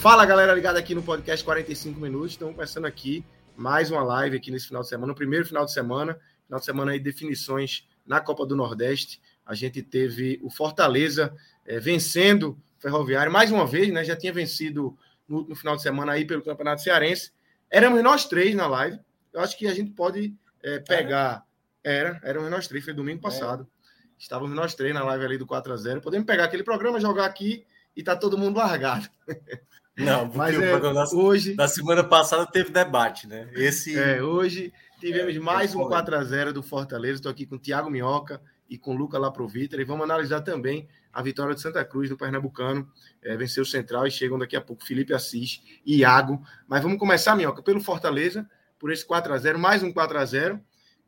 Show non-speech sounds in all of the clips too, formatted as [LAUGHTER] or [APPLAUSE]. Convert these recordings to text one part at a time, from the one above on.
Fala galera ligada aqui no podcast 45 minutos. Estamos começando aqui mais uma live aqui nesse final de semana, o primeiro final de semana, final de semana aí definições na Copa do Nordeste. A gente teve o Fortaleza é, vencendo o Ferroviário mais uma vez, né? Já tinha vencido no, no, final de semana aí pelo Campeonato Cearense. Éramos nós três na live. Eu acho que a gente pode é, pegar. Era, éramos nós três, foi domingo passado. É. Estávamos nós três na live ali do 4 a 0 Podemos pegar aquele programa, jogar aqui e tá todo mundo largado. [LAUGHS] Não, [LAUGHS] porque Mas, é, programa da, hoje, da semana passada teve debate, né? Esse... É, hoje tivemos é, mais um 4x0 do Fortaleza. Estou aqui com o Thiago Minhoca e com o Luca Laprovita. E vamos analisar também a vitória de Santa Cruz, do Pernambucano. É, venceu o Central e chegam daqui a pouco Felipe Assis e Iago. Mas vamos começar, Minhoca, pelo Fortaleza, por esse 4x0, mais um 4x0.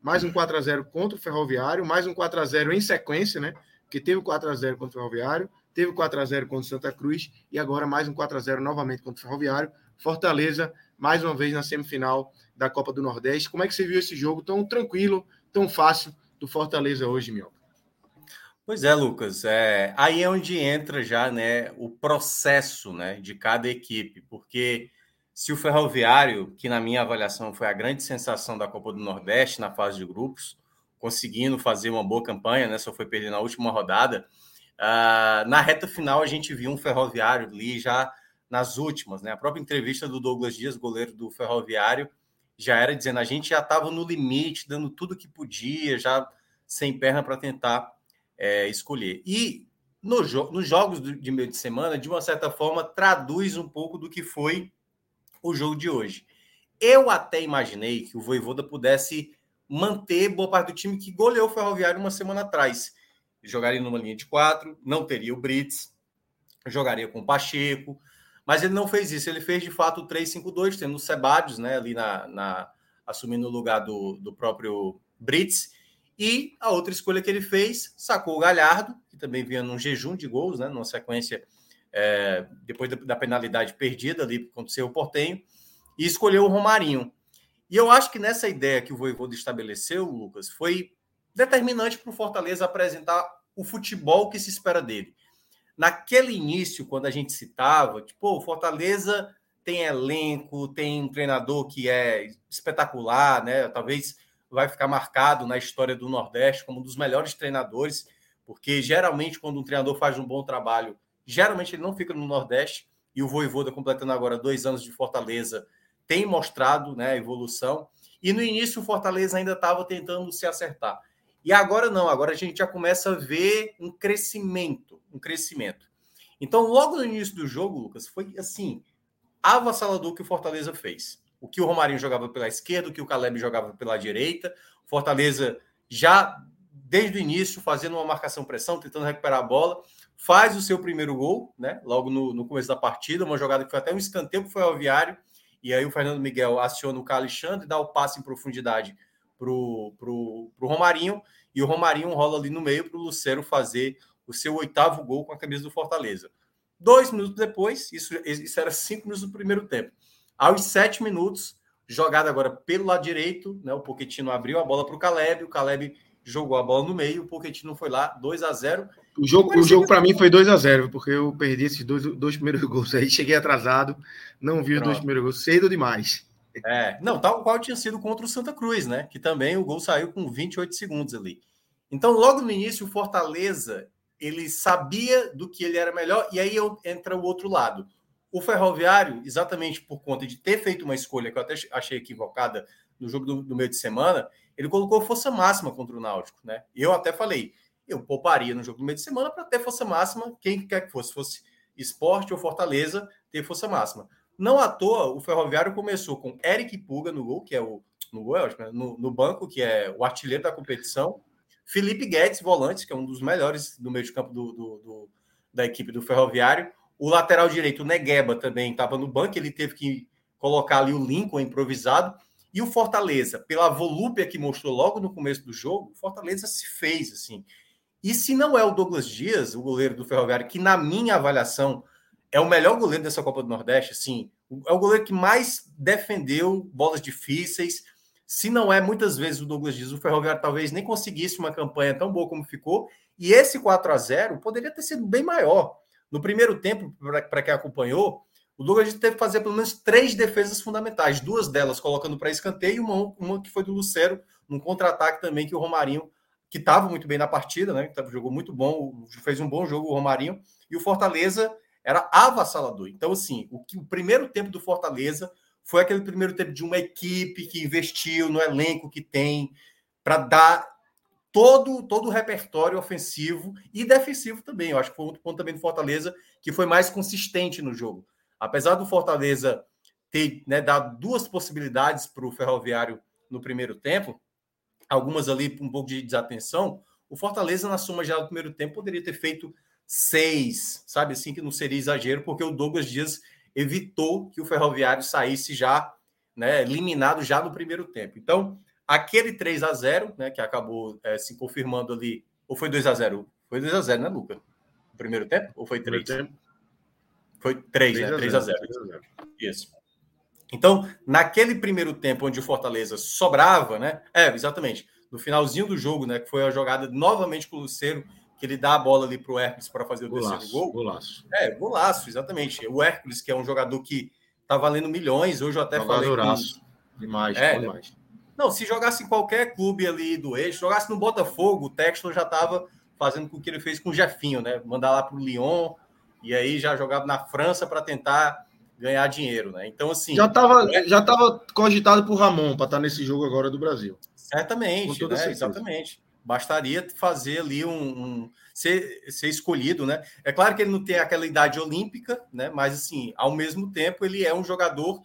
Mais um 4x0 contra o Ferroviário, mais um 4x0 em sequência, né? Porque teve o 4x0 contra o Ferroviário, teve 4 a 0 contra o Santa Cruz e agora mais um 4 a 0 novamente contra o Ferroviário. Fortaleza, mais uma vez na semifinal da Copa do Nordeste. Como é que você viu esse jogo tão tranquilo, tão fácil do Fortaleza hoje, Mioca? Pois é, Lucas. É, aí é onde entra já né, o processo né, de cada equipe, porque se o Ferroviário, que na minha avaliação foi a grande sensação da Copa do Nordeste na fase de grupos, conseguindo fazer uma boa campanha, né, só foi perder na última rodada, Uh, na reta final, a gente viu um ferroviário ali já nas últimas, né? A própria entrevista do Douglas Dias, goleiro do ferroviário, já era dizendo a gente já estava no limite, dando tudo que podia, já sem perna para tentar é, escolher. E no jo nos jogos de meio de semana, de uma certa forma, traduz um pouco do que foi o jogo de hoje. Eu até imaginei que o Voivoda pudesse manter boa parte do time que goleou o Ferroviário uma semana atrás jogaria numa linha de quatro, não teria o Brits, jogaria com o Pacheco, mas ele não fez isso, ele fez de fato o 3-5-2, tendo o Sebadios né, ali na, na, assumindo o lugar do, do próprio Brits, e a outra escolha que ele fez, sacou o Galhardo, que também vinha num jejum de gols, né, numa sequência é, depois da, da, penalidade perdida ali contra o Portenho, e escolheu o Romarinho. E eu acho que nessa ideia que o Voivoda estabeleceu, Lucas, foi determinante para o Fortaleza apresentar o futebol que se espera dele. Naquele início, quando a gente citava, tipo, o Fortaleza tem elenco, tem um treinador que é espetacular, né? Talvez vai ficar marcado na história do Nordeste como um dos melhores treinadores, porque geralmente quando um treinador faz um bom trabalho, geralmente ele não fica no Nordeste, e o Voivoda, completando agora dois anos de Fortaleza, tem mostrado né, a evolução. E no início o Fortaleza ainda estava tentando se acertar. E agora não, agora a gente já começa a ver um crescimento, um crescimento. Então, logo no início do jogo, Lucas, foi assim, avassalador que o Fortaleza fez. O que o Romarinho jogava pela esquerda, o que o Caleb jogava pela direita. Fortaleza já desde o início fazendo uma marcação pressão, tentando recuperar a bola, faz o seu primeiro gol, né? Logo no, no começo da partida, uma jogada que foi até um escanteio que foi ao Viário, e aí o Fernando Miguel aciona o Alexandre, dá o passe em profundidade pro, pro, pro Romarinho, e o Romarinho rola ali no meio para o Lucero fazer o seu oitavo gol com a camisa do Fortaleza. Dois minutos depois, isso, isso era cinco minutos do primeiro tempo. Aos sete minutos, jogada agora pelo lado direito, né? O Pochettino abriu a bola para o Caleb, o Caleb jogou a bola no meio, o Pochettino foi lá, 2 a 0 O jogo, o jogo para mim foi 2 a 0 porque eu perdi esses dois, dois primeiros [LAUGHS] gols aí, cheguei atrasado, não vi os dois primeiros gols, cedo demais. É, não, tal qual tinha sido contra o Santa Cruz, né? Que também o gol saiu com 28 segundos ali. Então, logo no início, o Fortaleza ele sabia do que ele era melhor, e aí entra o outro lado. O Ferroviário, exatamente por conta de ter feito uma escolha que eu até achei equivocada no jogo do, do meio de semana, ele colocou força máxima contra o Náutico, né? Eu até falei, eu pouparia no jogo do meio de semana para ter força máxima, quem quer que fosse, fosse esporte ou Fortaleza, ter força máxima. Não à toa, o Ferroviário começou com Eric Puga no gol, que é o no, gol, é né? no, no banco, que é o artilheiro da competição. Felipe Guedes, volante, que é um dos melhores do meio de campo do, do, do da equipe do Ferroviário. O lateral direito, o Negueba, também estava no banco, ele teve que colocar ali o Lincoln improvisado. E o Fortaleza, pela volúpia que mostrou logo no começo do jogo, o Fortaleza se fez assim. E se não é o Douglas Dias, o goleiro do Ferroviário, que na minha avaliação é o melhor goleiro dessa Copa do Nordeste, assim, é o goleiro que mais defendeu bolas difíceis. Se não é muitas vezes o Douglas Dias, o Ferroviário talvez nem conseguisse uma campanha tão boa como ficou. E esse 4 a 0 poderia ter sido bem maior. No primeiro tempo, para quem acompanhou, o Douglas teve que fazer pelo menos três defesas fundamentais, duas delas colocando para escanteio e uma, uma que foi do Lucero, num contra-ataque também que o Romarinho, que estava muito bem na partida, né? Jogou muito bom, fez um bom jogo o Romarinho, e o Fortaleza era avassalador. Então, assim, o, que, o primeiro tempo do Fortaleza foi aquele primeiro tempo de uma equipe que investiu no elenco que tem para dar todo, todo o repertório ofensivo e defensivo também. Eu acho que foi outro ponto também do Fortaleza que foi mais consistente no jogo. Apesar do Fortaleza ter né, dado duas possibilidades para o Ferroviário no primeiro tempo, algumas ali um pouco de desatenção, o Fortaleza, na soma já do primeiro tempo, poderia ter feito seis, sabe assim, que não seria exagero, porque o Douglas Dias evitou que o Ferroviário saísse já, né, eliminado já no primeiro tempo. Então, Aquele 3 a 0 né, que acabou é, se confirmando ali, ou foi 2 a 0 Foi 2 a 0 né, Luca? No primeiro tempo? Ou foi 3? Foi 3, 3 né? 3 a 0. 3 a 0. Isso. Então, naquele primeiro tempo onde o Fortaleza sobrava, né? É, exatamente. No finalzinho do jogo, né? Que foi a jogada novamente com o Luceiro, que ele dá a bola ali para o Hércules para fazer o golaço, terceiro gol. Golaço. É, golaço, exatamente. O Hércules, que é um jogador que tá valendo milhões, hoje eu até falei. Com... Demais, é, demais. Não, se jogasse em qualquer clube ali do eixo, jogasse no Botafogo, o Textor já estava fazendo com o que ele fez com o Jefinho, né? Mandar lá para o Lyon e aí já jogava na França para tentar ganhar dinheiro, né? Então, assim. Já estava é... já tava cogitado por Ramon para estar tá nesse jogo agora do Brasil. Certamente, né? exatamente. Bastaria fazer ali um, um. ser, ser escolhido, né? É claro que ele não tem aquela idade olímpica, né? Mas, assim, ao mesmo tempo, ele é um jogador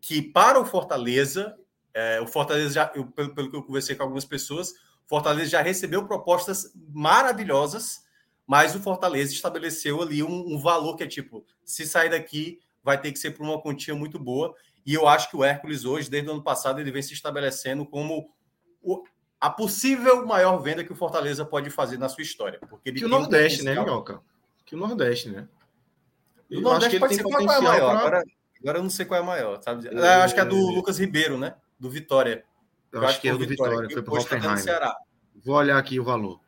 que, para o Fortaleza, é, o Fortaleza já, eu, pelo, pelo que eu conversei com algumas pessoas, Fortaleza já recebeu propostas maravilhosas, mas o Fortaleza estabeleceu ali um, um valor que é tipo, se sair daqui, vai ter que ser por uma quantia muito boa. E eu acho que o Hércules hoje, desde o ano passado, ele vem se estabelecendo como o, a possível maior venda que o Fortaleza pode fazer na sua história. Porque ele que o Nordeste, um né, Minhoca? Que o Nordeste, né? O Nordeste ele tem potencial é maior. Pra... Agora, agora eu não sei qual é a maior, sabe? Eu, eu acho que é do Lucas Ribeiro, né? do Vitória. Eu, eu acho, acho que é do Vitória, Vitória foi para o Hoffenheim. Ceará. Vou olhar aqui o valor.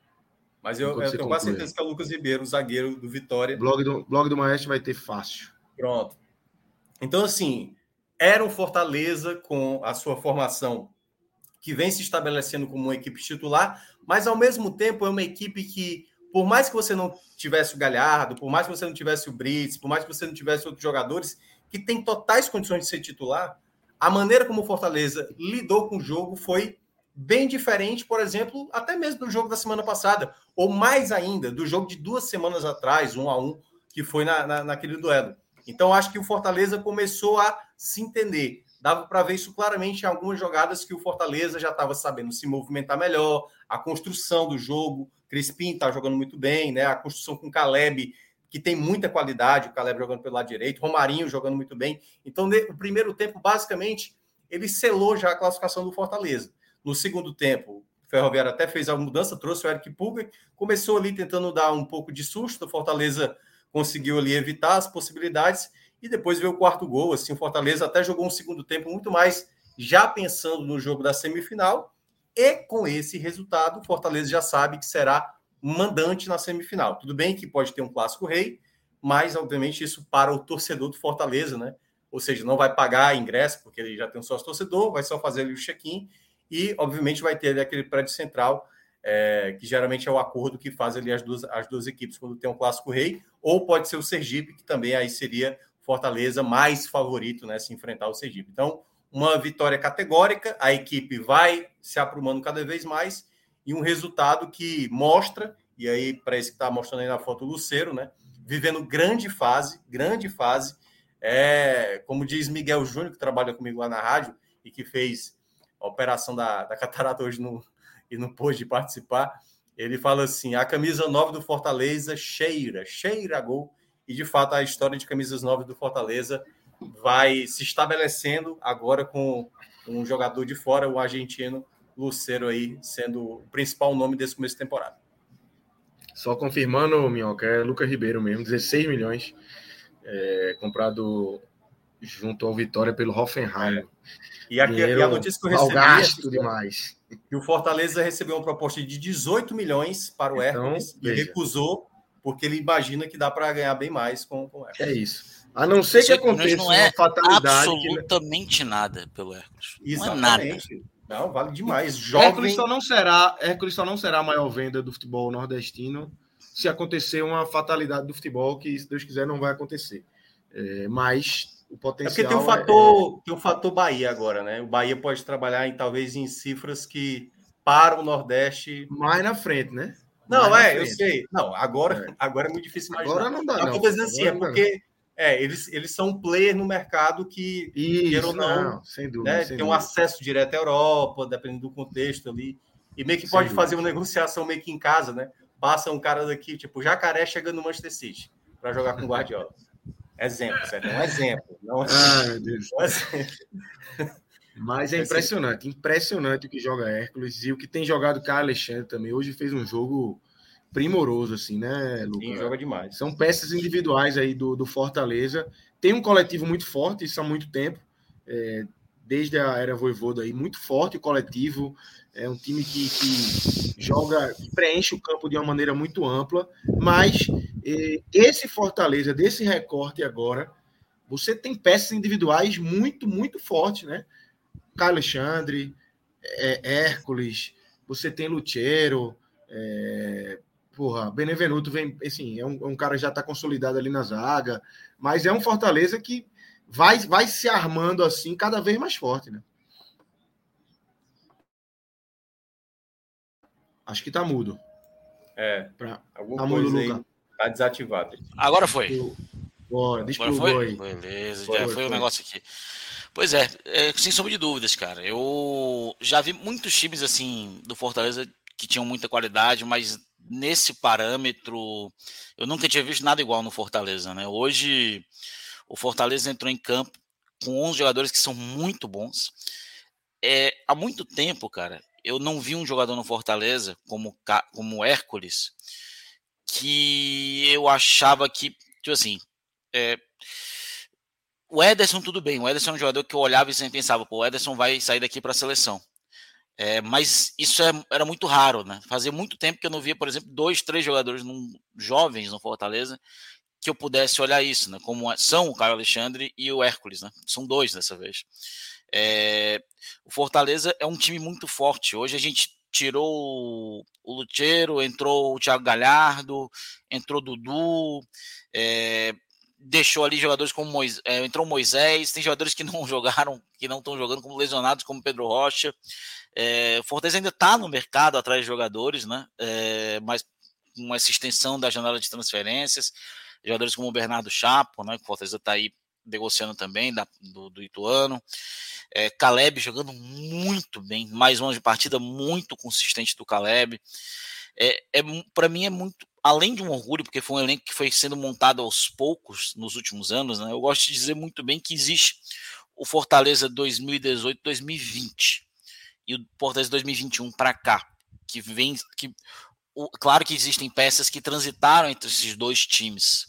Mas eu, eu tenho quase certeza que é o Lucas Ribeiro, o zagueiro do Vitória. Blog do, blog do Maestro vai ter fácil. Pronto. Então, assim, era um Fortaleza com a sua formação que vem se estabelecendo como uma equipe titular, mas ao mesmo tempo é uma equipe que, por mais que você não tivesse o Galhardo, por mais que você não tivesse o Brits, por mais que você não tivesse outros jogadores que têm totais condições de ser titular, a maneira como o Fortaleza lidou com o jogo foi bem diferente, por exemplo, até mesmo do jogo da semana passada, ou mais ainda, do jogo de duas semanas atrás, um a um, que foi na, na naquele duelo. Então, acho que o Fortaleza começou a se entender. Dava para ver isso claramente em algumas jogadas que o Fortaleza já estava sabendo se movimentar melhor, a construção do jogo. Crispim está jogando muito bem, né? A construção com Caleb que tem muita qualidade, o Caleb jogando pelo lado direito, Romarinho jogando muito bem. Então, o primeiro tempo, basicamente, ele selou já a classificação do Fortaleza. No segundo tempo, o Ferroviário até fez a mudança, trouxe o Eric Pulga, começou ali tentando dar um pouco de susto, o Fortaleza conseguiu ali evitar as possibilidades, e depois veio o quarto gol, assim, o Fortaleza até jogou um segundo tempo muito mais já pensando no jogo da semifinal, e com esse resultado, o Fortaleza já sabe que será mandante na semifinal. Tudo bem que pode ter um clássico rei, mas obviamente isso para o torcedor do Fortaleza, né? Ou seja, não vai pagar ingresso, porque ele já tem um sócio torcedor, vai só fazer ali o check-in e, obviamente, vai ter ali aquele prédio central, é, que geralmente é o acordo que faz ali as duas, as duas equipes quando tem um clássico rei, ou pode ser o Sergipe, que também aí seria Fortaleza mais favorito, né? Se enfrentar o Sergipe. Então, uma vitória categórica, a equipe vai se aprumando cada vez mais e um resultado que mostra e aí para esse que está mostrando aí na foto o Luceiro, né? Vivendo grande fase, grande fase. É, como diz Miguel Júnior, que trabalha comigo lá na rádio e que fez a operação da, da catarata hoje no, e não pôde participar. Ele fala assim: a camisa 9 do Fortaleza cheira, cheira a gol. E de fato a história de camisas 9 do Fortaleza vai se estabelecendo agora com um jogador de fora, o argentino Lucero aí, sendo o principal nome desse começo de temporada. Só confirmando, Minhoca, é Lucas Ribeiro mesmo, 16 milhões, é, comprado junto ao Vitória pelo Hoffenheim. É. E, aqui, e a notícia que eu recebi. Gasto é demais. Que o Fortaleza recebeu uma proposta de 18 milhões para o então, Hércules e recusou, porque ele imagina que dá para ganhar bem mais com, com o Hércules. É isso. A não ser que aconteça não é uma fatalidade. Absolutamente que... nada pelo Hércules. Exatamente. Não é nada. Não, vale demais. Jovem... Hércules só não será, Hércules só não será a maior venda do futebol nordestino se acontecer uma fatalidade do futebol, que se Deus quiser não vai acontecer. É, mas o potencial. É porque tem um fator, é... tem um fator Bahia agora, né? O Bahia pode trabalhar em talvez em cifras que para o Nordeste mais na frente, né? Não, é, eu sei. Não, agora, é. agora é muito difícil imaginar. Agora não dá. Não, não. Dizendo assim, é porque é, eles, eles são um player no mercado que, Isso, ou não, não, sem dúvida, né, sem tem um acesso direto à Europa, dependendo do contexto ali. E meio que pode sem fazer dúvida. uma negociação meio que em casa, né? Passa um cara daqui, tipo, Jacaré chegando no Manchester City para jogar com o Guardiola. Exemplo, certo? É um exemplo. Não... Ah, meu Deus. [LAUGHS] Mas é impressionante, impressionante o que joga Hércules e o que tem jogado Caio Alexandre também. Hoje fez um jogo primoroso, assim, né, Lucas? Sim, joga demais. São peças individuais aí do, do Fortaleza. Tem um coletivo muito forte, isso há muito tempo. É, desde a era Voivoda aí, muito forte o coletivo. É um time que, que joga, que preenche o campo de uma maneira muito ampla, mas eh, esse Fortaleza, desse recorte agora, você tem peças individuais muito, muito fortes, né? Carlos Alexandre, é, Hércules, você tem Luchero, é, porra, Benevenuto vem, assim, é um, é um cara que já está consolidado ali na zaga, mas é um Fortaleza que vai, vai se armando assim cada vez mais forte, né? Acho que tá mudo. É. Pra... Alguma tá mudo, Luca. Tá desativado. Agora foi. Bora, Agora foi? Beleza, foi, já foi, foi o negócio aqui. Pois é, é, sem sombra de dúvidas, cara. Eu já vi muitos times assim do Fortaleza que tinham muita qualidade, mas nesse parâmetro eu nunca tinha visto nada igual no Fortaleza, né? Hoje o Fortaleza entrou em campo com 11 jogadores que são muito bons. É, há muito tempo, cara, eu não vi um jogador no Fortaleza como como Hércules que eu achava que, tipo assim, é, o Ederson tudo bem, o Ederson é um jogador que eu olhava e sempre pensava, pô, o Ederson vai sair daqui para a seleção. É, mas isso é, era muito raro, né? Fazia muito tempo que eu não via, por exemplo, dois, três jogadores num, jovens no Fortaleza que eu pudesse olhar isso, né? Como são o Caio Alexandre e o Hércules, né? São dois dessa vez. É, o Fortaleza é um time muito forte. Hoje a gente tirou o Lucheiro, entrou o Thiago Galhardo, entrou o Dudu, é, deixou ali jogadores como Moisés, é, entrou Moisés, tem jogadores que não [LAUGHS] jogaram, que não estão jogando como lesionados, como Pedro Rocha. É, Fortaleza ainda está no mercado atrás de jogadores, né? É, mas com essa extensão da janela de transferências, jogadores como o Bernardo Chapo, né? Que o Fortaleza está aí negociando também, da, do, do Ituano. É, Caleb jogando muito bem, mais uma partida muito consistente do Caleb. É, é para mim é muito, além de um orgulho, porque foi um elenco que foi sendo montado aos poucos nos últimos anos, né? Eu gosto de dizer muito bem que existe o Fortaleza 2018-2020 e o Fortaleza 2021 para cá, que vem que o, claro que existem peças que transitaram entre esses dois times,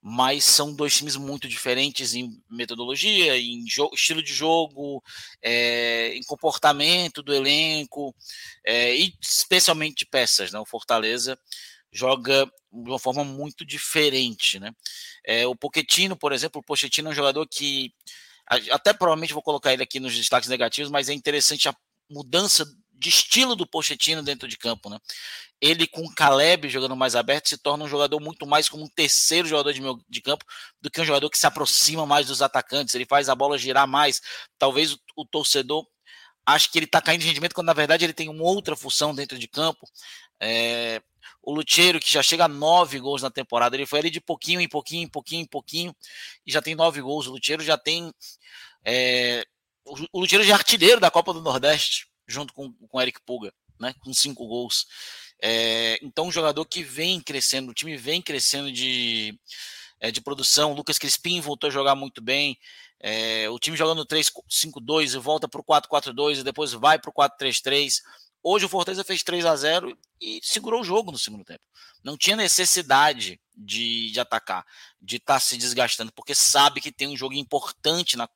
mas são dois times muito diferentes em metodologia, em estilo de jogo, é, em comportamento do elenco, é, e especialmente de peças. Né? O Fortaleza joga de uma forma muito diferente. Né? É, o Pochettino, por exemplo, o Pochettino é um jogador que até provavelmente vou colocar ele aqui nos destaques negativos, mas é interessante a mudança de estilo do Pochettino dentro de campo, né? Ele com o Caleb jogando mais aberto se torna um jogador muito mais como um terceiro jogador de, meu, de campo do que um jogador que se aproxima mais dos atacantes, ele faz a bola girar mais. Talvez o, o torcedor ache que ele está caindo de rendimento quando na verdade ele tem uma outra função dentro de campo. É, O Lucheiro, que já chega a nove gols na temporada, ele foi ali de pouquinho em pouquinho, em pouquinho, em pouquinho, e já tem nove gols. O Lucheiro já tem. É, o Lucheiro já é artilheiro da Copa do Nordeste, junto com o Eric Puga, né? Com cinco gols. É, então, um jogador que vem crescendo, o time vem crescendo de, é, de produção. O Lucas Crispim voltou a jogar muito bem. É, o time jogando 3-5-2 e volta para o 4-4-2 e depois vai para o 4-3-3. Hoje o Fortaleza fez 3 a 0 e segurou o jogo no segundo tempo. Não tinha necessidade de, de atacar, de estar tá se desgastando, porque sabe que tem um jogo importante na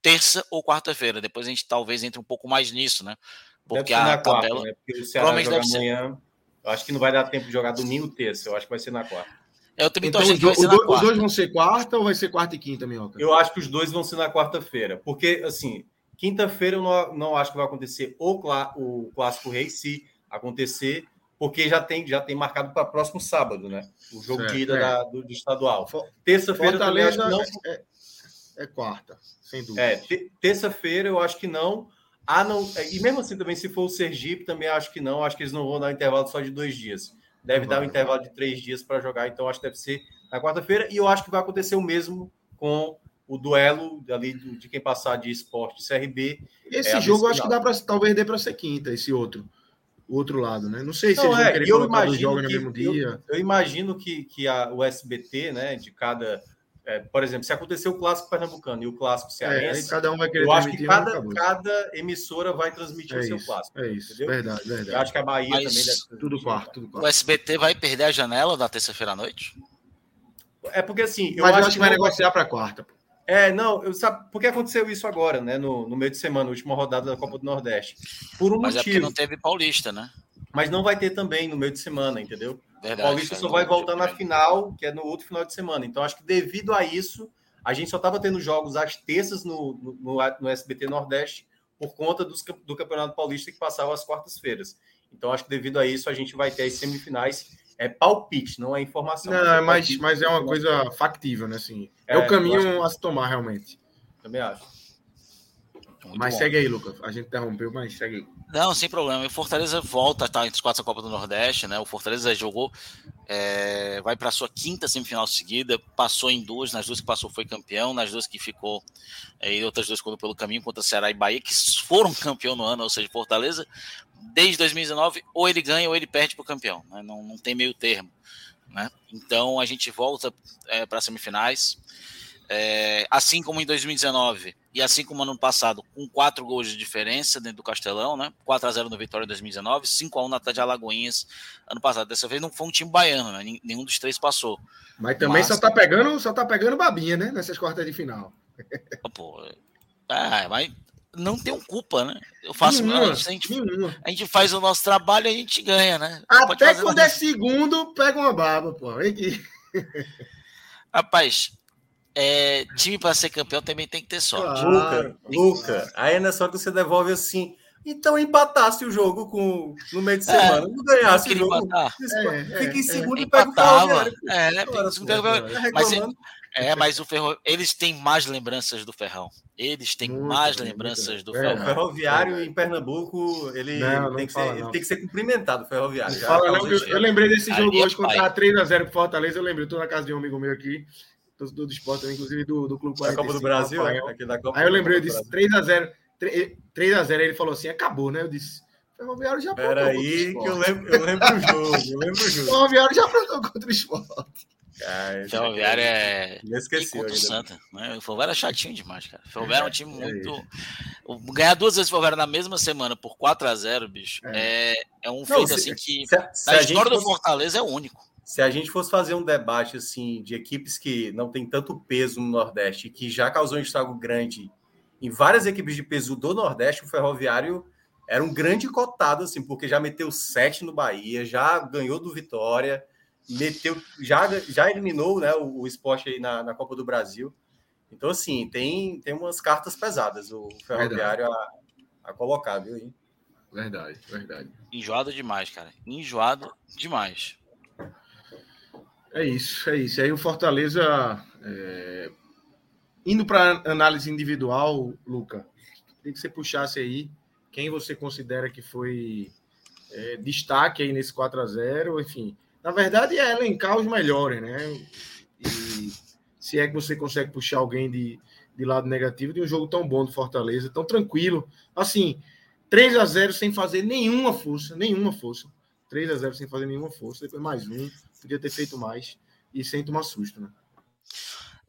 terça ou quarta-feira. Depois a gente talvez entre um pouco mais nisso, né? Porque a quarta, tabela. Né? Porque o Ceará provavelmente deve amanhã. Ser. Eu acho que não vai dar tempo de jogar domingo terça. Eu acho que vai ser na quarta. Eu também então, achando que vai ser na quarta. Os dois vão ser quarta ou vai ser quarta e quinta, Minhoca? Eu acho que os dois vão ser na quarta-feira. Porque, assim, Quinta-feira eu não, não, acho que vai acontecer o, o Clássico Rei, se acontecer, porque já tem, já tem marcado para próximo sábado, né? O jogo certo, de ida é. da, do, do, estadual. Terça-feira também acho que não. É, é, quarta, sem dúvida. É, terça-feira eu acho que não. Ah, não. É, e mesmo assim, também, se for o Sergipe, também acho que não. Acho que eles não vão dar um intervalo só de dois dias. Deve dar um intervalo de três dias para jogar, então acho que deve ser na quarta-feira. E eu acho que vai acontecer o mesmo com o duelo ali de quem passar de esporte CRB. Esse é jogo acho que dá para talvez dê para ser quinta, esse outro. O outro lado, né? Não sei se não, eles é, vão querer eu imagino que, no mesmo dia. Eu, eu, imagino que, que a, o SBT, né, de cada. É, por exemplo, se acontecer o clássico pernambucano e o clássico cearense, é, cada um vai querer eu acho que cada, cada emissora vai transmitir é o seu clássico. É isso, entendeu? verdade, verdade. Eu acho que a Bahia Mas também deve tudo quarto, tudo quarto. O SBT vai perder a janela da terça-feira à noite? É porque assim. Eu Mas acho, eu acho que vai negociar para quarta. É, não, eu sabe por que aconteceu isso agora, né? No, no meio de semana, última rodada da Copa do Nordeste. Por um Mas motivo. é porque não teve Paulista, né? Mas não vai ter também no meio de semana, entendeu? Verdade, Paulista só vai voltar na final, que é no outro final de semana. Então, acho que devido a isso, a gente só estava tendo jogos às terças no, no, no, SBT Nordeste por conta dos, do Campeonato Paulista que passava às quartas-feiras. Então, acho que devido a isso, a gente vai ter as semifinais é palpite, não é informação. Não, é mas, mas é uma coisa factível, né? Assim, é, é o caminho que... a se tomar, realmente. Também acho. Muito mas bom. segue aí, Lucas. A gente interrompeu, mas segue aí. Não, sem problema. O Fortaleza volta a estar entre os quatro da Copa do Nordeste, né? O Fortaleza jogou, é, vai para a sua quinta semifinal seguida, passou em duas, nas duas que passou foi campeão, nas duas que ficou, é, e outras duas ficou pelo caminho contra Ceará e Bahia, que foram campeão no ano, ou seja, Fortaleza, desde 2019, ou ele ganha ou ele perde para o campeão, né? não, não tem meio termo. Né? Então a gente volta é, para semifinais. É, assim como em 2019 e assim como ano passado, com quatro gols de diferença dentro do Castelão, né? 4 a 0 no Vitória em 2019, 5 a 1 na Tade Alagoinhas ano passado. Dessa vez não foi um time baiano, né? Nenhum dos três passou. Mas também Mas... só tá pegando, só tá pegando babinha, né? Nessas quartas de final. Pô, é, mas não tem culpa, né? Eu faço. Nenhuma, a, gente, a, gente, faz o nosso trabalho e a gente ganha, né? Até quando é segundo, pega uma baba, pô. [LAUGHS] Rapaz, é, time para ser campeão também tem que ter sorte. Luca, Luca, aí não é só que você devolve assim. Então empatasse o jogo com, no meio de é, semana. É, não ganhasse o jogo. Empatar. É, fica em é, segundo e pega o Ferroviário. É, né? Mas, é, mas o Ferro... eles têm mais lembranças do Ferrão. Eles têm muito, mais muito, lembranças do Ferrão. O Ferroviário em Pernambuco, ele, não, tem, que ser, ele tem que ser cumprimentado, o Ferroviário. Fala, não, eu, eu, lembrei desse jogo hoje, quando estava 3x0 pro Fortaleza. Eu lembrei, estou na casa de um amigo meu aqui torcedor do esporte, inclusive do, do Clube 45. Da Copa do Brasil? Aqui da Copa Aí eu lembrei, eu disse 3x0. 3x0, ele falou assim: acabou, né? Eu disse. Ferroviário já aprontou Peraí, que eu lembro, eu lembro o jogo. Eu lembro o jogo. [LAUGHS] Ferroviário já aprontou contra o esporte. Ferroviário é. Me esqueci. Contra o Santa. Né? O Ferroviário é chatinho demais, cara. O Ferroviário é um time é muito. É Ganhar duas vezes o Ferroviário na mesma semana por 4x0, bicho, é, é, é um feito Não, assim que. Se, se na história do Fortaleza é único se a gente fosse fazer um debate assim de equipes que não tem tanto peso no Nordeste, que já causou um estrago grande em várias equipes de peso do Nordeste, o Ferroviário era um grande cotado assim, porque já meteu sete no Bahia, já ganhou do Vitória, meteu, já, já eliminou né, o, o esporte aí na, na Copa do Brasil. Então, assim, tem, tem umas cartas pesadas o Ferroviário a, a, colocar, viu? Hein? Verdade, verdade. Enjoado demais, cara. Enjoado demais. É isso, é isso. Aí o Fortaleza, é... indo para análise individual, Luca, tem que você puxasse aí quem você considera que foi é, destaque aí nesse 4 a 0 enfim. Na verdade, é elencar os melhores, né? E se é que você consegue puxar alguém de, de lado negativo de um jogo tão bom do Fortaleza, tão tranquilo. Assim, 3 a 0 sem fazer nenhuma força, nenhuma força. 3 a 0 sem fazer nenhuma força, depois mais um, podia ter feito mais e sem tomar susto, né?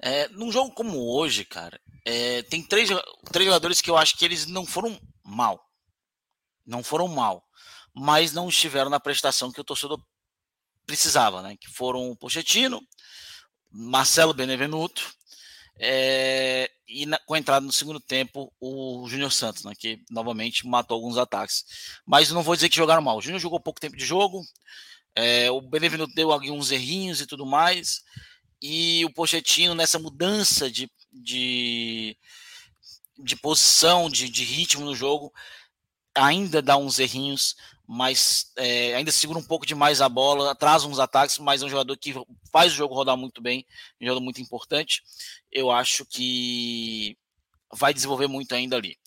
É, num jogo como hoje, cara, é, tem três, três jogadores que eu acho que eles não foram mal. Não foram mal. Mas não estiveram na prestação que o torcedor precisava, né? Que foram o Pochettino, Marcelo Benevenuto é, e na, com a entrada no segundo tempo o Júnior Santos, né, que novamente matou alguns ataques. Mas não vou dizer que jogaram mal. O Júnior jogou pouco tempo de jogo, é, o Benevenuto deu alguns errinhos e tudo mais, e o Pochettino nessa mudança de, de, de posição, de, de ritmo no jogo, ainda dá uns errinhos, mas é, ainda segura um pouco demais a bola, atrasa uns ataques, mas é um jogador que faz o jogo rodar muito bem, um jogador muito importante. Eu acho que vai desenvolver muito ainda ali.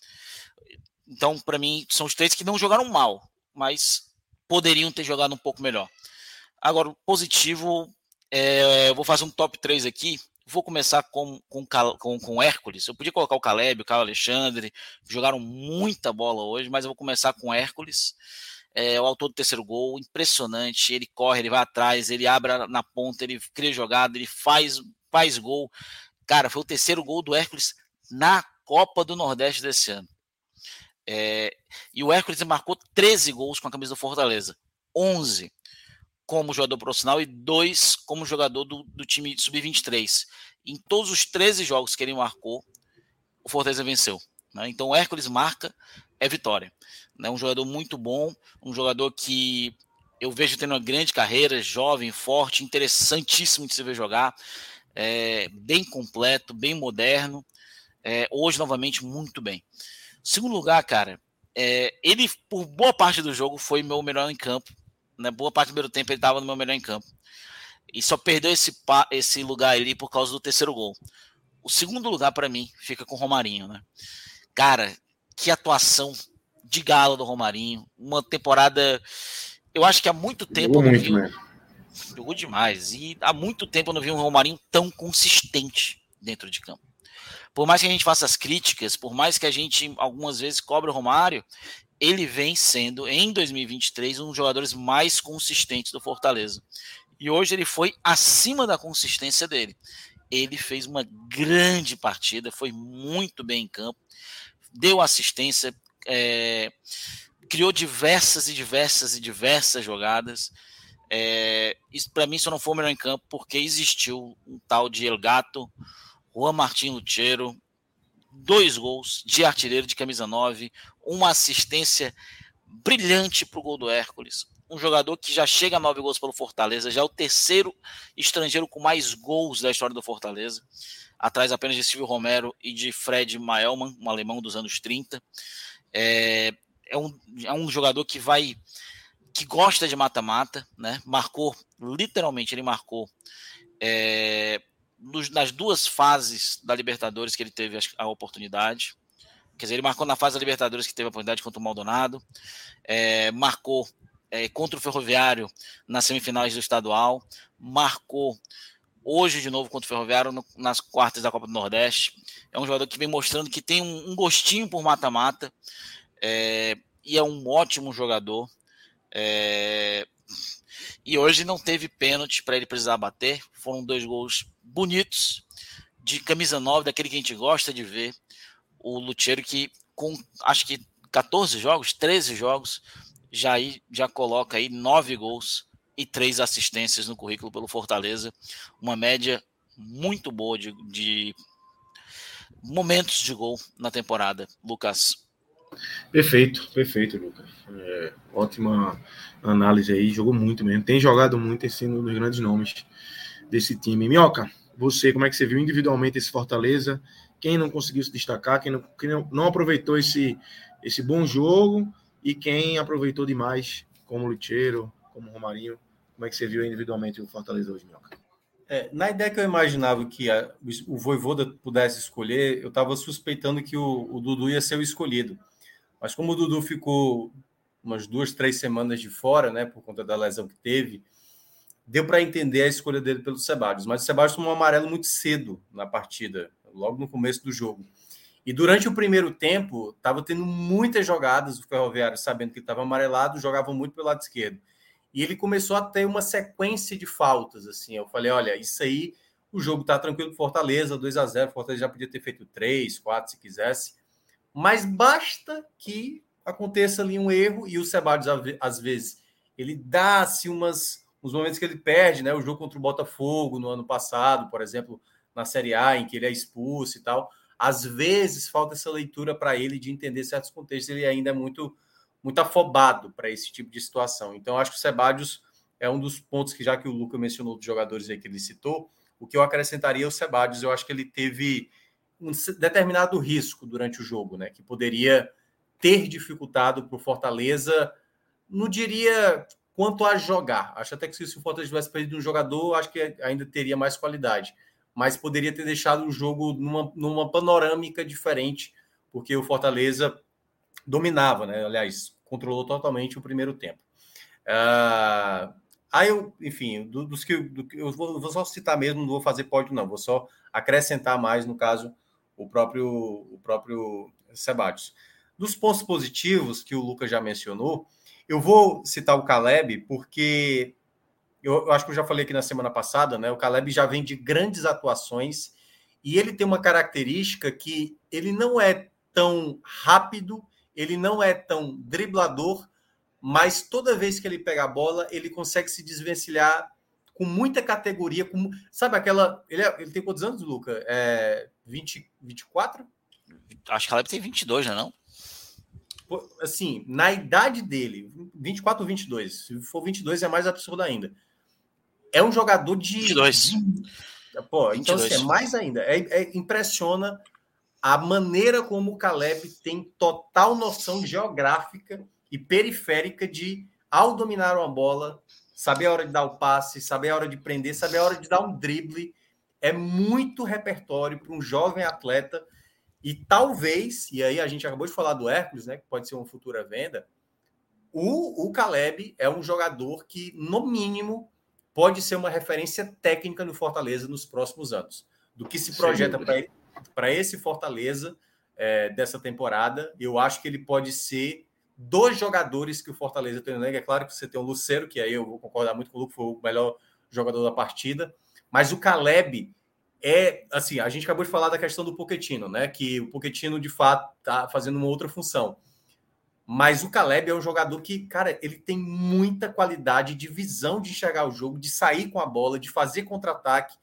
Então, para mim, são os três que não jogaram mal, mas poderiam ter jogado um pouco melhor. Agora, positivo, é, eu vou fazer um top 3 aqui. Vou começar com, com, com, com Hércules. Eu podia colocar o Caleb, o Carlos Alexandre, jogaram muita bola hoje, mas eu vou começar com Hércules é, o autor do terceiro gol, impressionante. Ele corre, ele vai atrás, ele abre na ponta, ele cria jogada, ele faz, faz gol. Cara, foi o terceiro gol do Hércules na Copa do Nordeste desse ano. É, e o Hércules marcou 13 gols com a camisa do Fortaleza, 11 como jogador profissional e 2 como jogador do, do time sub-23. Em todos os 13 jogos que ele marcou, o Fortaleza venceu. Né? Então o Hércules marca é vitória. É um jogador muito bom, um jogador que eu vejo tendo uma grande carreira, jovem, forte, interessantíssimo de se ver jogar, é, bem completo, bem moderno. É, hoje, novamente, muito bem. Segundo lugar, cara, é, ele, por boa parte do jogo, foi meu melhor em campo. Né? Boa parte do primeiro tempo ele estava no meu melhor em campo. E só perdeu esse, esse lugar ali por causa do terceiro gol. O segundo lugar, para mim, fica com o Romarinho, né? Cara, que atuação de gala do Romarinho. Uma temporada. Eu acho que há muito tempo Jogou eu não vi. Né? Jogou demais. E há muito tempo eu não vi um Romarinho tão consistente dentro de campo. Por mais que a gente faça as críticas, por mais que a gente algumas vezes cobre o Romário, ele vem sendo, em 2023, um dos jogadores mais consistentes do Fortaleza. E hoje ele foi acima da consistência dele. Ele fez uma grande partida, foi muito bem em campo, deu assistência, é, criou diversas e diversas e diversas jogadas. É, para mim só não foi o melhor em campo porque existiu um tal de El Gato, Juan Martin Lutero, dois gols de artilheiro de camisa 9, uma assistência brilhante para o gol do Hércules. Um jogador que já chega a nove gols pelo Fortaleza, já é o terceiro estrangeiro com mais gols da história do Fortaleza atrás apenas de Silvio Romero e de Fred Maelman, um alemão dos anos 30. É, é, um, é um jogador que vai que gosta de mata-mata, né? Marcou, literalmente, ele marcou é, nas duas fases da Libertadores que ele teve a, oportunidade. Quer dizer, ele marcou na fase da Libertadores que teve a oportunidade contra o Maldonado, é, marcou é, contra o Ferroviário nas semifinais do estadual, marcou hoje de novo contra o Ferroviário no, nas quartas da Copa do Nordeste. É um jogador que vem mostrando que tem um, um gostinho por mata-mata é, e é um ótimo jogador. É, e hoje não teve pênalti para ele precisar bater. Foram dois gols bonitos de camisa 9, daquele que a gente gosta de ver. O Lucheiro que com acho que 14 jogos, 13 jogos, já, já coloca aí nove gols e três assistências no currículo pelo Fortaleza. Uma média muito boa de, de momentos de gol na temporada, Lucas. Perfeito, perfeito, Lucas. É, ótima análise aí, jogou muito mesmo. Tem jogado muito, esse um dos grandes nomes desse time. Minhoca, você, como é que você viu individualmente esse Fortaleza? Quem não conseguiu se destacar, quem não, quem não aproveitou esse, esse bom jogo e quem aproveitou demais, como Lucheiro, como Romarinho. Como é que você viu individualmente o Fortaleza hoje, Minhoca? É, na ideia que eu imaginava que a, o Voivoda pudesse escolher, eu estava suspeitando que o, o, Dudu ia ser o escolhido. Mas como o Dudu ficou umas duas, três semanas de fora, né, por conta da lesão que teve, deu para entender a escolha dele pelo Sebadios. Mas o Sebadios tomou um amarelo muito cedo na partida, logo no começo do jogo. E durante o primeiro tempo, estava tendo muitas jogadas do Ferroviário, sabendo que estava amarelado, jogava muito pelo lado esquerdo. E ele começou a ter uma sequência de faltas. assim. Eu falei: olha, isso aí, o jogo está tranquilo Fortaleza, 2 a 0 Fortaleza já podia ter feito 3, 4 se quisesse. Mas basta que aconteça ali um erro e o Sebadios, às vezes, ele dá-se umas uns momentos que ele perde, né? O jogo contra o Botafogo no ano passado, por exemplo, na Série A, em que ele é expulso e tal às vezes falta essa leitura para ele de entender certos contextos, ele ainda é muito muito afobado para esse tipo de situação. Então, acho que o Sebadios é um dos pontos que, já que o Luca mencionou dos jogadores aí que ele citou, o que eu acrescentaria é o Sebadios, eu acho que ele teve um determinado risco durante o jogo, né? Que poderia ter dificultado para o Fortaleza, não diria quanto a jogar. Acho até que se o Fortaleza tivesse perdido um jogador, acho que ainda teria mais qualidade mas poderia ter deixado o jogo numa, numa panorâmica diferente, porque o Fortaleza dominava, né? Aliás, controlou totalmente o primeiro tempo. Uh, aí eu, enfim, do, dos que, do, eu vou, vou, só citar mesmo, não vou fazer pódio, não, vou só acrescentar mais, no caso, o próprio, o próprio Sebatios. Dos pontos positivos que o Lucas já mencionou, eu vou citar o Caleb, porque eu, eu, acho que eu já falei aqui na semana passada, né? O Caleb já vem de grandes atuações e ele tem uma característica que ele não é tão rápido, ele não é tão driblador, mas toda vez que ele pega a bola, ele consegue se desvencilhar com muita categoria, com, sabe aquela, ele, é, ele tem quantos anos, Luca? É 20, 24? Acho que o Caleb tem 22, não é não? Assim, na idade dele, 24 ou 22, se for 22 é mais absurdo ainda é um jogador de. 22. De, pô, 22. então assim, é mais ainda. É, é, impressiona a maneira como o Caleb tem total noção geográfica e periférica de, ao dominar uma bola, saber a hora de dar o passe, saber a hora de prender, saber a hora de dar um drible. É muito repertório para um jovem atleta. E talvez, e aí a gente acabou de falar do Hércules, né? Que pode ser uma futura venda. O, o Caleb é um jogador que, no mínimo, pode ser uma referência técnica no Fortaleza nos próximos anos. Do que se projeta para esse Fortaleza é, dessa temporada, eu acho que ele pode ser dos jogadores que o Fortaleza tem no elenco. É claro que você tem o Lucero, que aí eu vou concordar muito com o Luco, foi o melhor jogador da partida, mas o Caleb é assim, a gente acabou de falar da questão do Poquetino, né? Que o Poquetino de fato está fazendo uma outra função. Mas o Caleb é um jogador que, cara, ele tem muita qualidade de visão de enxergar o jogo, de sair com a bola, de fazer contra-ataque.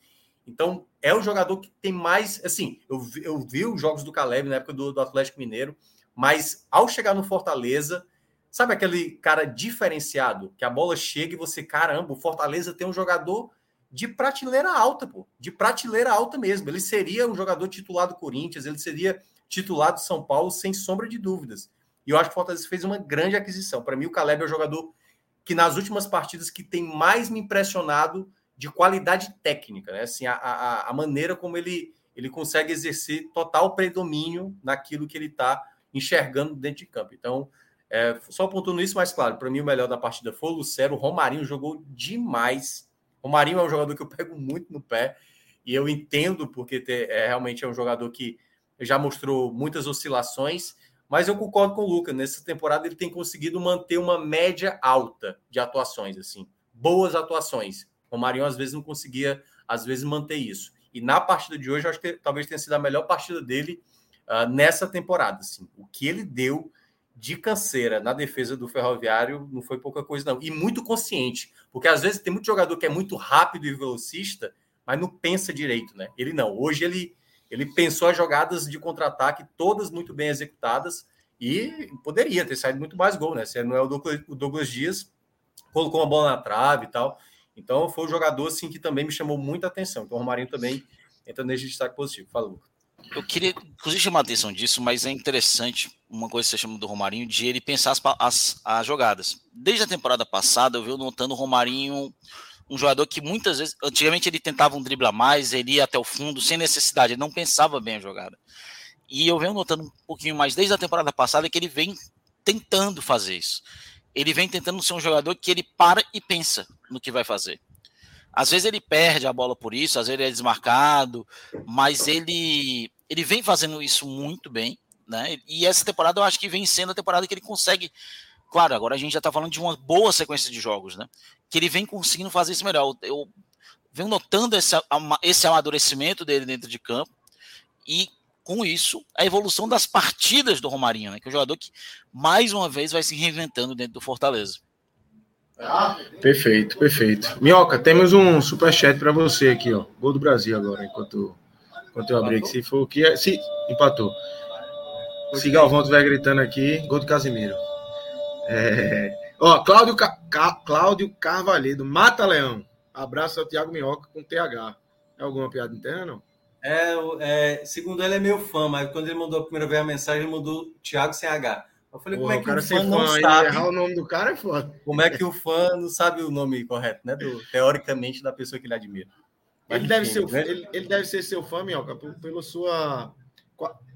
Então, é o jogador que tem mais. Assim, eu, eu vi os jogos do Caleb na época do, do Atlético Mineiro, mas ao chegar no Fortaleza, sabe aquele cara diferenciado, que a bola chega e você, caramba, o Fortaleza tem um jogador de prateleira alta, pô, de prateleira alta mesmo. Ele seria um jogador titular do Corinthians, ele seria titular do São Paulo, sem sombra de dúvidas. E eu acho que o Fortaleza fez uma grande aquisição. Para mim, o Caleb é o jogador que nas últimas partidas que tem mais me impressionado de qualidade técnica, né? Assim, a, a, a maneira como ele, ele consegue exercer total predomínio naquilo que ele está enxergando dentro de campo. Então, é, só apontando isso, mas claro, para mim o melhor da partida foi o Lucero. O Romarinho jogou demais. O Romarinho é um jogador que eu [LAUGHS] pego muito no pé e eu entendo porque ter, é, realmente é um jogador que já mostrou muitas oscilações mas eu concordo com o Lucas, nessa temporada ele tem conseguido manter uma média alta de atuações, assim, boas atuações. O Marinho às vezes não conseguia, às vezes, manter isso. E na partida de hoje, eu acho que talvez tenha sido a melhor partida dele uh, nessa temporada. Assim. O que ele deu de canseira na defesa do Ferroviário não foi pouca coisa, não. E muito consciente, porque às vezes tem muito jogador que é muito rápido e velocista, mas não pensa direito, né? Ele não. Hoje ele ele pensou as jogadas de contra-ataque todas muito bem executadas e poderia ter saído muito mais gol, né? Se não é o Douglas, Dias, colocou uma bola na trave e tal. Então foi um jogador assim que também me chamou muita atenção. Então o Romarinho também entra nesse destaque positivo. Lucas. Eu queria, inclusive, chamar a atenção disso, mas é interessante uma coisa que você chama do Romarinho, de ele pensar as, as, as jogadas. Desde a temporada passada, eu venho notando o Romarinho um jogador que muitas vezes, antigamente ele tentava um drible a mais, ele ia até o fundo sem necessidade, ele não pensava bem a jogada. E eu venho notando um pouquinho mais desde a temporada passada que ele vem tentando fazer isso. Ele vem tentando ser um jogador que ele para e pensa no que vai fazer. Às vezes ele perde a bola por isso, às vezes ele é desmarcado, mas ele, ele vem fazendo isso muito bem, né? E essa temporada eu acho que vem sendo a temporada que ele consegue. Claro, agora a gente já tá falando de uma boa sequência de jogos, né? Que ele vem conseguindo fazer isso melhor. Eu, eu venho notando esse, esse amadurecimento dele dentro de campo e com isso a evolução das partidas do Romarinho, né? Que é um jogador que mais uma vez vai se reinventando dentro do Fortaleza. Perfeito, perfeito. Minhoca, temos um super chat para você aqui, ó. Gol do Brasil agora, enquanto, enquanto eu abri aqui. Se for o que é, se empatou. Se Galvão estiver gritando aqui, gol do Casimiro. É... Ó, Cláudio, Ca... Cláudio Carvalhedo, Mata Leão. Abraço ao Thiago Minhoca com TH. É alguma piada interna, não? É, é, segundo ele é meu fã, mas quando ele mandou a primeira vez a mensagem, ele mandou Thiago sem H. Eu falei, como é que o, o fã não fã, sabe? Errar o nome do cara é foda. Como é que o fã não sabe o nome correto, né? Do, teoricamente, da pessoa que ele admira. Ele, deve ser, né? ele, ele, deve ser seu fã, Minhoca, pela sua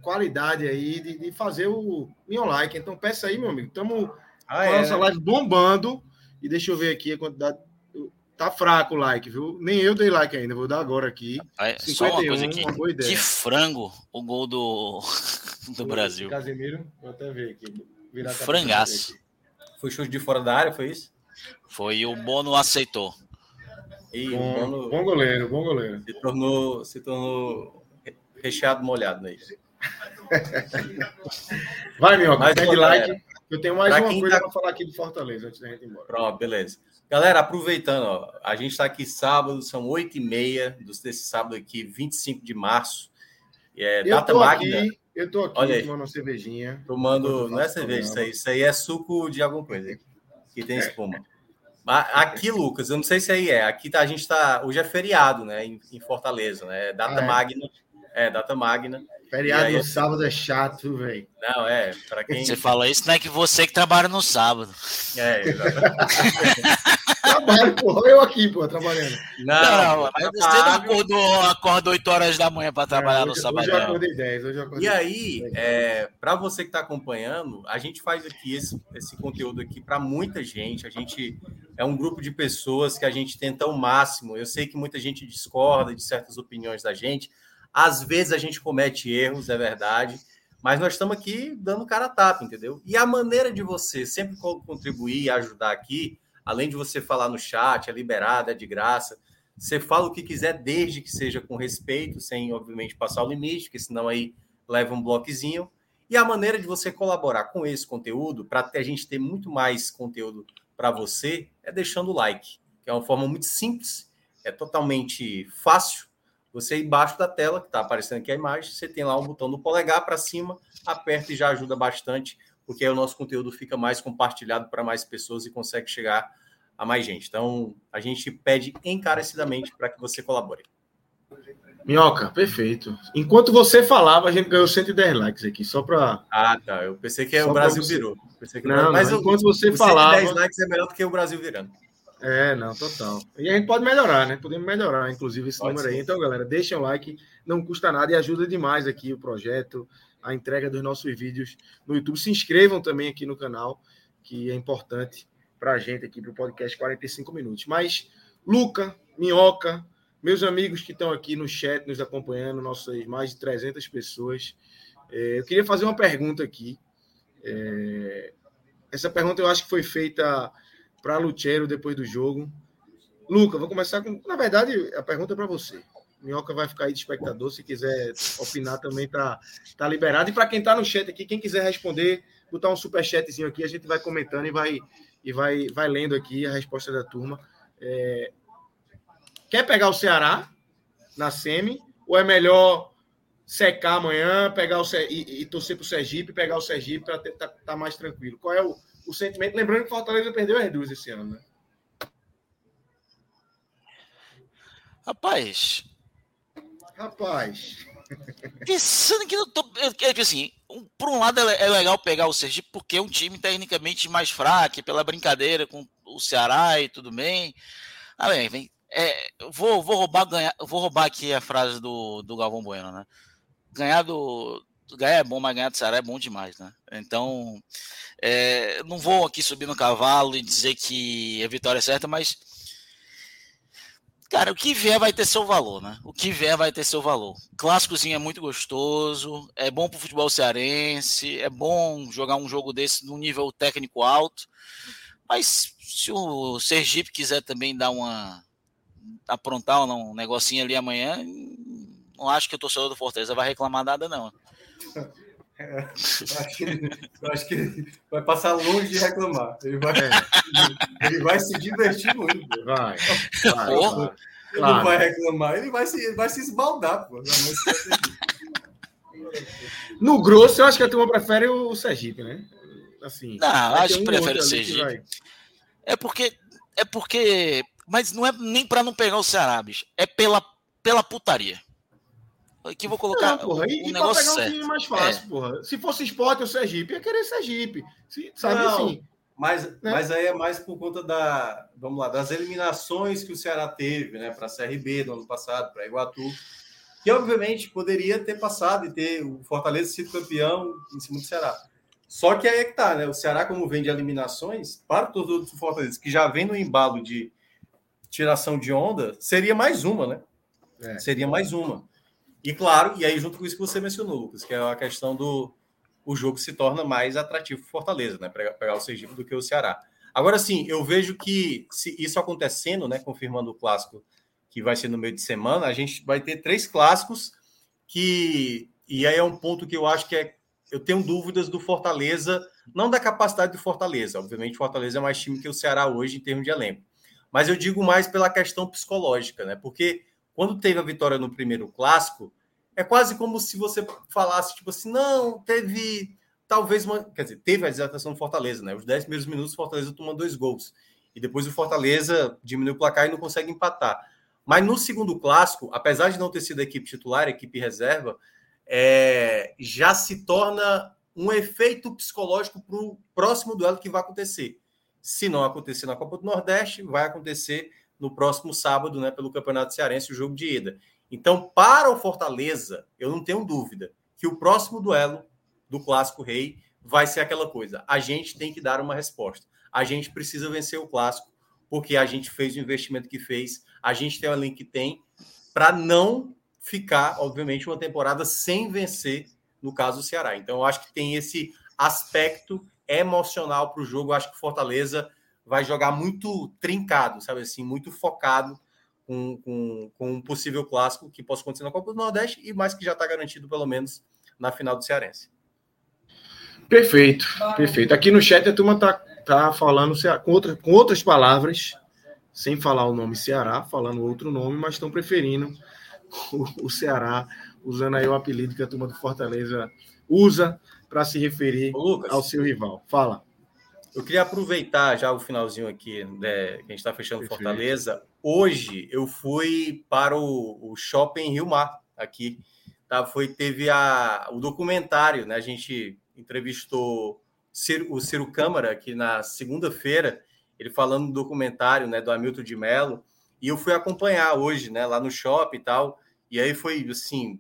qualidade aí de, de fazer o meu like. Então peça aí, meu amigo. Estamos ah, com a nossa é. live bombando. E deixa eu ver aqui a quantidade. Tá fraco o like, viu? Nem eu dei like ainda, vou dar agora aqui. É, 51, só uma coisa aqui. Uma que frango o gol do, [LAUGHS] do Brasil. Casemiro, vou até ver aqui. Virar Frangaço. Foi chute de fora da área, foi isso? Foi o Bono aceitou. E bom, Bono... bom goleiro, bom goleiro. Se tornou, se tornou recheado molhado né? Vai, meu, mais pede like. Eu tenho mais uma coisa tá... para falar aqui do Fortaleza antes da gente ir embora. Pronto, beleza. Galera, aproveitando, ó, a gente está aqui sábado, são oito e meia desse sábado aqui, 25 de março. É, eu data magna. Aqui, eu tô aqui Olha tomando uma cervejinha. Tomando, não é cerveja, isso aí, isso aí é suco de alguma coisa, que tem espuma. Aqui, Lucas, eu não sei se aí é. Aqui tá, a gente tá. Hoje é feriado, né? Em, em Fortaleza, né? Data ah, é. magna. É, data magna. Feriado aí, no sábado é chato, velho. Não, é. Para quem. Você fala isso, não é que você que trabalha no sábado. É, exatamente. [LAUGHS] Trabalho, porra, eu aqui, pô, trabalhando. Não, não mas você não acordou, acordou 8 horas da manhã para trabalhar é, hoje, no sábado. Hoje eu acordei 10, hoje eu acordei E aí, é, para você que está acompanhando, a gente faz aqui esse, esse conteúdo aqui para muita gente. A gente é um grupo de pessoas que a gente tenta ao máximo. Eu sei que muita gente discorda de certas opiniões da gente. Às vezes a gente comete erros, é verdade, mas nós estamos aqui dando cara a tapa, entendeu? E a maneira de você sempre contribuir e ajudar aqui, além de você falar no chat, é liberado, é de graça. Você fala o que quiser, desde que seja com respeito, sem, obviamente, passar o limite, porque senão aí leva um bloquezinho. E a maneira de você colaborar com esse conteúdo, para a gente ter muito mais conteúdo para você, é deixando o like, que é uma forma muito simples, é totalmente fácil você embaixo da tela, que está aparecendo aqui a imagem, você tem lá um botão do polegar para cima, aperta e já ajuda bastante, porque aí o nosso conteúdo fica mais compartilhado para mais pessoas e consegue chegar a mais gente. Então, a gente pede encarecidamente para que você colabore. Minhoca, perfeito. Enquanto você falava, a gente ganhou 110 likes aqui, só para. Ah, tá. Eu pensei que o Brasil virou. Pensei que não, mas não, enquanto você falava. 110 likes é melhor do que o Brasil virando. É, não, total. E a gente pode melhorar, né? Podemos melhorar, inclusive, esse pode número ser. aí. Então, galera, deixem o like, não custa nada e ajuda demais aqui o projeto, a entrega dos nossos vídeos no YouTube. Se inscrevam também aqui no canal, que é importante para a gente aqui, para o podcast 45 minutos. Mas, Luca, Minhoca, meus amigos que estão aqui no chat nos acompanhando, nossas mais de 300 pessoas, é, eu queria fazer uma pergunta aqui. É, essa pergunta eu acho que foi feita para Luchero depois do jogo. Luca, vou começar com. Na verdade, a pergunta é para você. Minhoca vai ficar aí de espectador. Se quiser opinar, também tá, tá liberado. E para quem está no chat aqui, quem quiser responder, botar um super chatzinho aqui, a gente vai comentando e vai, e vai, vai lendo aqui a resposta da turma. É... Quer pegar o Ceará na semi? Ou é melhor secar amanhã, pegar o e, e torcer para o Sergipe, pegar o Sergipe para estar tá, tá mais tranquilo? Qual é o, o sentimento. Lembrando que Fortaleza perdeu as duas esse ano, né? Rapaz. Rapaz. Pensando que não tô. É, assim, um, por um lado é, é legal pegar o Sergipe porque é um time tecnicamente mais fraco, pela brincadeira com o Ceará e tudo bem. Ah, bem, vem. É, vou, vou roubar ganhar, vou roubar aqui a frase do, do Galvão Bueno, né? Ganhar do, ganhar é bom, mas ganhar do Ceará é bom demais, né? Então, é, não vou aqui subir no cavalo e dizer que a vitória é certa, mas Cara, o que vier vai ter seu valor, né? O que vier vai ter seu valor. Clássicozinho é muito gostoso, é bom pro futebol cearense, é bom jogar um jogo desse num nível técnico alto. Mas se o Sergipe quiser também dar uma. aprontar um negocinho ali amanhã, não acho que o torcedor do Fortaleza vai reclamar nada, não. Eu, acho que ele, eu acho que ele vai passar longe de reclamar. Ele vai, é. ele vai se divertir muito. Vai. vai, vai. Ele claro. não vai reclamar, ele vai se, vai se esbaldar. Pô. No grosso, eu acho que a turma prefere o Sergipe, né? Assim, não, acho que prefere o Sergipe. É porque. É porque. Mas não é nem para não pegar o Ceará, bicho. É pela, pela putaria. Aqui vou colocar. Não, porra, e, um e pra pegar um time mais fácil, é. porra. Se fosse esporte o Sergipe, ia querer Sergipe. Se, sabe não, assim? Mas, né? mas aí é mais por conta da, vamos lá, das eliminações que o Ceará teve, né? Para a CRB do ano passado, para Iguatu. Que obviamente poderia ter passado e ter o Fortaleza sido campeão em cima do Ceará. Só que aí é que tá, né? O Ceará, como vem de eliminações, para todos os outros Fortaleza, que já vem no embalo de tiração de onda, seria mais uma, né? É. Seria mais uma. E claro, e aí junto com isso que você mencionou, Lucas, que é a questão do o jogo se torna mais atrativo para Fortaleza, né? Pegar, o Sergipe do que o Ceará. Agora sim, eu vejo que se isso acontecendo, né? Confirmando o clássico que vai ser no meio de semana, a gente vai ter três clássicos que. E aí é um ponto que eu acho que é. Eu tenho dúvidas do Fortaleza, não da capacidade do Fortaleza. Obviamente, Fortaleza é mais time que o Ceará hoje em termos de elenco. Mas eu digo mais pela questão psicológica, né? Porque quando teve a vitória no primeiro clássico, é quase como se você falasse, tipo assim, não, teve talvez uma. Quer dizer, teve a desatação do Fortaleza, né? Os 10 primeiros minutos, o Fortaleza toma dois gols. E depois o Fortaleza diminui o placar e não consegue empatar. Mas no segundo clássico, apesar de não ter sido a equipe titular, a equipe reserva, é, já se torna um efeito psicológico para o próximo duelo que vai acontecer. Se não acontecer na Copa do Nordeste, vai acontecer no próximo sábado, né, pelo Campeonato Cearense, o jogo de ida. Então, para o Fortaleza, eu não tenho dúvida que o próximo duelo do Clássico Rei vai ser aquela coisa. A gente tem que dar uma resposta. A gente precisa vencer o Clássico, porque a gente fez o investimento que fez, a gente tem o elenco que tem, para não ficar, obviamente, uma temporada sem vencer, no caso do Ceará. Então, eu acho que tem esse aspecto emocional para o jogo. Eu acho que Fortaleza vai jogar muito trincado, sabe assim, muito focado com, com, com um possível clássico que possa acontecer na Copa do Nordeste e mais que já está garantido, pelo menos, na final do Cearense. Perfeito, perfeito. Aqui no chat a turma tá, tá falando com, outra, com outras palavras, sem falar o nome Ceará, falando outro nome, mas estão preferindo o, o Ceará, usando aí o apelido que a turma do Fortaleza usa para se referir ao seu rival. Fala. Eu queria aproveitar já o finalzinho aqui, né, que a gente está fechando Perfeito. Fortaleza. Hoje eu fui para o, o Shopping Rio Mar, aqui. Tá? Foi, teve a, o documentário, né? A gente entrevistou Ciro, o Ciro Câmara aqui na segunda-feira, ele falando do documentário né, do Hamilton de Mello, e eu fui acompanhar hoje, né, lá no shopping e tal. E aí foi assim,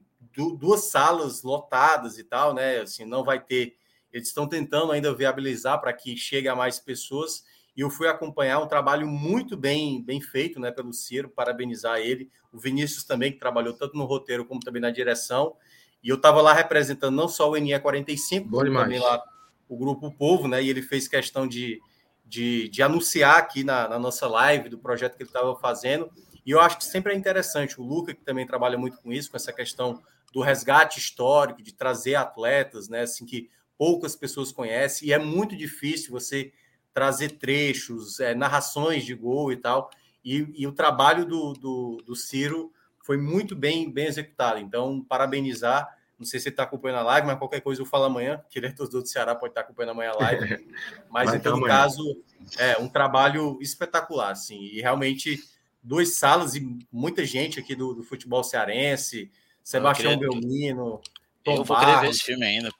duas salas lotadas e tal, né? Assim, não vai ter eles estão tentando ainda viabilizar para que chegue a mais pessoas. E eu fui acompanhar um trabalho muito bem, bem feito né, pelo Ciro, parabenizar ele. O Vinícius também, que trabalhou tanto no roteiro como também na direção. E eu estava lá representando não só o NE 45, como também lá o Grupo Povo, né? E ele fez questão de, de, de anunciar aqui na, na, nossa live do projeto que ele estava fazendo. E eu acho que sempre é interessante. O Luca, que também trabalha muito com isso, com essa questão do resgate histórico, de trazer atletas, né? Assim, que poucas pessoas conhecem, e é muito difícil você trazer trechos, é, narrações de gol e tal. E, e o trabalho do, do, do, Ciro foi muito bem, bem executado. Então, parabenizar. Não sei se ele está acompanhando a live, mas qualquer coisa eu falo amanhã, que ele é do Ceará, pode estar acompanhando amanhã a live. [LAUGHS] Mas, em todo amanhã. caso, é um trabalho espetacular, assim, e realmente duas salas e muita gente aqui do, do futebol cearense, Sebastião Belmino. Eu vou querer ver esse filme ainda.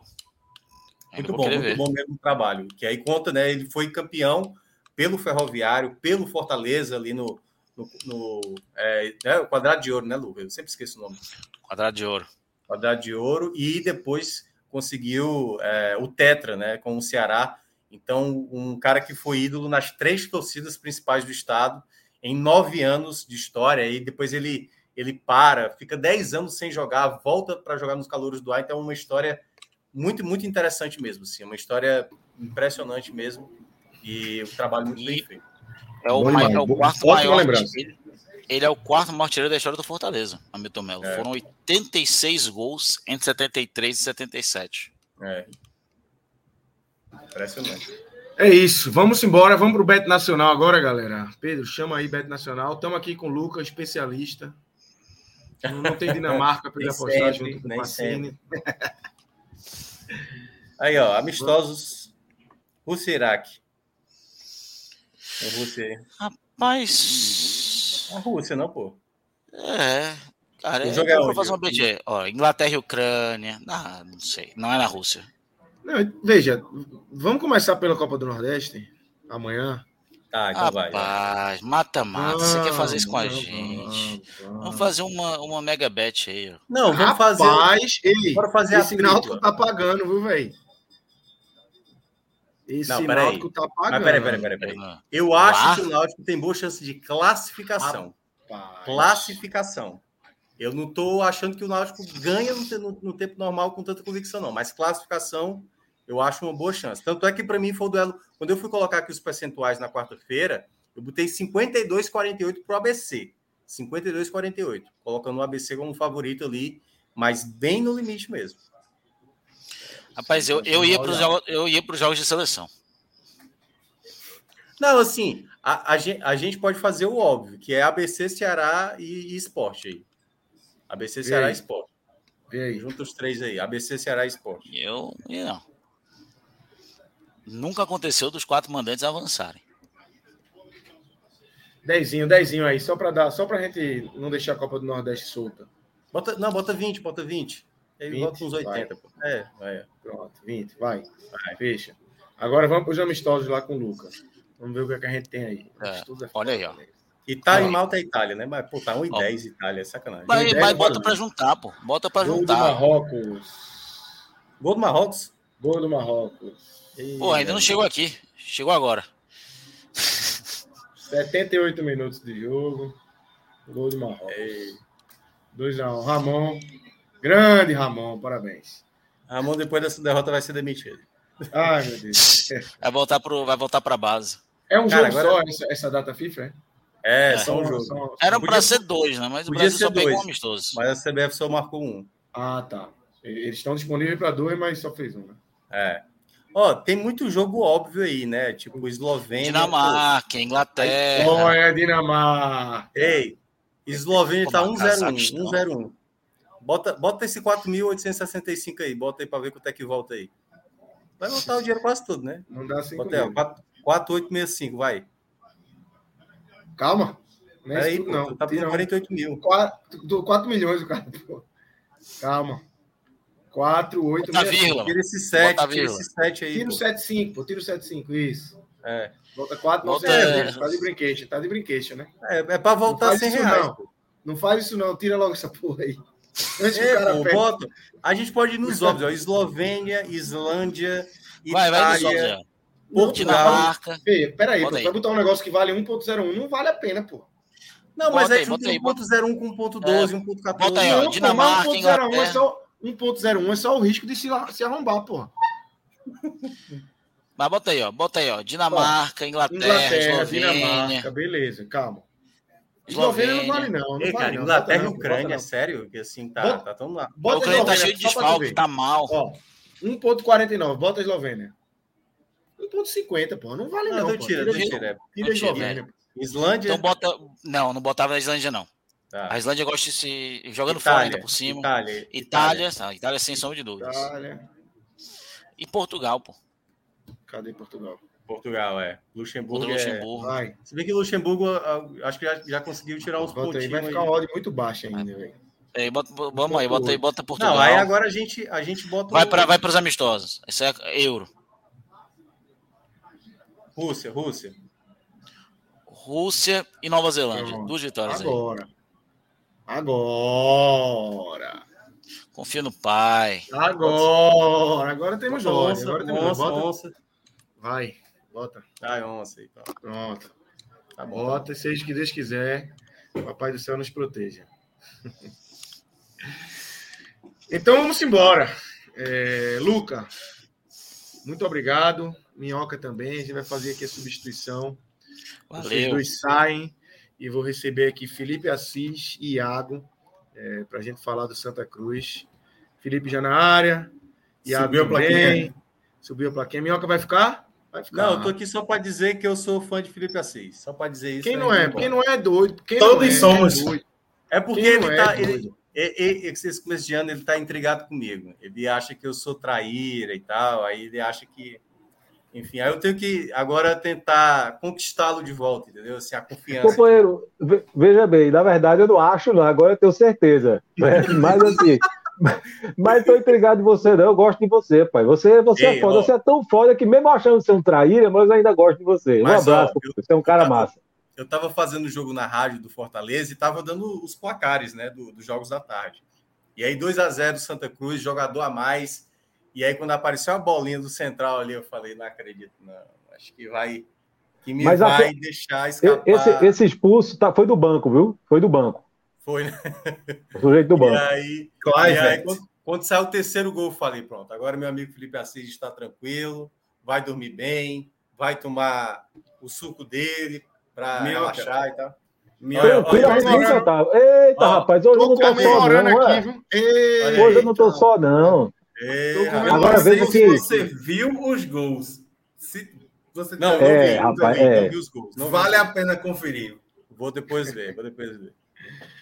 Muito bom, muito ver. bom mesmo o trabalho. Que aí conta, né? Ele foi campeão pelo Ferroviário, pelo Fortaleza ali no, no, no é, é, Quadrado de Ouro, né, Lu? Eu sempre esqueço o nome. Quadrado de Ouro. Quadrado de Ouro e depois conseguiu é, o Tetra, né, com o Ceará. Então, um cara que foi ídolo nas três torcidas principais do estado. em nove anos de história, e depois ele, ele para, fica dez anos sem jogar, volta para jogar nos calouros do ar. Então, é uma história muito, muito interessante mesmo. Assim, uma história impressionante mesmo. E o trabalho muito bem feito. É o, é o quarto maior. Ele, ele, é o quarto maior da história do Fortaleza, Hamilton Melo. É. Foram 86 gols entre 73 e 77. É. Impressionante. É isso. Vamos embora. Vamos pro Beto Nacional agora, galera. Pedro, chama aí Beto Nacional. Estamos aqui com o Lucas, especialista. Não, não tem [LAUGHS] Dinamarca para ele apostar junto com o Pacini. [LAUGHS] Aí, ó, amistosos. Rússia e Iraque. A Rússia. Rapaz. A Rússia, não, pô. É. Cara, eu é vou fazer uma BG. Ó, Inglaterra e Ucrânia. Ah, não sei. Não é na Rússia. Não, veja, vamos começar pela Copa do Nordeste amanhã. Tá, então Rapaz, vai. mata-mata. Você quer fazer isso com a gente? Vamos fazer uma, uma mega bet aí. Ó. Não, vamos Rapaz, fazer. Ei, Bora fazer esse Náutico tá pagando, viu, velho? Esse não, Náutico tá pagando. Mas peraí, peraí, peraí. peraí. Ah. Eu acho que o Náutico tem boa chance de classificação. Rapaz. Classificação. Eu não tô achando que o Náutico ganha no, no, no tempo normal com tanta convicção, não. Mas classificação eu acho uma boa chance. Tanto é que para mim foi o duelo. Quando eu fui colocar aqui os percentuais na quarta-feira, eu botei 52,48 para o ABC. 52,48, colocando o ABC como favorito ali, mas bem no limite mesmo. Rapaz, eu, eu ia para os jogos, eu ia para os jogos de seleção. Não, assim, a, a, gente, a gente pode fazer o óbvio, que é ABC, Ceará e, e Esporte aí. ABC, Ceará e Esporte. Aí? Junta os três aí, ABC, Ceará e Esporte. Eu, eu não. Nunca aconteceu dos quatro mandantes avançarem. Dezinho, dezinho aí, só para dar, só para gente não deixar a Copa do Nordeste solta. Bota, não, bota 20, bota 20. Aí 20, bota uns 80. Vai. É, vai. Pronto, 20, vai. vai. Fecha. Agora vamos para os amistosos lá com o Lucas. Vamos ver o que, é que a gente tem aí. É, é olha aí, ó. Itália e Malta é Itália, né? Mas, pô, tá 1 e 10 Itália, é sacanagem. Mas, mas bota para juntar, pô. Bota para juntar. Gol do Marrocos. Gol do Marrocos? Gol do Marrocos. Pô, ainda não chegou aqui. Chegou agora. [LAUGHS] 78 minutos de jogo. Gol de Marrocos. 2x1. Um. Ramon. Grande Ramon, parabéns. Ramon, depois dessa derrota, vai ser demitido. Ai, meu Deus. [LAUGHS] Vai voltar para vai voltar a base. É um Cara, jogo agora... só essa, essa, data FIFA, é? É, é só um jogo. Só, Era para ser dois, né? Mas o Brasil só dois, pegou um amistoso. Mas a CBF só marcou um. Ah, tá. Eles estão disponíveis para dois, mas só fez um, né? É. Ó, tem muito jogo óbvio aí, né? Tipo Eslovênia. Dinamarca, pô. Inglaterra. Olha, Dinamarca. Ei, Eslovênia tá 1-0-1. 1-0-1. Bota, bota esse 4.865 aí, bota aí para ver quanto é que volta aí. Vai voltar o dinheiro quase tudo, né? Não dá 5 Bota aí, 4,865, vai. Calma. Não é aí, pô, não. Tá por 48 mil. 4, 4 milhões o cara, pô. Calma. 4, 8, Bota vírgula. Tira esse 7, tira esse 7 aí. Tira o 7, 5, pô. Tira o 7, 5, isso. É. Volta 4, não, é, tá de brinquedo, tá de brinquedo, né? É, é pra voltar 100 reais. Não. não faz isso não, tira logo essa porra aí. [LAUGHS] Antes é, pô, bota. A gente pode ir nos óbvios, ó. Eslovênia, Islândia, vai, Itália, vai Portugal. Peraí, peraí, vai botar um negócio que vale 1.01, não vale a pena, pô. Não, mas bota aí, junta 1.01 com 1.12, é, 1.14. Bota aí, ó, Dinamarca, 1.01 é só 1.01 é só o risco de se, se arrombar, porra. Mas bota aí, ó. Bota aí, ó. Dinamarca, Inglaterra, Inglaterra Dinamarca, beleza, calma. Eslovênia não vale, não. não Ei, vale, cara, não. Inglaterra e Ucrânia, é sério? Que assim, tá, bota, tá tão lá. Bota a Ucrânia tá cheio de desfalque, tá mal. Ó, 1,49, bota a Eslovênia. 1,50, pô. Não vale, não. não tira, tira, tira, tira a Eslovênia. Islândia. Então bota. Não, não botava a Islândia, não. Tá. A Islândia gosta de se. jogando Itália, fora ainda por cima. Itália. Itália, Itália, Itália sem sombra de dúvidas. Itália. E Portugal, pô. Cadê Portugal? Portugal, é. Luxemburgo. É... Luxemburgo. Vai. Se bem que Luxemburgo, acho que já, já conseguiu tirar os bota pontinhos. Aí, vai ficar uma odd muito baixa ainda, velho. É, bota, vamos aí, bota aí, bota Portugal. Não, aí agora a gente, a gente bota. Vai para vai os amistosos. Esse é euro. Rússia, Rússia. Rússia e Nova Zelândia. Duas vitórias agora. aí. Agora. Confia no pai. Agora. Agora temos onça. Agora temos onça, onça. Vai, bota. Vai, onça aí. Pronto. Tá bom. Bota, seja que Deus quiser. Papai do céu nos proteja. [LAUGHS] então vamos embora. É, Luca, muito obrigado. Minhoca também. A gente vai fazer aqui a substituição. Valeu. Vocês dois saem e vou receber aqui Felipe Assis e Iago é, para a gente falar do Santa Cruz. Felipe já na área. Iago Subiu também. a plaquinha. Subiu a plaquinha. Minhoca vai ficar? Vai ficar. Não, eu tô aqui só para dizer que eu sou fã de Felipe Assis. Só para dizer isso. Quem não é? Quem não é doido? Quem Todos é, somos. É, é porque quem ele tá. É ele, esse começo de ano ele tá intrigado comigo. Ele acha que eu sou traíra e tal. Aí ele acha que. Enfim, aí eu tenho que agora tentar conquistá-lo de volta, entendeu? Assim, a confiança. Companheiro, veja bem, na verdade eu não acho, não. Agora eu tenho certeza. Né? Mas assim. [LAUGHS] Mas tô intrigado de você, não. Eu gosto de você, pai. Você, você é Ei, é foda. Ó, você é tão foda que, mesmo achando ser um traíra, mas eu ainda gosto de você. Um abraço, ó, eu, você é um cara tava, massa. Eu tava fazendo o jogo na rádio do Fortaleza e tava dando os placares, né, do, dos jogos da tarde. E aí, 2 a 0 Santa Cruz, jogador a mais. E aí, quando apareceu a bolinha do Central ali, eu falei, não acredito, não. Acho que vai. Que me Mas vai a... deixar escapar. Esse, esse expulso tá, foi do banco, viu? Foi do banco. Foi, né? [LAUGHS] O sujeito do banco. E aí, Clive, e aí quando, quando saiu o terceiro gol, eu falei: pronto, agora meu amigo Felipe Assis está tranquilo, vai dormir bem, vai tomar o suco dele para relaxar e tal. Minha, olha, tá. Eita, ó, rapaz, hoje eu não tô só, não. Aqui, hoje eu não tô só, não. Ei, agora veja que. Você viu os gols. Se você não, não é, viu, rapaz, também, é. não viu os gols. Não vale a pena conferir. Vou depois ver, vou depois ver.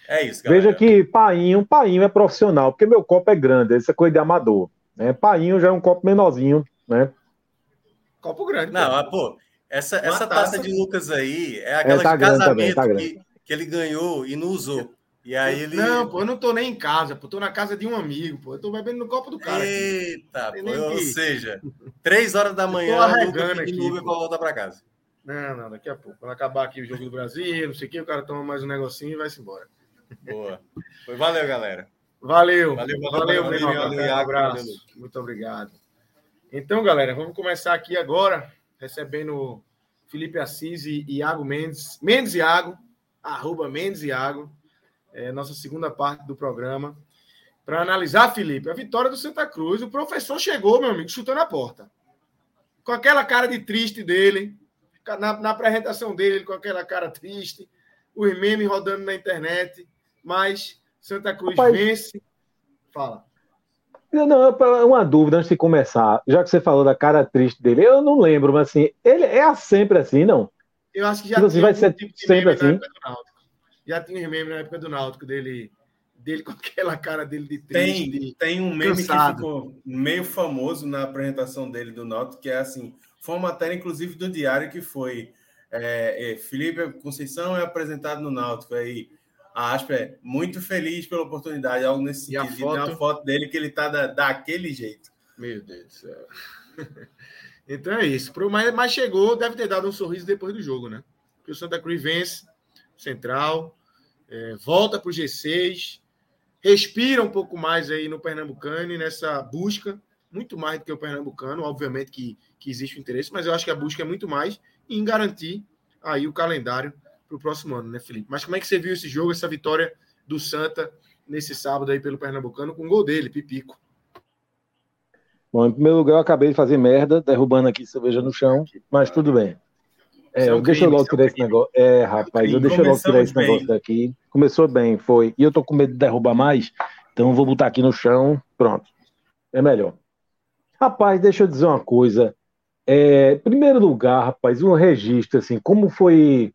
É isso, galera. Veja que painho, painho é profissional, porque meu copo é grande, essa é coisa de amador. Né? Painho já é um copo menorzinho, né? Copo grande. Não, pô, essa, essa taça, taça de Lucas aí é aquela é, tá de casamento também, tá que, que ele ganhou e não usou. E aí ele. Não, pô, eu não tô nem em casa, pô, tô na casa de um amigo, pô. Eu tô bebendo no copo do cara. Eita, pô, ou seja, três horas da manhã, eu tô aqui, no Uber pra voltar pra casa. Não, não, daqui a pouco. Quando acabar aqui o jogo do Brasil, não sei o que, o cara toma mais um negocinho e vai-se embora. Boa. Foi, valeu, galera. Valeu. Valeu, valeu, valeu, valeu, valeu um abraço. Muito obrigado. Então, galera, vamos começar aqui agora, recebendo Felipe Assis e Iago Mendes. Mendes Iago, arroba Mendes Iago, é, nossa segunda parte do programa. Para analisar, Felipe, a vitória do Santa Cruz. O professor chegou, meu amigo, chutando a porta. Com aquela cara de triste dele, na, na apresentação dele, com aquela cara triste, os memes rodando na internet mas Santa Cruz Rapaz, vence. Fala. Não, uma dúvida antes de começar. Já que você falou da cara triste dele, eu não lembro, mas assim, ele é sempre assim, não? Eu acho que já tipo assim, vai ser tipo sempre assim. Já tinha meme na época do Náutico dele, dele [LAUGHS] com aquela cara dele de triste. Tem, de tem um meme cansado. que ficou meio famoso na apresentação dele do Náutico, que é assim, foi uma matéria inclusive do Diário que foi é, é, Felipe Conceição é apresentado no Náutico aí a Aspa é muito feliz pela oportunidade, algo nesse e sentido. A foto... Tem uma foto dele que ele tá da, daquele jeito. Meu Deus do céu. [LAUGHS] então é isso. Mas, mas chegou, deve ter dado um sorriso depois do jogo, né? Porque o Santa Cruz vence, Central, é, volta para o G6, respira um pouco mais aí no Pernambucano e nessa busca, muito mais do que o Pernambucano, obviamente que, que existe o interesse, mas eu acho que a busca é muito mais em garantir aí o calendário para o próximo ano, né, Felipe? Mas como é que você viu esse jogo, essa vitória do Santa nesse sábado aí pelo Pernambucano com o gol dele, Pipico? Bom, em primeiro lugar, eu acabei de fazer merda, derrubando aqui cerveja no chão, mas tudo bem. É, é um deixa eu logo tirar esse negócio. É, rapaz, eu deixa eu logo tirar esse negócio daqui. Começou bem, foi. E eu tô com medo de derrubar mais, então eu vou botar aqui no chão. Pronto. É melhor. Rapaz, deixa eu dizer uma coisa. É, primeiro lugar, rapaz, um registro, assim, como foi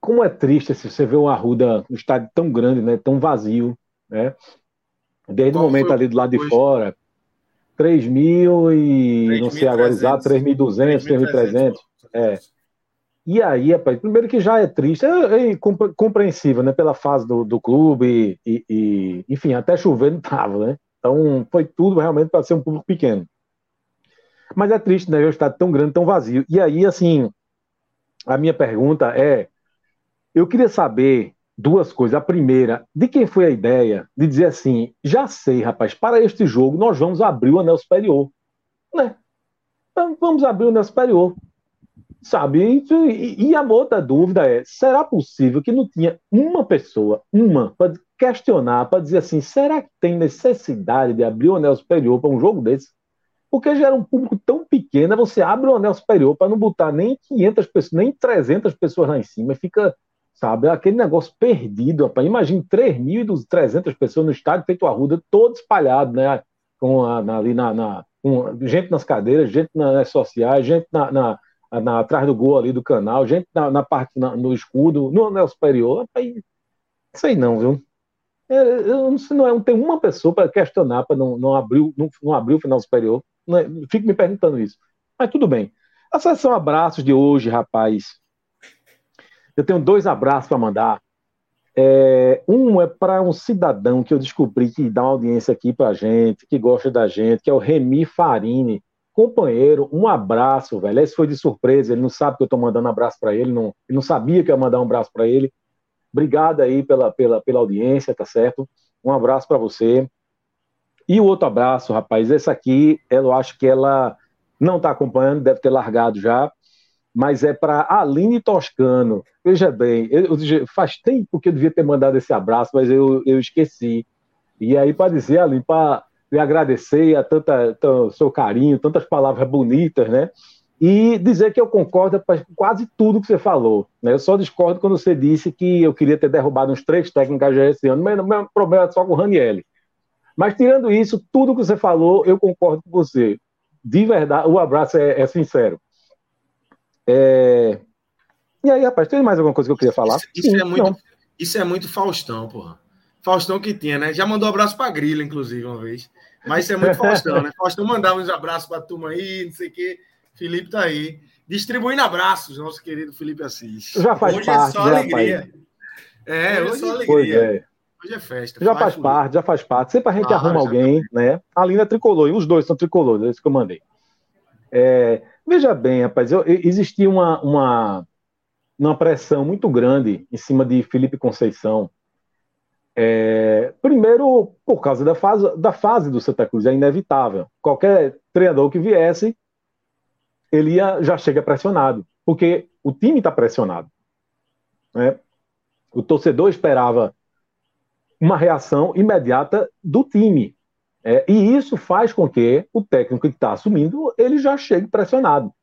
como é triste assim, você ver o Arruda, um estádio tão grande, né, tão vazio, né? Desde Qual o momento ali do lado de fora, 3 mil e 3, não sei agora exato, 3.200, 3.300. É. E aí, rapaz, primeiro que já é triste, é, é compreensível, né? Pela fase do, do clube e, e, enfim, até chover não tava, né? Então foi tudo realmente para ser um público pequeno. Mas é triste, né? O estádio tão grande, tão vazio. E aí, assim, a minha pergunta é: eu queria saber duas coisas. A primeira, de quem foi a ideia de dizer assim: já sei, rapaz, para este jogo nós vamos abrir o anel superior. Né? Então, vamos abrir o anel superior. Sabe? E, e a outra dúvida é: será possível que não tinha uma pessoa, uma, para questionar, para dizer assim, será que tem necessidade de abrir o anel superior para um jogo desse? Porque já era um público tão pequeno, você abre o anel superior para não botar nem 500 pessoas, nem 300 pessoas lá em cima, fica, sabe, aquele negócio perdido, rapaz. Imagine 3.300 pessoas no estádio feito Arruda, todo espalhado, né? Com a, na, ali na, na com gente nas cadeiras, gente nas sociais, gente na, na, na, atrás do gol ali do canal, gente na, na parte no escudo, no anel superior. Rapaz, sei não, viu? É, eu não, sei, não, é, não tem uma pessoa para questionar para não, não, abrir, não, não abrir o final superior. Não, é, fico me perguntando isso. Mas tudo bem. A sessão abraços de hoje, rapaz. Eu tenho dois abraços para mandar. É, um é para um cidadão que eu descobri que dá uma audiência aqui para gente, que gosta da gente, que é o Remi Farini. Companheiro, um abraço, velho. Esse foi de surpresa, ele não sabe que eu estou mandando abraço para ele, não, ele não sabia que eu ia mandar um abraço para ele. Obrigado aí pela, pela, pela audiência, tá certo? Um abraço para você. E o outro abraço, rapaz, esse aqui, eu acho que ela não está acompanhando, deve ter largado já, mas é para Aline Toscano. Veja bem, eu, faz tempo que eu devia ter mandado esse abraço, mas eu, eu esqueci. E aí, para dizer, Aline, para lhe agradecer a tanta, tão, seu carinho, tantas palavras bonitas, né? e dizer que eu concordo com quase tudo que você falou. Né? Eu só discordo quando você disse que eu queria ter derrubado uns três técnicos já esse ano, mas o meu problema é só com o Ranielli. Mas tirando isso, tudo que você falou, eu concordo com você. De verdade, o abraço é, é sincero. É... E aí, rapaz, tem mais alguma coisa que eu queria falar? Isso, isso Sim, é, muito, isso é muito Faustão, porra. Faustão que tinha, né? Já mandou um abraço pra Grila, inclusive, uma vez. Mas isso é muito Faustão, né? Faustão mandava uns abraços pra turma aí, não sei o quê. Felipe tá aí. Distribuindo abraços, nosso querido Felipe Assis. Já faz hoje parte, é só alegria. É, hoje, hoje é só alegria. É. Hoje é festa. Já faz, faz parte, já faz parte. Sempre a gente ah, arruma alguém, tá. né? A Lina é tricolor, e os dois são tricolores, é isso que eu mandei. É, veja bem, rapaz, eu, existia uma, uma, uma pressão muito grande em cima de Felipe Conceição. É, primeiro, por causa da fase, da fase do Santa Cruz, é inevitável. Qualquer treinador que viesse ele ia, já chega pressionado, porque o time está pressionado. Né? O torcedor esperava uma reação imediata do time. É, e isso faz com que o técnico que está assumindo ele já chegue pressionado.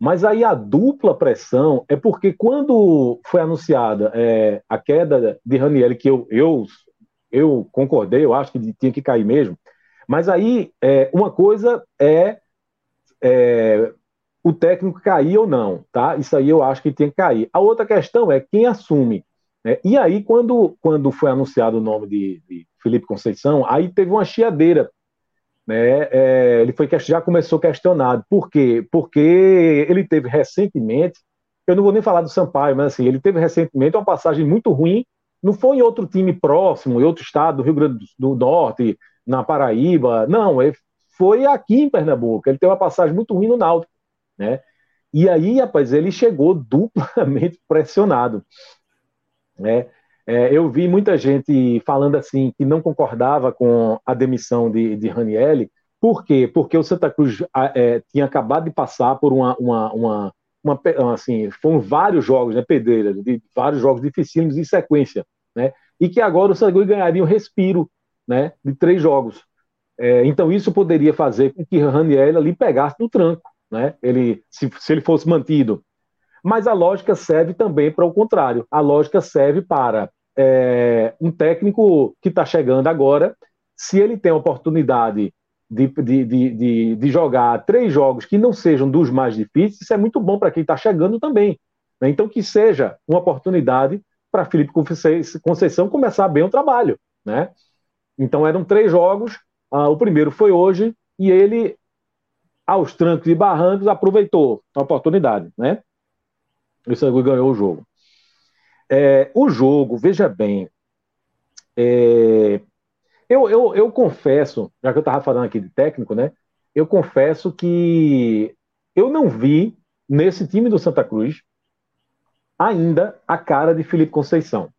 Mas aí a dupla pressão é porque quando foi anunciada é, a queda de Raniel, que eu, eu, eu concordei, eu acho que tinha que cair mesmo, mas aí é, uma coisa é, é o técnico cair ou não, tá? Isso aí eu acho que tem que cair. A outra questão é quem assume. Né? E aí, quando, quando foi anunciado o nome de, de Felipe Conceição, aí teve uma chiadeira. Né? É, ele foi já começou questionado. Por quê? Porque ele teve recentemente, eu não vou nem falar do Sampaio, mas assim, ele teve recentemente uma passagem muito ruim. Não foi em outro time próximo, em outro estado, do Rio Grande do Norte, na Paraíba. Não, ele foi aqui em Pernambuco. Ele teve uma passagem muito ruim no Náutico né? E aí, rapaz, ele chegou duplamente [LAUGHS] pressionado, né? É, eu vi muita gente falando assim que não concordava com a demissão de, de Ranielli. Por quê? Porque o Santa Cruz é, tinha acabado de passar por uma, uma, uma, uma assim, foram vários jogos, né, pedreira, de vários jogos dificílimos em sequência, né? E que agora o Santa Cruz ganharia um respiro, né, de três jogos. É, então isso poderia fazer com que Raniel ali pegasse no tranco né? Ele, se, se ele fosse mantido. Mas a lógica serve também para o contrário. A lógica serve para é, um técnico que está chegando agora, se ele tem a oportunidade de, de, de, de, jogar três jogos que não sejam dos mais difíceis, isso é muito bom para quem está chegando também. Né? Então, que seja uma oportunidade para Felipe Conceição começar bem o trabalho. Né? Então, eram três jogos, ah, o primeiro foi hoje, e ele aos trancos e barrancos, aproveitou a oportunidade, né? O Sangue ganhou o jogo. É, o jogo, veja bem, é, eu, eu, eu confesso, já que eu estava falando aqui de técnico, né? Eu confesso que eu não vi nesse time do Santa Cruz ainda a cara de Felipe Conceição.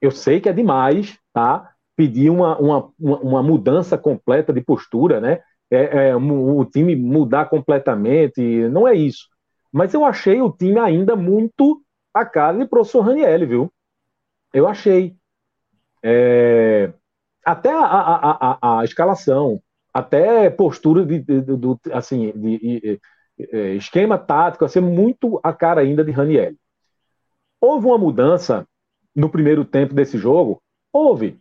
Eu sei que é demais, tá? Pedir uma, uma, uma mudança completa de postura, né? é, é, o time mudar completamente, não é isso. Mas eu achei o time ainda muito a cara de professor Ranielli, viu? Eu achei. É... Até a, a, a, a, escalação, até postura de, de, de, assim, de, é, esquema tático, assim, muito a cara ainda de Ranielli. Houve uma mudança no primeiro tempo desse jogo? Houve.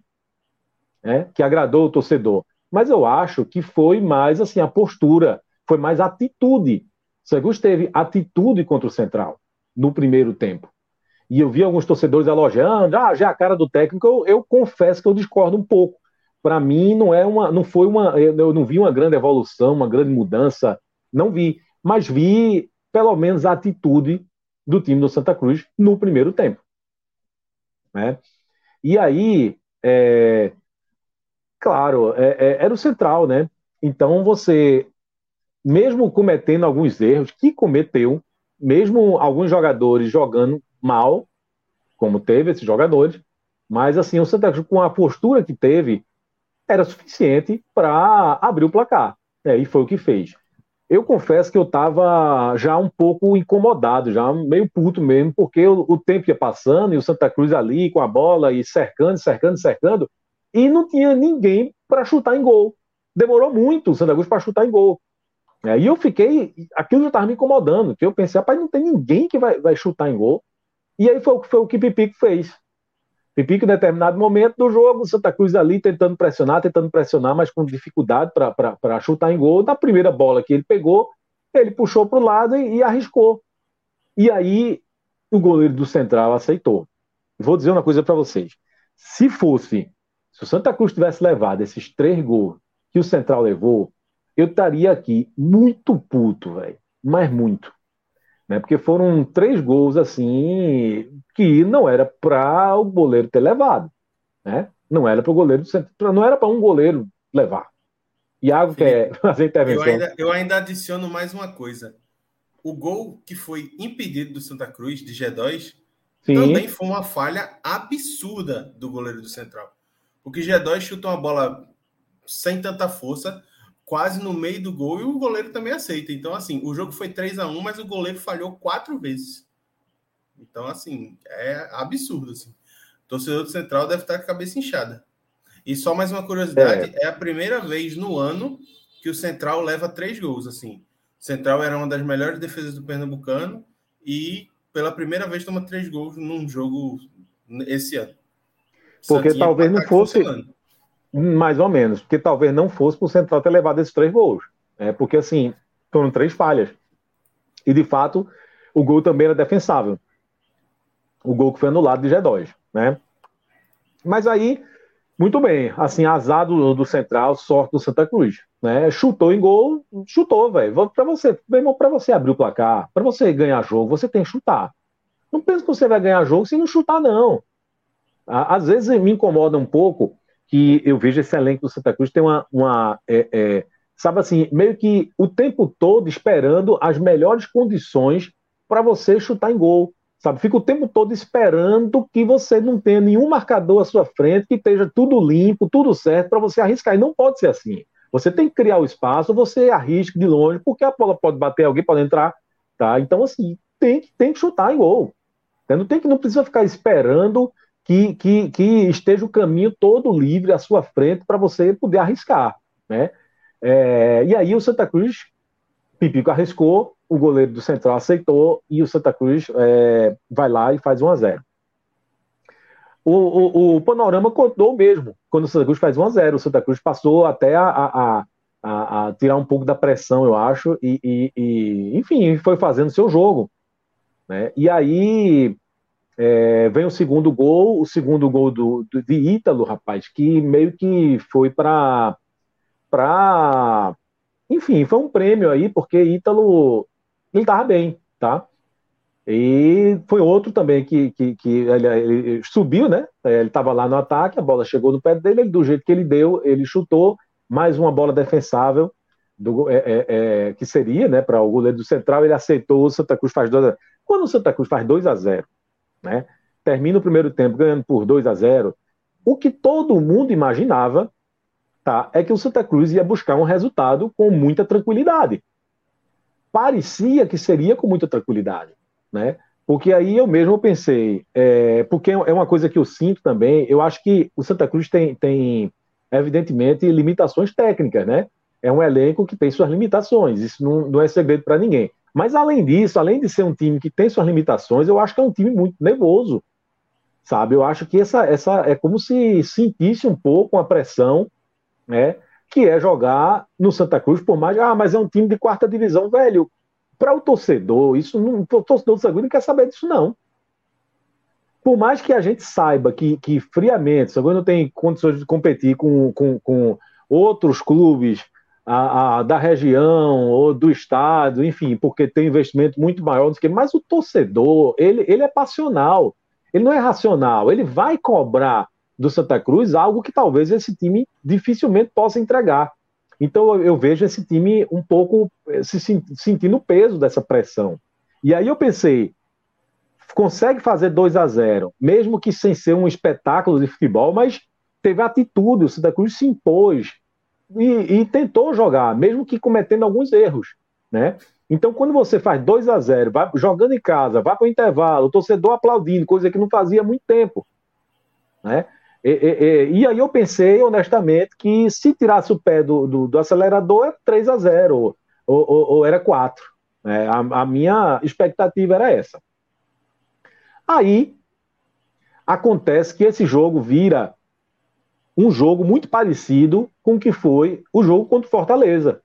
Né, que agradou o torcedor. Mas eu acho que foi mais assim a postura, foi mais atitude. O Segus teve atitude contra o Central no primeiro tempo. E eu vi alguns torcedores elogiando, ah, já é a cara do técnico, eu, eu confesso que eu discordo um pouco. Para mim não é uma, não foi uma, eu não vi uma grande evolução, uma grande mudança, não vi, mas vi pelo menos a atitude do time do Santa Cruz no primeiro tempo. Né? E aí, é, claro, é, é, era o central, né? Então você, mesmo cometendo alguns erros, que cometeu, mesmo alguns jogadores jogando mal, como teve esses jogadores, mas assim, o Santa Cruz, com a postura que teve, era suficiente para abrir o placar. Né? E foi o que fez. Eu confesso que eu estava já um pouco incomodado, já meio puto mesmo, porque o, o, tempo ia passando e o Santa Cruz ali com a bola e cercando, cercando, cercando, e não tinha ninguém para chutar em gol. Demorou muito o Santa Cruz para chutar em gol. É, e eu fiquei, aquilo já estava me incomodando, que eu pensei, rapaz, não tem ninguém que vai, vai chutar em gol. E aí foi, foi o que Pipico fez. Pipico, em determinado momento do jogo, Santa Cruz ali tentando pressionar, tentando pressionar, mas com dificuldade para chutar em gol. Na primeira bola que ele pegou, ele puxou para o lado e, e, arriscou. E aí o goleiro do Central aceitou. Vou dizer uma coisa para vocês. Se fosse, se o Santa Cruz tivesse levado esses três gols que o Central levou, eu estaria aqui muito puto, velho. Mas muito né? Porque foram três gols assim que não era para o goleiro ter levado, né? Não era para o goleiro, não era para um goleiro levar. Iago Felipe, quer [LAUGHS] fazer intervenção. Eu ainda, eu ainda adiciono mais uma coisa. O gol que foi impedido do Santa Cruz de G2 Sim. também foi uma falha absurda do goleiro do Central. Porque G2 chutou uma bola sem tanta força, quase no meio do gol e o goleiro também aceita. Então, assim, o jogo foi 3 a 1 mas o goleiro falhou quatro vezes. Então, assim, é absurdo. Assim. O torcedor do Central deve estar com a cabeça inchada. E só mais uma curiosidade: é. é a primeira vez no ano que o Central leva três gols. Assim, o Central era uma das melhores defesas do Pernambucano e pela primeira vez toma três gols num jogo esse ano. Porque Santinha talvez não fosse. Mais ou menos, porque talvez não fosse para o Central ter levado esses três gols. É, porque, assim, foram três falhas. E, de fato, o gol também era defensável. O gol que foi anulado de G2, né? Mas aí, muito bem. Assim, azar do, do Central, sorte do Santa Cruz. Né? Chutou em gol, chutou, velho. Para você, para você abrir o placar, para você ganhar jogo, você tem que chutar. Não pensa que você vai ganhar jogo se não chutar, não. Às vezes me incomoda um pouco que eu vejo esse elenco do Santa Cruz tem uma, uma é, é, sabe assim, meio que o tempo todo esperando as melhores condições para você chutar em gol, sabe? Fica o tempo todo esperando que você não tenha nenhum marcador à sua frente, que esteja tudo limpo, tudo certo para você arriscar. E não pode ser assim. Você tem que criar o espaço, você arrisca de longe, porque a bola pode bater, alguém pode entrar, tá? Então assim, tem, tem que chutar em gol. Não tem que não precisa ficar esperando que, que, que esteja o caminho todo livre à sua frente para você poder arriscar. Né? É, e aí o Santa Cruz, Pipico arriscou, o goleiro do Central aceitou e o Santa Cruz é, vai lá e faz 1 a 0 o, o, o panorama contou mesmo quando o Santa Cruz faz 1 a 0 O Santa Cruz passou até a, a, a, a tirar um pouco da pressão, eu acho, e, e, e enfim, foi fazendo seu jogo. Né? E aí é, vem o segundo gol, o segundo gol do, do, de Ítalo, rapaz, que meio que foi para. Pra... Enfim, foi um prêmio aí, porque Ítalo ele estava bem, tá? E foi outro também que, que, que ele, ele, subiu, né? Ele estava lá no ataque, a bola chegou no pé dele, ele, do jeito que ele deu, ele chutou, mais uma bola defensável, do, é, é, é, que seria, né, para o goleiro do Central, ele aceitou, o Santa Cruz faz 2 a 0. Quando o Santa Cruz faz 2 a 0 né? Termina o primeiro tempo ganhando por 2 a 0. O que todo mundo imaginava, tá, é que o Santa Cruz ia buscar um resultado com muita tranquilidade. parecia que seria com muita tranquilidade, né? Porque aí eu mesmo pensei, é, porque é uma coisa que eu sinto também, eu acho que o Santa Cruz tem, tem evidentemente, limitações técnicas, né? É um elenco que tem suas limitações, isso não, não é segredo para ninguém. Mas além disso, além de ser um time que tem suas limitações, eu acho que é um time muito nervoso, sabe? Eu acho que essa, essa é como se sentisse um pouco a pressão, né? Que é jogar no Santa Cruz, por mais, ah, mas é um time de quarta divisão, velho. Para o torcedor, isso não, o torcedor do Cruz não quer saber disso, não por mais que a gente saiba que, que friamente, São não tem condições de competir com, com, com outros clubes a, a, da região ou do estado, enfim, porque tem investimento muito maior, que, mas o torcedor, ele, ele é passional, ele não é racional, ele vai cobrar do Santa Cruz algo que talvez esse time dificilmente possa entregar. Então eu, eu vejo esse time um pouco eh, se sentindo o peso dessa pressão. E aí eu pensei, consegue fazer 2 a 0 mesmo que sem ser um espetáculo de futebol, mas teve atitude, o Santa Cruz se impôs e, e tentou jogar, mesmo que cometendo alguns erros, né? Então, quando você faz 2 a 0 vai jogando em casa, vai para o intervalo, o torcedor aplaudindo, coisa que não fazia há muito tempo, né? E, e, e, aí eu pensei, honestamente, que se tirasse o pé do, do, do acelerador, era 3 a 0 ou, ou, ou era 4. Né? A, a minha expectativa era essa. Aí acontece que esse jogo vira um jogo muito parecido com o que foi o jogo contra o Fortaleza,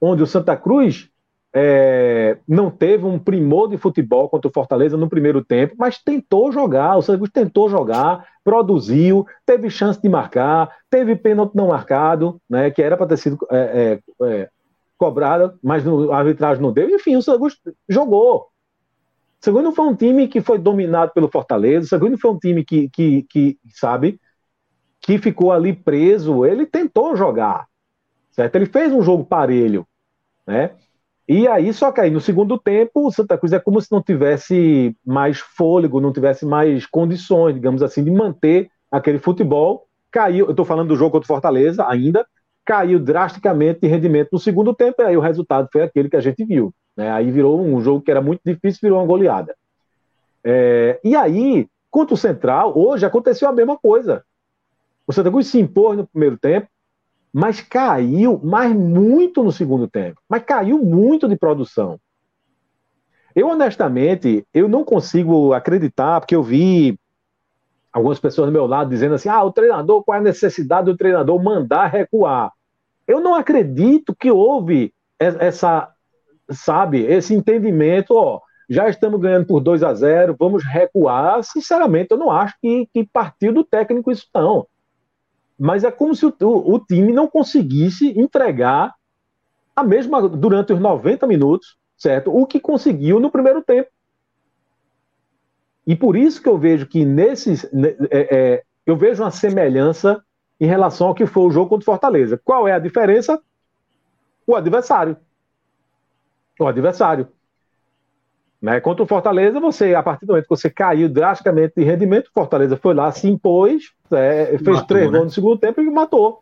onde o Santa Cruz é, não teve um primor de futebol contra o Fortaleza no primeiro tempo, mas tentou jogar, o Santa Cruz tentou jogar, produziu, teve chance de marcar, teve pênalti não marcado, né, que era para ter sido é, é, é cobrada, mas no, a arbitragem não deu, enfim, o Santa Cruz jogou, Segundo não foi um time que foi dominado pelo Fortaleza, segundo não foi um time que, que, que, sabe, que ficou ali preso. Ele tentou jogar, certo? Ele fez um jogo parelho, né? E aí, só que aí no segundo tempo, o Santa Cruz é como se não tivesse mais fôlego, não tivesse mais condições, digamos assim, de manter aquele futebol. Caiu, eu estou falando do jogo contra o Fortaleza ainda, caiu drasticamente de rendimento no segundo tempo, e aí o resultado foi aquele que a gente viu. Né? Aí virou um jogo que era muito difícil, virou uma goleada. É, e aí, contra o Central, hoje aconteceu a mesma coisa. O Santa Cruz se impôs no primeiro tempo, mas caiu, mas muito no segundo tempo. Mas caiu muito de produção. Eu, honestamente, eu não consigo acreditar, porque eu vi algumas pessoas do meu lado dizendo assim: ah, o treinador, qual é a necessidade do treinador mandar recuar? Eu não acredito que houve essa sabe, esse entendimento, ó, já estamos ganhando por 2 a 0 vamos recuar. Sinceramente, eu não acho que, que partiu do técnico isso não. Mas é como se o, o, time não conseguisse entregar a mesma durante os 90 minutos, certo? O que conseguiu no primeiro tempo. E por isso que eu vejo que nesses. É, é, eu vejo uma semelhança em relação ao que foi o jogo contra o Fortaleza. Qual é a diferença? O adversário o adversário. Né? Contra o Fortaleza, você, a partir do momento que você caiu drasticamente de rendimento, o Fortaleza foi lá, se impôs, é, fez matou, três né? gols no segundo tempo e matou.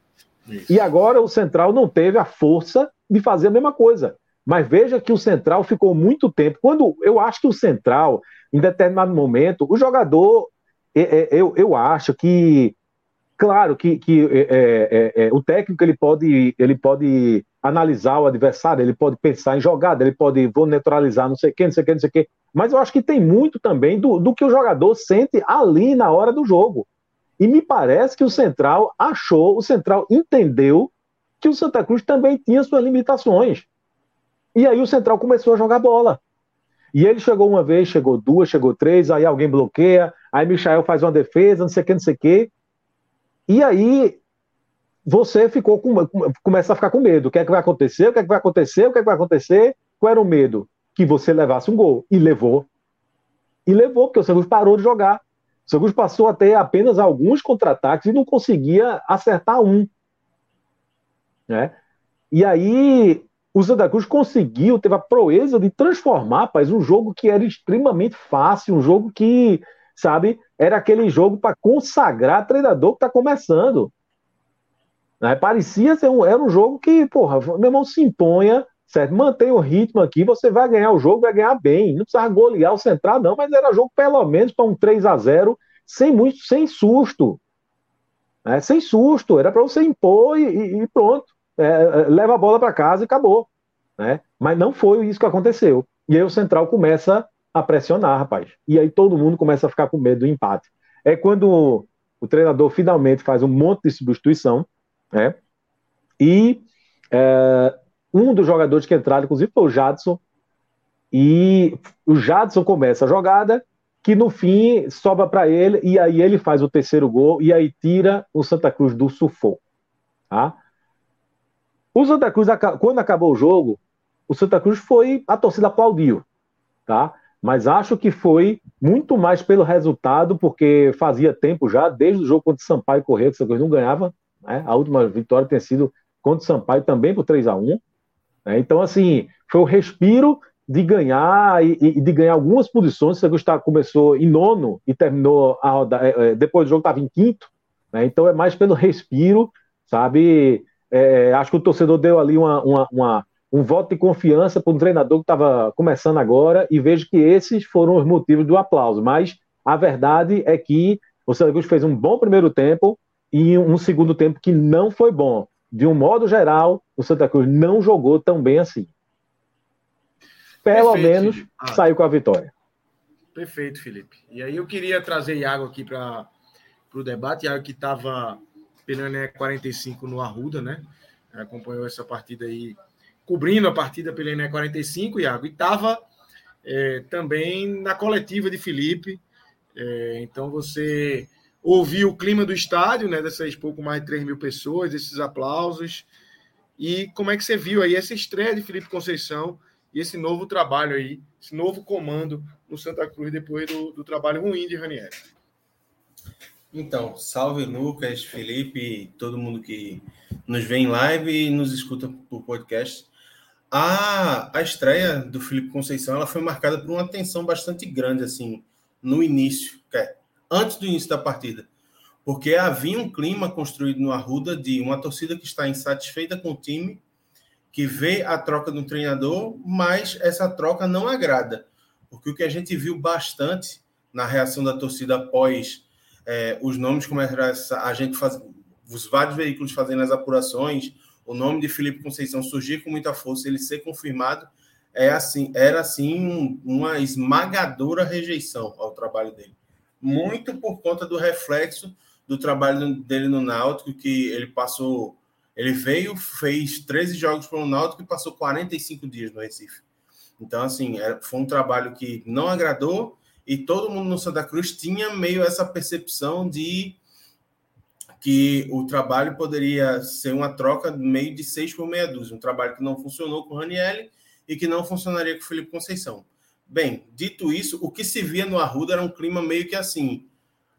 Isso. E agora o Central não teve a força de fazer a mesma coisa. Mas veja que o Central ficou muito tempo. Quando eu acho que o Central, em determinado momento, o jogador, eu, eu acho que, claro, que, que é, é, é, o técnico ele pode, ele pode analisar o adversário, ele pode pensar em jogada, ele pode vou neutralizar, não sei o que, não sei o que, não sei o que. Mas eu acho que tem muito também do, do que o jogador sente ali na hora do jogo. E me parece que o Central achou, o Central entendeu que o Santa Cruz também tinha suas limitações. E aí o Central começou a jogar bola. E ele chegou uma vez, chegou duas, chegou três, aí alguém bloqueia, aí Michael faz uma defesa, não sei o que, não sei o que. E aí você ficou com, começa a ficar com medo. O que é que vai acontecer? O que é que vai acontecer? O que é que vai acontecer? Qual era o medo? Que você levasse um gol. E levou. E levou, porque o Santos parou de jogar. O Santos passou a ter apenas alguns contra-ataques e não conseguia acertar um. Né? E aí o Santa Cruz conseguiu, teve a proeza de transformar, rapaz, um jogo que era extremamente fácil, um jogo que, sabe, era aquele jogo para consagrar treinador que está começando. Né? Parecia ser um, era um jogo que, porra, meu irmão, se imponha, certo? Mantém o ritmo aqui, você vai ganhar o jogo, vai ganhar bem. Não precisa golear o Central, não, mas era jogo pelo menos para um 3 a 0 sem muito, sem susto. Né? Sem susto, era para você impor e, e pronto. É, é leva a bola para casa e acabou. Né? Mas não foi isso que aconteceu. E aí o Central começa a pressionar, rapaz. E aí todo mundo começa a ficar com medo do empate. É quando o treinador finalmente faz um monte de substituição, né? E é, um dos jogadores que entraram, inclusive, foi o Jadson. E o Jadson começa a jogada, que no fim sobra para ele, e aí ele faz o terceiro gol, e aí tira o Santa Cruz do sufoco. Tá? O Santa Cruz, quando acabou o jogo, o Santa Cruz foi, a torcida aplaudiu, tá? Mas acho que foi muito mais pelo resultado, porque fazia tempo já, desde o jogo contra o Sampaio Correia, que o Santa Cruz não ganhava, né? A última vitória tem sido contra o Sampaio também por 3 a 1 né? Então, assim, foi o respiro de ganhar e, e de ganhar algumas posições. O Cruz começou em nono e terminou a rodada, é, é, depois do jogo estava em quinto, né? Então é mais pelo respiro, sabe? É, acho que o torcedor deu ali uma, uma, uma um voto de confiança para um treinador que estava começando agora e vejo que esses foram os motivos do aplauso. Mas a verdade é que o Santa Cruz fez um bom primeiro tempo e um segundo tempo que não foi bom. De um modo geral, o Santa Cruz não jogou tão bem assim. Pelo Perfeito, menos ah, saiu com a vitória. Perfeito, Felipe. E aí eu queria trazer Iago aqui para o debate. Iago que estava pela 45 no Arruda, né? Acompanhou essa partida aí cobrindo a partida pela Ené 45, Iago, e estava é, também na coletiva de Felipe. É, então você ouviu o clima do estádio, né? Dessas pouco mais de 3 mil pessoas, esses aplausos. E como é que você viu aí essa estreia de Felipe Conceição e esse novo trabalho aí, esse novo comando no Santa Cruz depois do, do trabalho ruim de Ranieri? Então, salve Lucas, Felipe, todo mundo que nos vê em live e nos escuta por podcast. A, a estreia do Felipe Conceição ela foi marcada por uma tensão bastante grande assim no início, antes do início da partida, porque havia um clima construído no Arruda de uma torcida que está insatisfeita com o time, que vê a troca do treinador, mas essa troca não agrada, porque o que a gente viu bastante na reação da torcida após é, os nomes começaram a gente faz, os vários veículos fazendo as apurações o nome de Felipe Conceição surgir com muita força, ele ser confirmado, é assim, era assim uma esmagadora rejeição ao trabalho dele. Muito por conta do reflexo do trabalho dele no Náutico, que ele passou, ele veio, fez 13 jogos para o Náutico e passou 45 dias no Recife. Então, assim, foi um trabalho que não agradou e todo mundo no Santa Cruz tinha meio essa percepção de que o trabalho poderia ser uma troca meio de seis por meia dúzia, um trabalho que não funcionou com o Ranielli e que não funcionaria com o Felipe Conceição. Bem, dito isso, o que se via no Arruda era um clima meio que assim,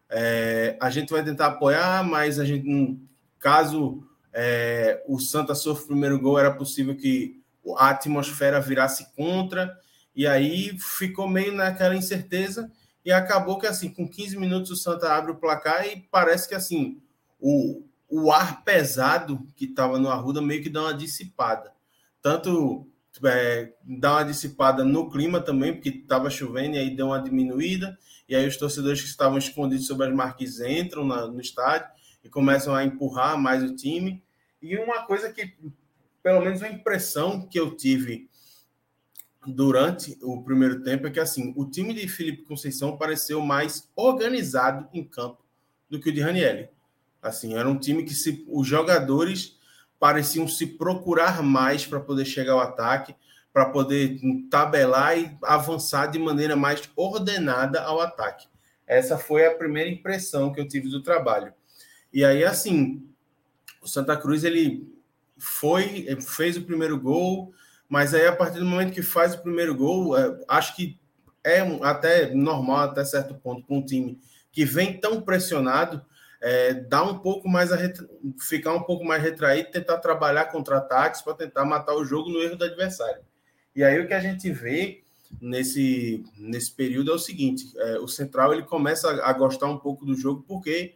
é, a gente vai tentar apoiar, mas a gente, caso é, o Santa sofra o primeiro gol, era possível que a atmosfera virasse contra, e aí ficou meio naquela incerteza, e acabou que assim, com 15 minutos o Santa abre o placar e parece que assim, o, o ar pesado que estava no Arruda meio que dá uma dissipada. Tanto é, dá uma dissipada no clima também, porque estava chovendo e aí deu uma diminuída. E aí os torcedores que estavam escondidos sob as marques entram na, no estádio e começam a empurrar mais o time. E uma coisa que, pelo menos uma impressão que eu tive durante o primeiro tempo é que assim o time de Felipe Conceição pareceu mais organizado em campo do que o de Ranielli. Assim, era um time que se, os jogadores pareciam se procurar mais para poder chegar ao ataque, para poder tabelar e avançar de maneira mais ordenada ao ataque. Essa foi a primeira impressão que eu tive do trabalho. E aí, assim, o Santa Cruz ele foi, fez o primeiro gol, mas aí a partir do momento que faz o primeiro gol, é, acho que é até normal até certo ponto com um time que vem tão pressionado é, dar um pouco mais a ficar um pouco mais retraído, tentar trabalhar contra-ataques para tentar matar o jogo no erro do adversário. E aí o que a gente vê nesse, nesse período é o seguinte: é, o Central ele começa a, a, gostar um pouco do jogo, porque,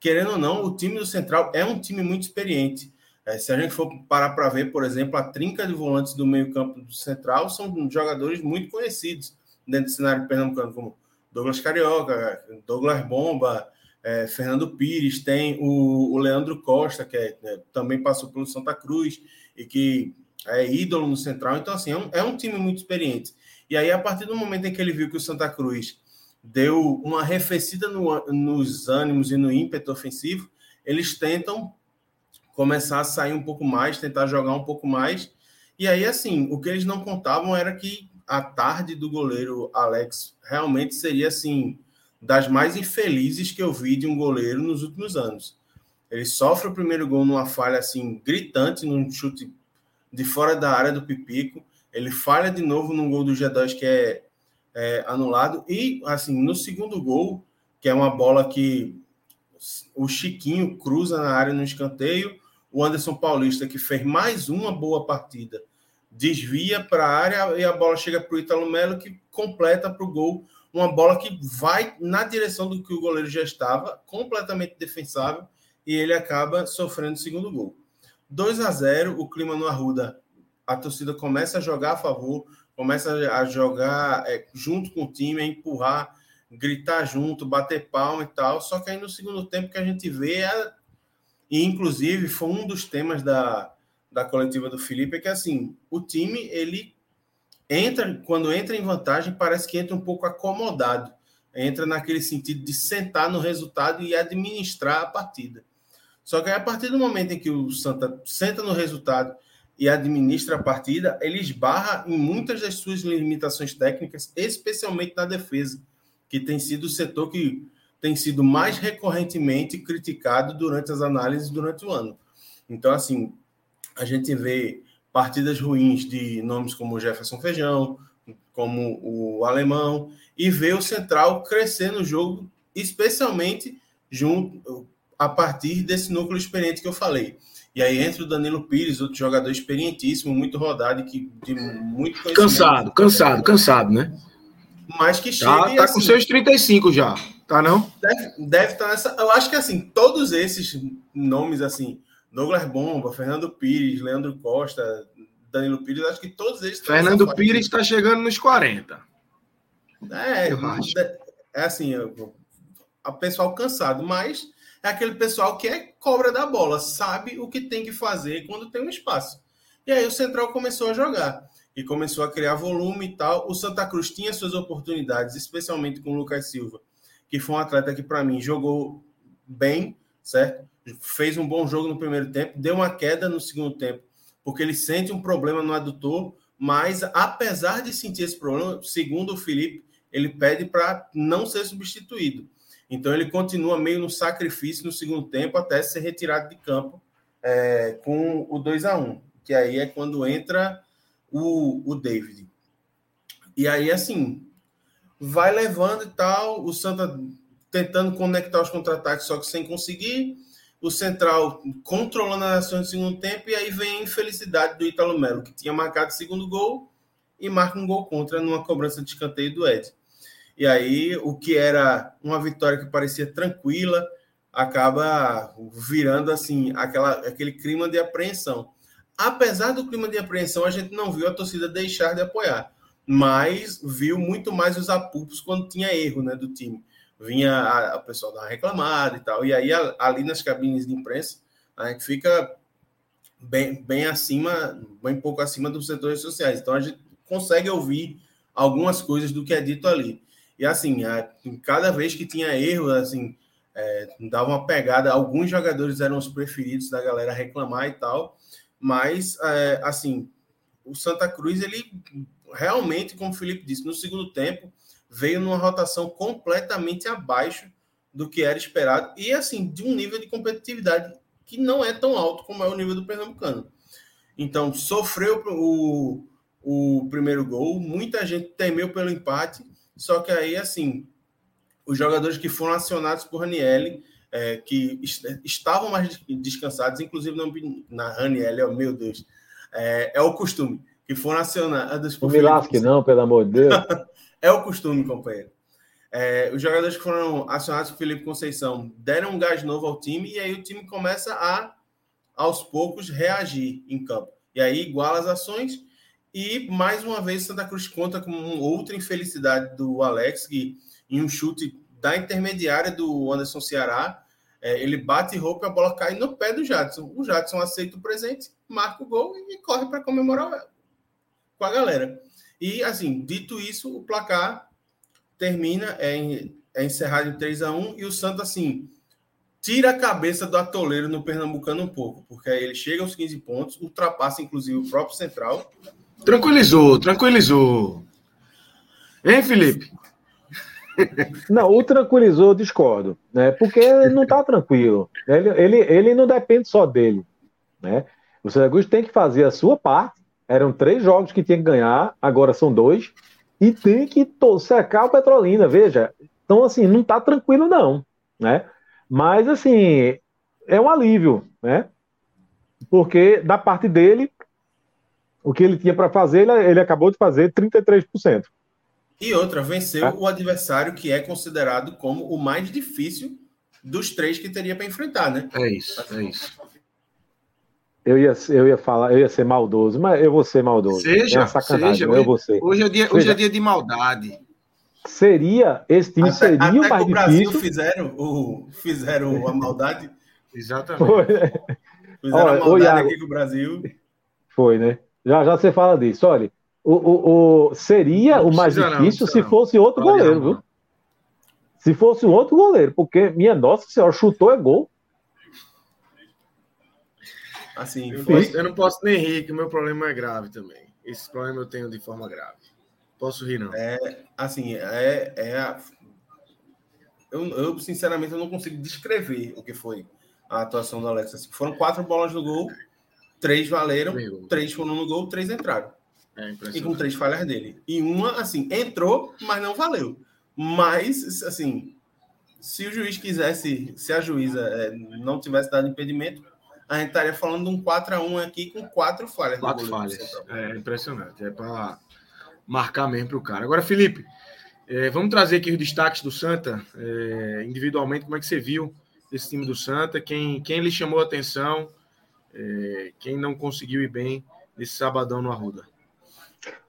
querendo ou não, o time do Central é um time muito experiente. É, se a gente for parar para ver, por exemplo, a trinca de volantes do meio-campo do Central são jogadores muito conhecidos dentro do cenário pernambucano, como Douglas Carioca, Douglas Bomba, é, Fernando Pires, tem o, o Leandro Costa, que é, né, também passou pelo Santa Cruz e que é ídolo no Central. Então, assim, é um, é um time muito experiente. E aí, a partir do momento em que ele viu que o Santa Cruz deu uma arrefecida no, nos ânimos e no ímpeto ofensivo, eles tentam começar a sair um pouco mais, tentar jogar um pouco mais. E aí, assim, o que eles não contavam era que a tarde do goleiro Alex realmente seria, assim, das mais infelizes que eu vi de um goleiro nos últimos anos. Ele sofre o primeiro gol numa falha, assim, gritante, num chute de fora da área do Pipico. Ele falha de novo num gol do G2 que é, é anulado. E, assim, no segundo gol, que é uma bola que o Chiquinho cruza na área no escanteio, o Anderson Paulista, que fez mais uma boa partida, desvia para a área e a bola chega para o Italo Melo, que completa para o gol. Uma bola que vai na direção do que o goleiro já estava, completamente defensável, e ele acaba sofrendo o segundo gol. 2 a 0 o clima no Arruda, a torcida começa a jogar a favor, começa a jogar é, junto com o time, a empurrar, gritar junto, bater palma e tal. Só que aí no segundo tempo que a gente vê é e, inclusive, foi um dos temas da, da coletiva do Felipe, é que, assim, o time, ele entra, quando entra em vantagem, parece que entra um pouco acomodado. Entra naquele sentido de sentar no resultado e administrar a partida. Só que a partir do momento em que o Santa senta no resultado e administra a partida, ele esbarra em muitas das suas limitações técnicas, especialmente na defesa, que tem sido o setor que tem sido mais recorrentemente criticado durante as análises durante o ano. Então, assim, a gente vê partidas ruins de nomes como Jefferson Feijão, como o Alemão, e vê o Central crescer no jogo, especialmente junto a partir desse núcleo experiente que eu falei. E aí entra o Danilo Pires, outro jogador experientíssimo, muito rodado, que de muito Cansado, cansado, cansado, né? Mas que chega. Tá, tá assim, com seus 35 já. Tá, não? Deve, deve estar tá nessa. Eu acho que assim, todos esses nomes, assim, Douglas Bomba, Fernando Pires, Leandro Costa, Danilo Pires, acho que todos eles. Fernando Pires está chegando nos 40. É, é assim, o pessoal cansado, mas é aquele pessoal que é cobra da bola, sabe o que tem que fazer quando tem um espaço. E aí o Central começou a jogar e começou a criar volume e tal. O Santa Cruz tinha suas oportunidades, especialmente com o Lucas Silva que foi um atleta que, para mim, jogou bem, certo? Fez um bom jogo no primeiro tempo, deu uma queda no segundo tempo, porque ele sente um problema no adutor, mas apesar de sentir esse problema, segundo o Felipe, ele pede para não ser substituído. Então ele continua meio no sacrifício no segundo tempo até ser retirado de campo é, com o 2 a 1 que aí é quando entra o, o David. E aí, assim, vai levando e tal, o Santa tentando conectar os contra-ataques, só que sem conseguir, o Central controlando a ação no segundo tempo, e aí vem a infelicidade do Italo Melo, que tinha marcado o segundo gol e marca um gol contra numa cobrança de escanteio do Ed. E aí, o que era uma vitória que parecia tranquila, acaba virando assim aquela, aquele clima de apreensão. Apesar do clima de apreensão, a gente não viu a torcida deixar de apoiar mas viu muito mais os apupos quando tinha erro né, do time. Vinha a, a pessoa dar uma reclamada e tal. E aí, a, ali nas cabines de imprensa, a gente fica bem, bem acima, bem pouco acima dos setores sociais. Então, a gente consegue ouvir algumas coisas do que é dito ali. E assim, a, cada vez que tinha erro, assim, é, dava uma pegada. Alguns jogadores eram os preferidos da galera reclamar e tal, mas é, assim, o Santa Cruz ele realmente, como o Felipe disse, no segundo tempo veio numa rotação completamente abaixo do que era esperado e assim de um nível de competitividade que não é tão alto como é o nível do pernambucano. Então sofreu o, o primeiro gol, muita gente temeu pelo empate, só que aí assim os jogadores que foram acionados por Ranielli é, que est estavam mais descansados, inclusive na Ranielli, oh, meu Deus, é, é o costume que foram acionadas por. Não me lasque, não, pelo amor de Deus. [LAUGHS] é o costume, companheiro. É, os jogadores que foram acionados por Felipe Conceição deram um gás novo ao time e aí o time começa a, aos poucos reagir em campo. E aí iguala as ações e mais uma vez Santa Cruz conta com outra infelicidade do Alex, que em um chute da intermediária do Anderson Ceará, é, ele bate roupa e a bola cai no pé do Jadson. O Jadson aceita o presente, marca o gol e corre para comemorar com a galera. E assim, dito isso, o placar termina, é, é encerrado em 3 a 1 e o Santos, assim, tira a cabeça do atoleiro no Pernambucano um pouco, porque aí ele chega aos 15 pontos, ultrapassa inclusive o próprio Central Tranquilizou, tranquilizou. Hein, Felipe? Não, o tranquilizou, discordo, né? Porque ele não está tranquilo. Ele, ele, ele não depende só dele, né? O Santa Cruz tem que fazer a sua parte. Eram três jogos que tinha que ganhar, agora são dois. E tem que secar o Petrolina, veja. Então, assim, não está tranquilo, não, né? Mas, assim, é um alívio, né? Porque da parte dele, o que ele tinha para fazer, ele, ele, acabou de fazer 33%. E outra, venceu é. o adversário que é considerado como o mais difícil dos três que teria para enfrentar, né? É isso, é isso. Eu ia, eu ia falar, eu ia ser maldoso, mas eu vou ser maldoso. Seja, é sacanagem, seja, eu vou ser. Hoje é dia, seja, hoje é dia de maldade. Seria, esse time até, seria até o mais o Brasil fizeram, o, fizeram a maldade. [LAUGHS] Exatamente. Foi, né? Fizeram Olha, a maldade Iago, aqui com o Brasil. Foi, né? Já já você fala disso. Olha, o, o, o seria o mais difícil não, se fosse outro Olha, goleiro, viu? Se fosse um outro goleiro, porque, minha nossa senhora, chutou é gol. Assim, eu, posso, eu não posso nem rir, que o meu problema é grave também. Esse problema eu tenho de forma grave. Posso rir, não? É, assim, é, é a... eu, eu, sinceramente, eu não consigo descrever o que foi a atuação do Alex. Assim, foram quatro bolas no gol Três valeram, três foram no gol, três entraram. É e com três falhas dele. E uma, assim, entrou, mas não valeu. Mas, assim, se o juiz quisesse, se a juíza é, não tivesse dado impedimento, a gente estaria falando de um 4x1 aqui com quatro falhas. Quatro falhas. É impressionante. É para marcar mesmo para o cara. Agora, Felipe, é, vamos trazer aqui os destaques do Santa, é, individualmente, como é que você viu esse time do Santa, quem, quem lhe chamou a atenção, é, quem não conseguiu ir bem nesse sabadão no Arruda?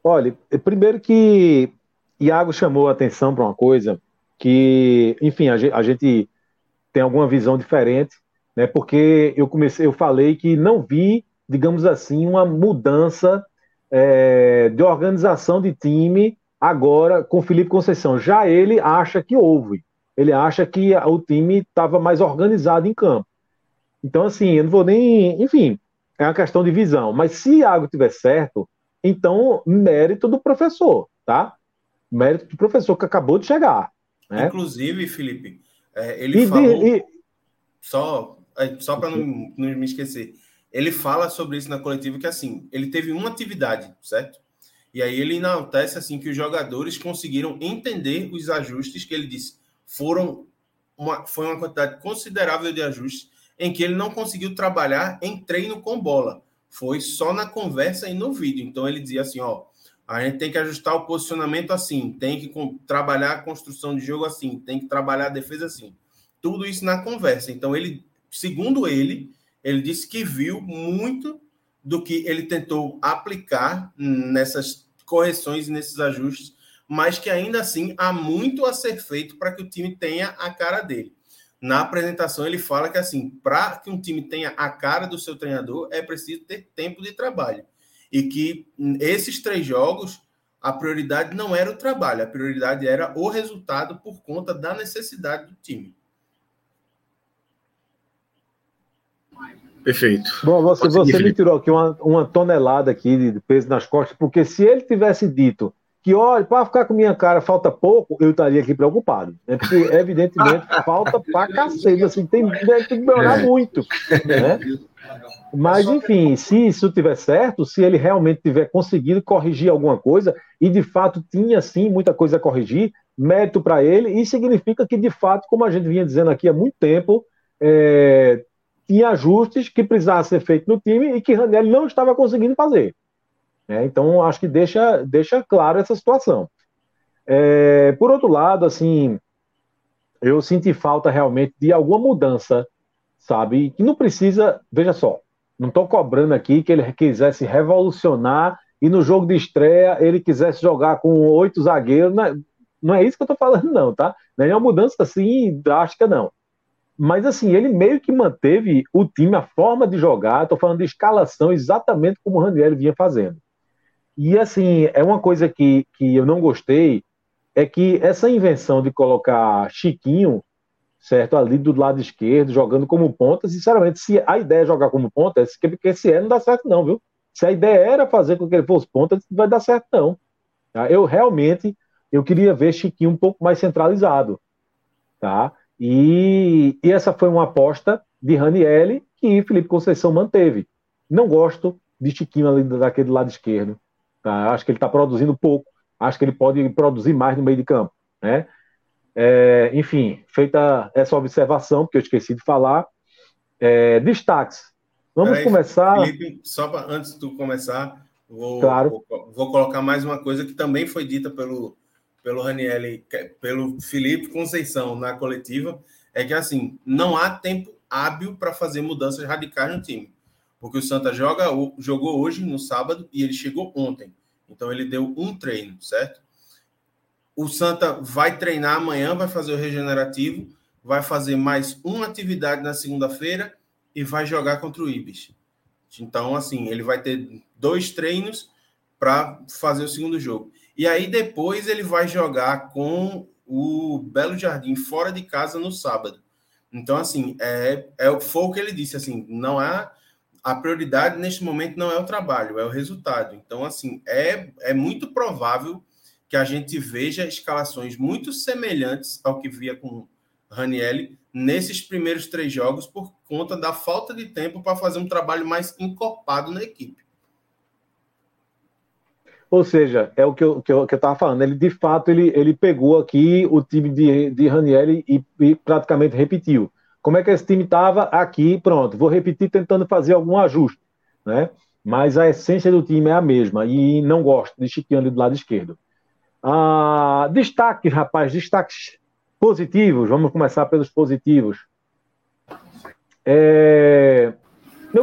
Olha, primeiro que Iago chamou a atenção para uma coisa que, enfim, a gente, a gente, tem alguma visão diferente, né? Porque eu comecei, eu falei que não vi, digamos assim, uma mudança é, de organização de time agora com Felipe Conceição. Já ele acha que houve. Ele acha que o time estava mais organizado em campo. Então, assim, eu não vou nem. Enfim, é uma questão de visão. Mas se Iago tiver certo, então mérito do professor, tá? Mérito do professor que acabou de chegar. Né? Inclusive, Felipe, é, ele e, falou. E, só só para não, não me esquecer, ele fala sobre isso na coletiva que assim, ele teve uma atividade, certo? E aí ele enaltece assim que os jogadores conseguiram entender os ajustes que ele disse. Foram uma, foi uma quantidade considerável de ajustes em que ele não conseguiu trabalhar em treino com bola. Foi só na conversa e no vídeo. Então ele dizia assim, ó, a gente tem que ajustar o posicionamento assim, tem que trabalhar a construção de jogo assim, tem que trabalhar a defesa assim. Tudo isso na conversa. Então ele, segundo ele, ele disse que viu muito do que ele tentou aplicar nessas correções e nesses ajustes, mas que ainda assim há muito a ser feito para que o time tenha a cara dele na apresentação ele fala que assim, para que um time tenha a cara do seu treinador, é preciso ter tempo de trabalho. E que esses três jogos, a prioridade não era o trabalho, a prioridade era o resultado por conta da necessidade do time. Perfeito. Bom, você, você me tirou aqui uma, uma tonelada aqui de peso nas costas, porque se ele tivesse dito que, olha, para ficar com minha cara falta pouco, eu estaria aqui preocupado. Né? Porque, evidentemente, [LAUGHS] falta pra cacete, assim, tem, tem que melhorar é. muito. Né? Mas, enfim, se isso tiver certo, se ele realmente tiver conseguido corrigir alguma coisa, e de fato tinha sim muita coisa a corrigir, mérito para ele, e significa que, de fato, como a gente vinha dizendo aqui há muito tempo, é, tinha ajustes que precisavam ser feitos no time e que Raniel não estava conseguindo fazer. Né? Então, acho que deixa, deixa claro essa situação. É, por outro lado, assim, eu senti falta realmente de alguma mudança, sabe? Que não precisa, veja só, Não estou cobrando aqui que ele quisesse revolucionar e no jogo de estreia ele quisesse jogar com oito zagueiros. Não é, não é isso que eu estou falando, não, tá? Não é uma mudança assim drástica, não. Mas assim, ele meio que manteve o time, a forma de jogar, estou falando de escalação, exatamente como o Ranieri vinha fazendo. E assim, é uma coisa que, que eu não gostei, é que essa invenção de colocar Chiquinho, certo, ali do lado esquerdo, jogando como ponta, sinceramente, se a ideia é jogar como ponta, é porque se é, não dá certo não, viu? Se a ideia era fazer com que ele fosse ponta, não vai dar certo não. Tá? Eu realmente, eu queria ver Chiquinho um pouco mais centralizado, tá? E, e essa foi uma aposta de Ranielli que Felipe Conceição manteve. Não gosto de Chiquinho ali daquele lado esquerdo. Tá? Acho que ele está produzindo pouco. Acho que ele pode produzir mais no meio de campo. Né? É, enfim, feita essa observação, porque eu esqueci de falar. É, destaques. Vamos Peraí, começar. Felipe, só pra, antes de tu começar, vou, claro. vou, vou, colocar mais uma coisa que também foi dita pelo, pelo Raniel, pelo Felipe Conceição na coletiva, é que assim, não há tempo hábil para fazer mudanças radicais no time. Porque o Santa joga, jogou hoje, no sábado, e ele chegou ontem. Então ele deu um treino, certo? O Santa vai treinar amanhã, vai fazer o regenerativo, vai fazer mais uma atividade na segunda-feira e vai jogar contra o Ibis. Então, assim, ele vai ter dois treinos para fazer o segundo jogo. E aí depois ele vai jogar com o Belo Jardim fora de casa no sábado. Então, assim, é, é, foi o que ele disse, assim, não é a prioridade neste momento não é o trabalho, é o resultado. Então, assim, é, é muito provável que a gente veja escalações muito semelhantes ao que via com Ranielli nesses primeiros três jogos por conta da falta de tempo para fazer um trabalho mais encorpado na equipe. Ou seja, é o que eu, que eu, que eu tava falando. Ele, de fato, ele, ele pegou aqui o time de, de Ranieri e, e praticamente repetiu. Como é que esse time estava aqui? Pronto, vou repetir tentando fazer algum ajuste, né? Mas a essência do time é a mesma e não gosto de Chiquinho ali do lado esquerdo. Ah, destaques, rapaz, destaques positivos. Vamos começar pelos positivos. É...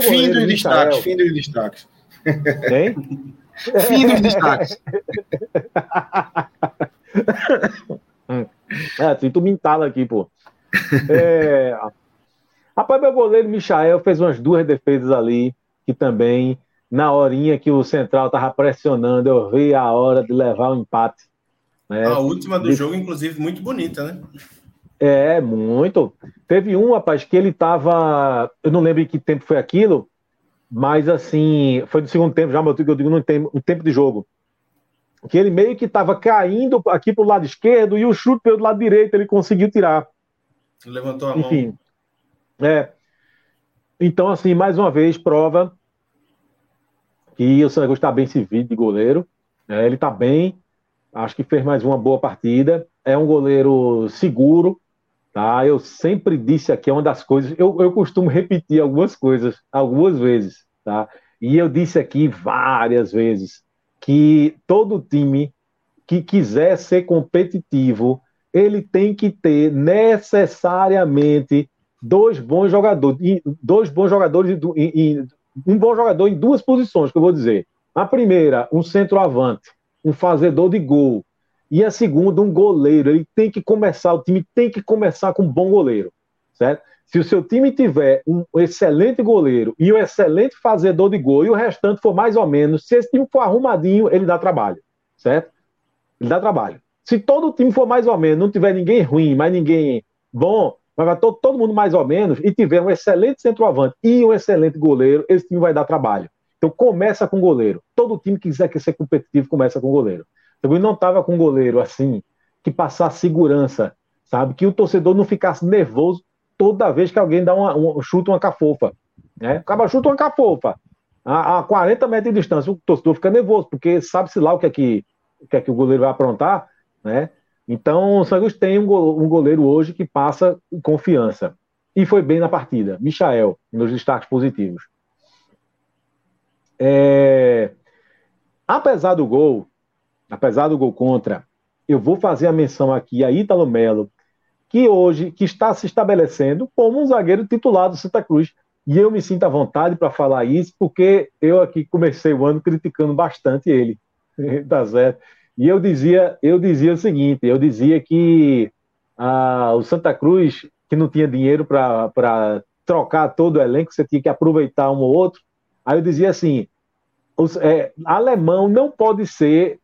fim dos destaques, fim dos destaques. Tem? [LAUGHS] Fim dos destaques. [LAUGHS] é, assim, tu me entala aqui, pô. É... Rapaz, meu goleiro Michael fez umas duas defesas ali, que também, na horinha que o Central tava pressionando, eu vi a hora de levar o empate. Né? A última do de... jogo, inclusive, muito bonita, né? É, muito. Teve um, rapaz, que ele tava. Eu não lembro em que tempo foi aquilo, mas assim, foi no segundo tempo já, mas eu digo no tempo, no tempo de jogo. Que ele meio que estava caindo aqui para o lado esquerdo e o chute pelo lado direito ele conseguiu tirar. Levantou a Enfim, mão. É. Então, assim, mais uma vez, prova que o Santos está bem servido de goleiro. É, ele está bem, acho que fez mais uma boa partida. É um goleiro seguro, Tá? Eu sempre disse aqui, é uma das coisas, eu, eu costumo repetir algumas coisas, algumas vezes, tá? E eu disse aqui várias vezes que todo time que quiser ser competitivo, ele tem que ter necessariamente dois bons jogadores, dois bons jogadores, um bom jogador em duas posições, que eu vou dizer. A primeira, um centroavante, um fazedor de gol, e a segunda, um goleiro. Ele tem que começar, o time tem que começar com um bom goleiro, certo? Se o seu time tiver um excelente goleiro e um excelente fazedor de gol e o restante for mais ou menos, se esse time for arrumadinho, ele dá trabalho, certo? Ele dá trabalho. Se todo o time for mais ou menos, não tiver ninguém ruim, mas ninguém bom, mas vai todo, todo mundo mais ou menos, e tiver um excelente centroavante e um excelente goleiro, esse time vai dar trabalho. Então começa com goleiro. Todo time que quiser ser competitivo começa com goleiro. Também não estava com um goleiro assim, que passasse segurança, sabe? Que o torcedor não ficasse nervoso toda vez que alguém dá uma, um, chuta uma cafofa. Né? Acaba chuta uma cafofa. A, a 40 metros de distância, o torcedor fica nervoso, porque sabe-se lá o que é que, o que é que o goleiro vai aprontar, né? Então, o Santos tem um goleiro hoje que passa confiança. E foi bem na partida. Michael, nos destaques positivos. É... Apesar do gol, apesar do gol contra, eu vou fazer a menção aqui a Ítalo Melo, que hoje que está se estabelecendo como um zagueiro titular do Santa Cruz. E eu me sinto à vontade para falar isso, porque eu aqui comecei o ano criticando bastante ele. [LAUGHS] tá certo? E eu dizia, eu dizia o seguinte: eu dizia que ah, o Santa Cruz, que não tinha dinheiro para trocar todo o elenco, você tinha que aproveitar um ou outro. Aí eu dizia assim: os, é, alemão não pode ser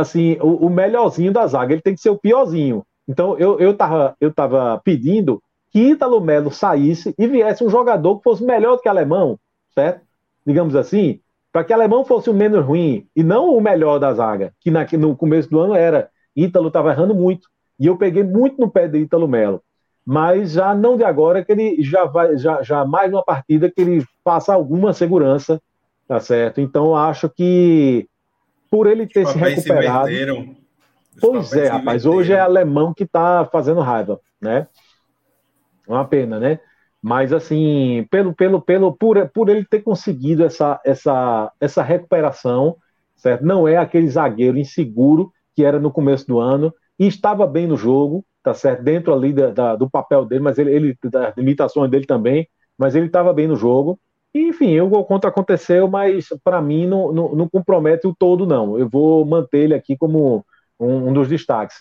assim o, o, melhorzinho da zaga, ele tem que ser o piorzinho. Então eu, eu, tava, eu tava pedindo que Ítalo Melo saísse e viesse um jogador que fosse melhor do que alemão, certo? Digamos assim, para que alemão fosse o menos ruim e não o melhor da zaga, que na, no começo do ano era. Ítalo estava errando muito. E eu peguei muito no pé de Ítalo Melo. Mas já não de agora, que ele já vai, já, já mais uma partida que ele faça alguma segurança, tá certo? Então acho que por ele ter se recuperado. Se pois é, rapaz, hoje é alemão que está fazendo raiva, né? Uma pena, né? Mas assim, pelo, pelo, pelo, por, por ele ter conseguido essa, essa, essa recuperação, certo? Não é aquele zagueiro inseguro que era no começo do ano e estava bem no jogo, tá certo? Dentro ali da, da do papel dele, mas ele, ele das limitações dele também, mas ele estava bem no jogo. Enfim, o gol contra aconteceu, mas para mim não, não, não, compromete o todo, não. Eu vou manter ele aqui como um, um dos destaques.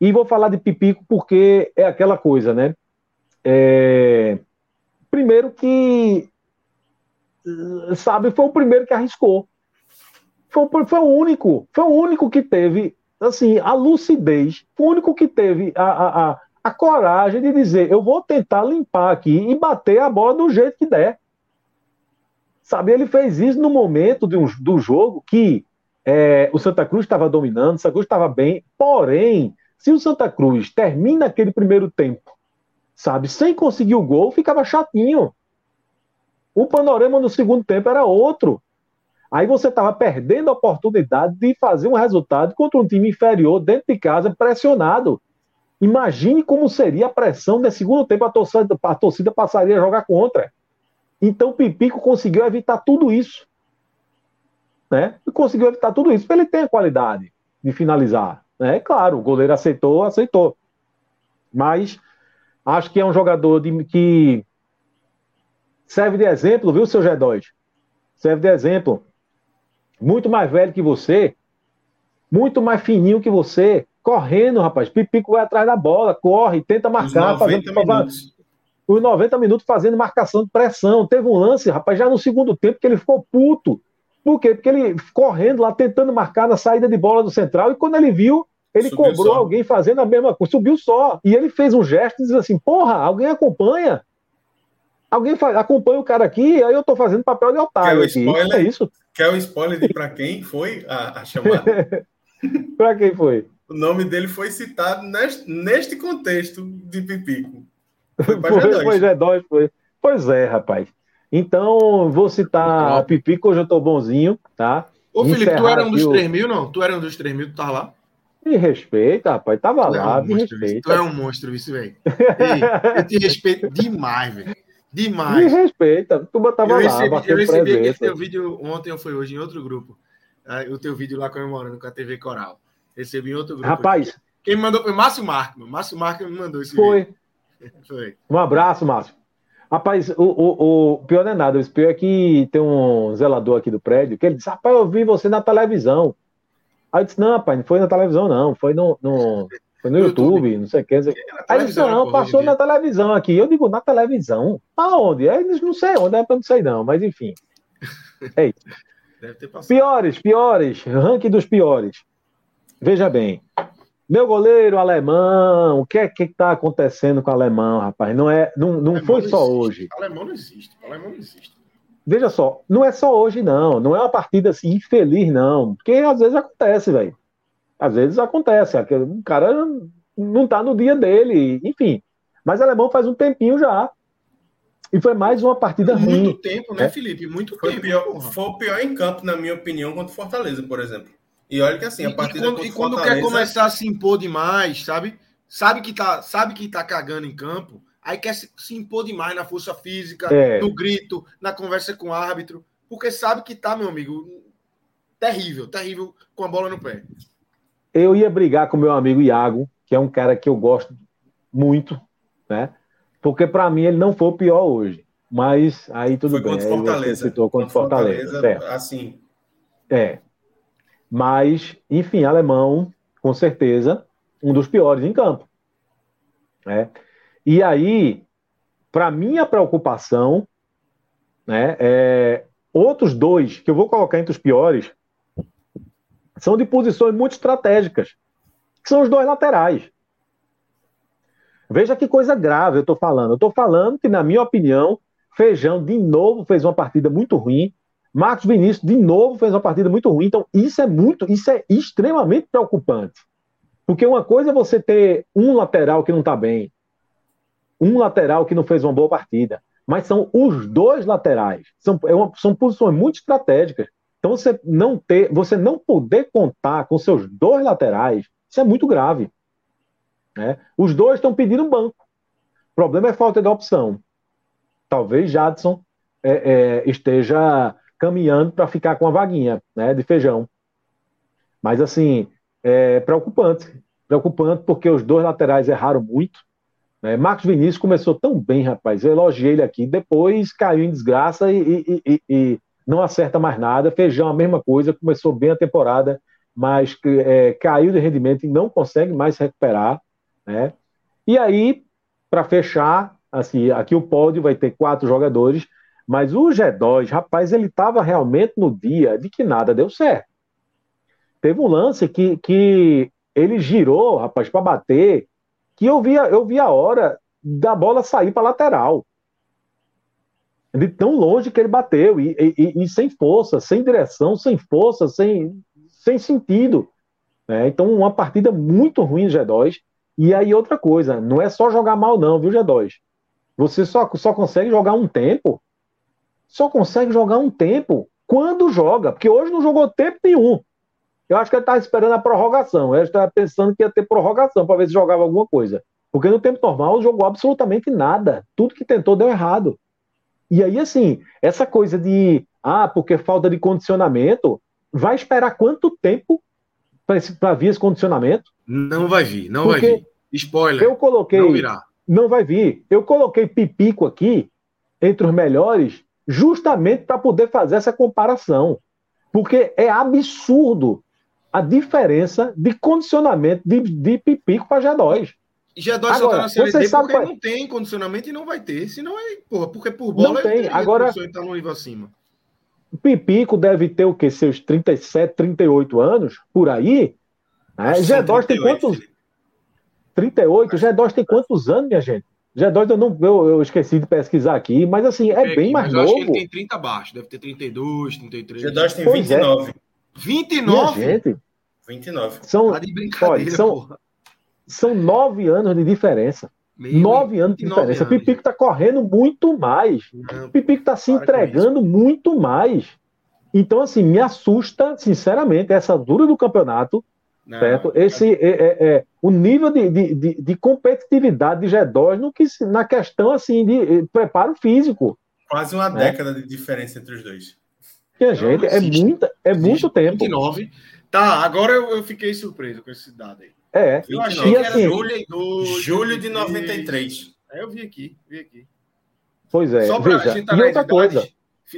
E vou falar de Pipico porque é aquela coisa, né? É... Primeiro que, sabe, foi o primeiro que arriscou. Foi, foi, o único, foi o único que teve, assim, a lucidez, foi o único que teve a, a, a, a coragem de dizer, eu vou tentar limpar aqui e bater a bola do jeito que der. Sabe, ele fez isso no momento um, do jogo que é, o Santa Cruz estava dominando, o Santa Cruz estava bem, porém, se o Santa Cruz termina aquele primeiro tempo sabe? Sem conseguir o gol, ficava chatinho. O panorama no segundo tempo era outro. Aí você estava perdendo a oportunidade de fazer um resultado contra um time inferior dentro de casa, pressionado. Imagine como seria a pressão no segundo tempo, a torcida, a torcida passaria a jogar contra. Então o Pipico conseguiu evitar tudo isso. Né? E conseguiu evitar tudo isso, porque ele tem a qualidade de finalizar. Né? Claro, o goleiro aceitou, aceitou. Mas Acho que é um jogador de, que serve de exemplo, viu, seu G2? Serve de exemplo. Muito mais velho que você, muito mais fininho que você, correndo, rapaz. Pipico vai atrás da bola, corre, tenta marcar, minutos. Os 90 minutos fazendo marcação de pressão. Teve um lance, rapaz, já no segundo tempo que ele ficou puto. Por quê? Porque ele correndo lá, tentando marcar na saída de bola do central, e quando ele viu, ele subiu cobrou só. alguém fazendo a mesma coisa, subiu só. E ele fez um gesto e disse assim: Porra, alguém acompanha? Alguém faz, acompanha o cara aqui, aí eu tô fazendo papel de otário. Quer o spoiler? É isso? Quer o spoiler de para quem foi a, a chamada? [LAUGHS] para quem foi? O nome dele foi citado neste, neste contexto de Pipico. Foi, foi G2, foi. Pois é, rapaz. Então, vou citar o Pipico, hoje eu tô bonzinho, tá? Ô, Felipe, tu era um dos 3 mil, não? Tu era um dos 3 mil, tu tá lá? Me respeita, rapaz. Tava tu lá, é um me monstro, respeita. Tu é um monstro, isso, velho. Eu te respeito demais, velho. Demais. Me respeita. Tu botava eu recebi, lá, Eu recebi esse teu vídeo ontem ou foi hoje em outro grupo. Ah, o teu vídeo lá comemorando com a TV Coral. Recebi em outro grupo. Rapaz. Aqui. Quem me mandou foi Márcio Marco. Márcio Marco me mandou esse foi. vídeo. Foi. Um abraço, Márcio. Rapaz, o, o, o pior não é nada. O pior é que tem um zelador aqui do prédio que ele disse: Rapaz, eu vi você na televisão. Aí eu disse, não, rapaz, não foi na televisão, não, foi no, no, foi no YouTube, YouTube, não sei o que. Aí ele disse, não, passou na televisão aqui. Eu digo, na televisão? Aonde? Aí eles não sei onde, é pra não sei não, mas enfim. [LAUGHS] É isso. Piores, piores, ranking dos piores. Veja bem, meu goleiro alemão, o que é que está acontecendo com o alemão, rapaz? Não é, não, não foi só existe. hoje. O alemão não existe. O alemão não existe. Veja só, não é só hoje, não. Não é uma partida assim infeliz, não. Porque às vezes acontece, velho. Às vezes acontece. O cara não tá no dia dele, enfim. Mas o alemão faz um tempinho já. E foi mais uma partida Muito ruim. Muito tempo, né, é. Felipe? Muito foi tempo. Pior, foi o pior em campo, na minha opinião, contra o Fortaleza, por exemplo. E olha que assim, a partida E quando, e quando quer começar a se impor demais, sabe? Sabe que tá, sabe que tá cagando em campo aí quer se, se impor demais na força física, é. no grito, na conversa com o árbitro, porque sabe que tá, meu amigo, terrível, terrível com a bola no pé. Eu ia brigar com meu amigo Iago, que é um cara que eu gosto muito, né? Porque para mim ele não foi o pior hoje. Mas aí tudo Foi bem. Contra aí Fortaleza. citou contra, Fortaleza. Fortaleza assim. É. Mas, enfim, alemão, com certeza, um dos piores em campo. É. E aí, para minha preocupação, né, é, outros dois que eu vou colocar entre os piores são de posições muito estratégicas, que são os dois laterais. Veja que coisa grave eu estou falando. Eu estou falando que, na minha opinião, Feijão de novo fez uma partida muito ruim. Marcos Vinícius de novo fez uma partida muito ruim. Então, isso é muito, isso é extremamente preocupante. Porque uma coisa é você ter um lateral que não está bem, um lateral que não fez uma boa partida, mas são os dois laterais. São, é uma, são posições muito estratégicas. Então, você não ter, você não poder contar com seus dois laterais, isso é muito grave. Né? Os dois estão pedindo banco. O problema é falta de opção. Talvez Jadson é, é, esteja caminhando para ficar com a vaguinha né, de feijão. Mas, assim, é preocupante. Preocupante porque os dois laterais erraram muito. Né? Marcos Vinícius começou tão bem, rapaz. Eu elogiei ele aqui. Depois caiu em desgraça e, e, e, e não acerta mais nada. Feijão, a mesma coisa. Começou bem a temporada, mas é, caiu de rendimento e não consegue mais se recuperar. Né? E aí, para fechar, assim, aqui o pódio vai ter quatro jogadores, mas o G2, rapaz, ele estava realmente no dia de que nada deu certo. Teve um lance que, que ele girou, rapaz, para bater, que eu via, eu via a hora da bola sair para lateral. De tão longe que ele bateu, e, e, e, sem força, sem direção, sem força, sem, sem sentido. Né? Então, uma partida muito ruim do G2. E aí, outra coisa, não é só jogar mal, não, viu, G2? Você só, só consegue jogar um tempo. Só consegue jogar um tempo quando joga, porque hoje não jogou tempo nenhum. Eu acho que ele estava esperando a prorrogação. Ele estava pensando que ia ter prorrogação para ver se jogava alguma coisa. Porque no tempo normal jogou absolutamente nada. Tudo que tentou deu errado. E aí, assim, essa coisa de, ah, porque falta de condicionamento, vai esperar quanto tempo para vir esse condicionamento? Não vai vir, não Porque vai vir. Spoiler. Eu coloquei. Não virá. Não vai vir. Eu coloquei Pipico aqui entre os melhores, justamente para poder fazer essa comparação. Porque é absurdo a diferença de condicionamento de, de Pipico para G2. G2 só tá na Série D porque qual... não tem condicionamento e não vai ter. Senão é, porra, porque por bola não tem. Agora, tá no nível acima. Pipico deve ter o quê? Seus 37, 38 anos, por aí. Né? G2 tem quantos? 38? G2 tem quantos anos, minha gente? G2 eu, não, eu, eu esqueci de pesquisar aqui, mas assim, é, é bem mais novo. Eu acho que ele tem 30 abaixo, deve ter 32, 33. G2 tem pois 29. É. 29? Minha gente, 29. São, tá de brincadeira, olha, são, são nove anos de diferença. Meio nove anos de diferença. Anos. Pipico está correndo muito mais. Não, Pipico está se entregando muito mais. Então, assim, me assusta, sinceramente, essa altura do campeonato, não, certo? Esse, é, é, é, o nível de, de, de, de, competitividade de G2 no que, na questão, assim, de eh, preparo físico. Quase uma né? década de diferença entre os dois. Minha gente, é, muita, é muito tempo. 29. Tá, agora eu, eu, fiquei surpreso com esse dado aí. É. Eu achei e que assim, era julho, do, julho de 93. É, eu vi aqui, vi aqui. Pois é, Só pra veja, gente e outra coisa.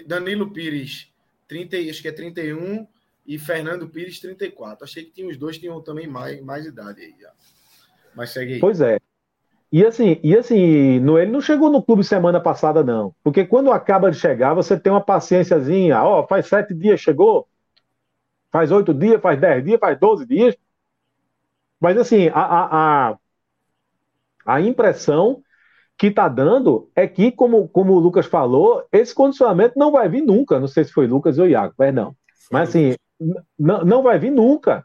Danilo Pires 30, acho que é 31 e Fernando Pires 34. Achei que tinha os dois tinham também mais, mais idade aí já. Mas segue aí. Pois é. E assim, e assim, no, ele não chegou no clube semana passada, não. Porque quando acaba de chegar, você tem uma paciênciazinha. Ó, oh, faz sete dias, chegou. Faz oito dias, faz dez dias, faz doze dias. Mas assim, a, a, a, impressão que está dando é que, como, como o Lucas falou, esse condicionamento não vai vir nunca. Não sei se foi Lucas ou Iago, perdão. Mas assim, não vai vir nunca.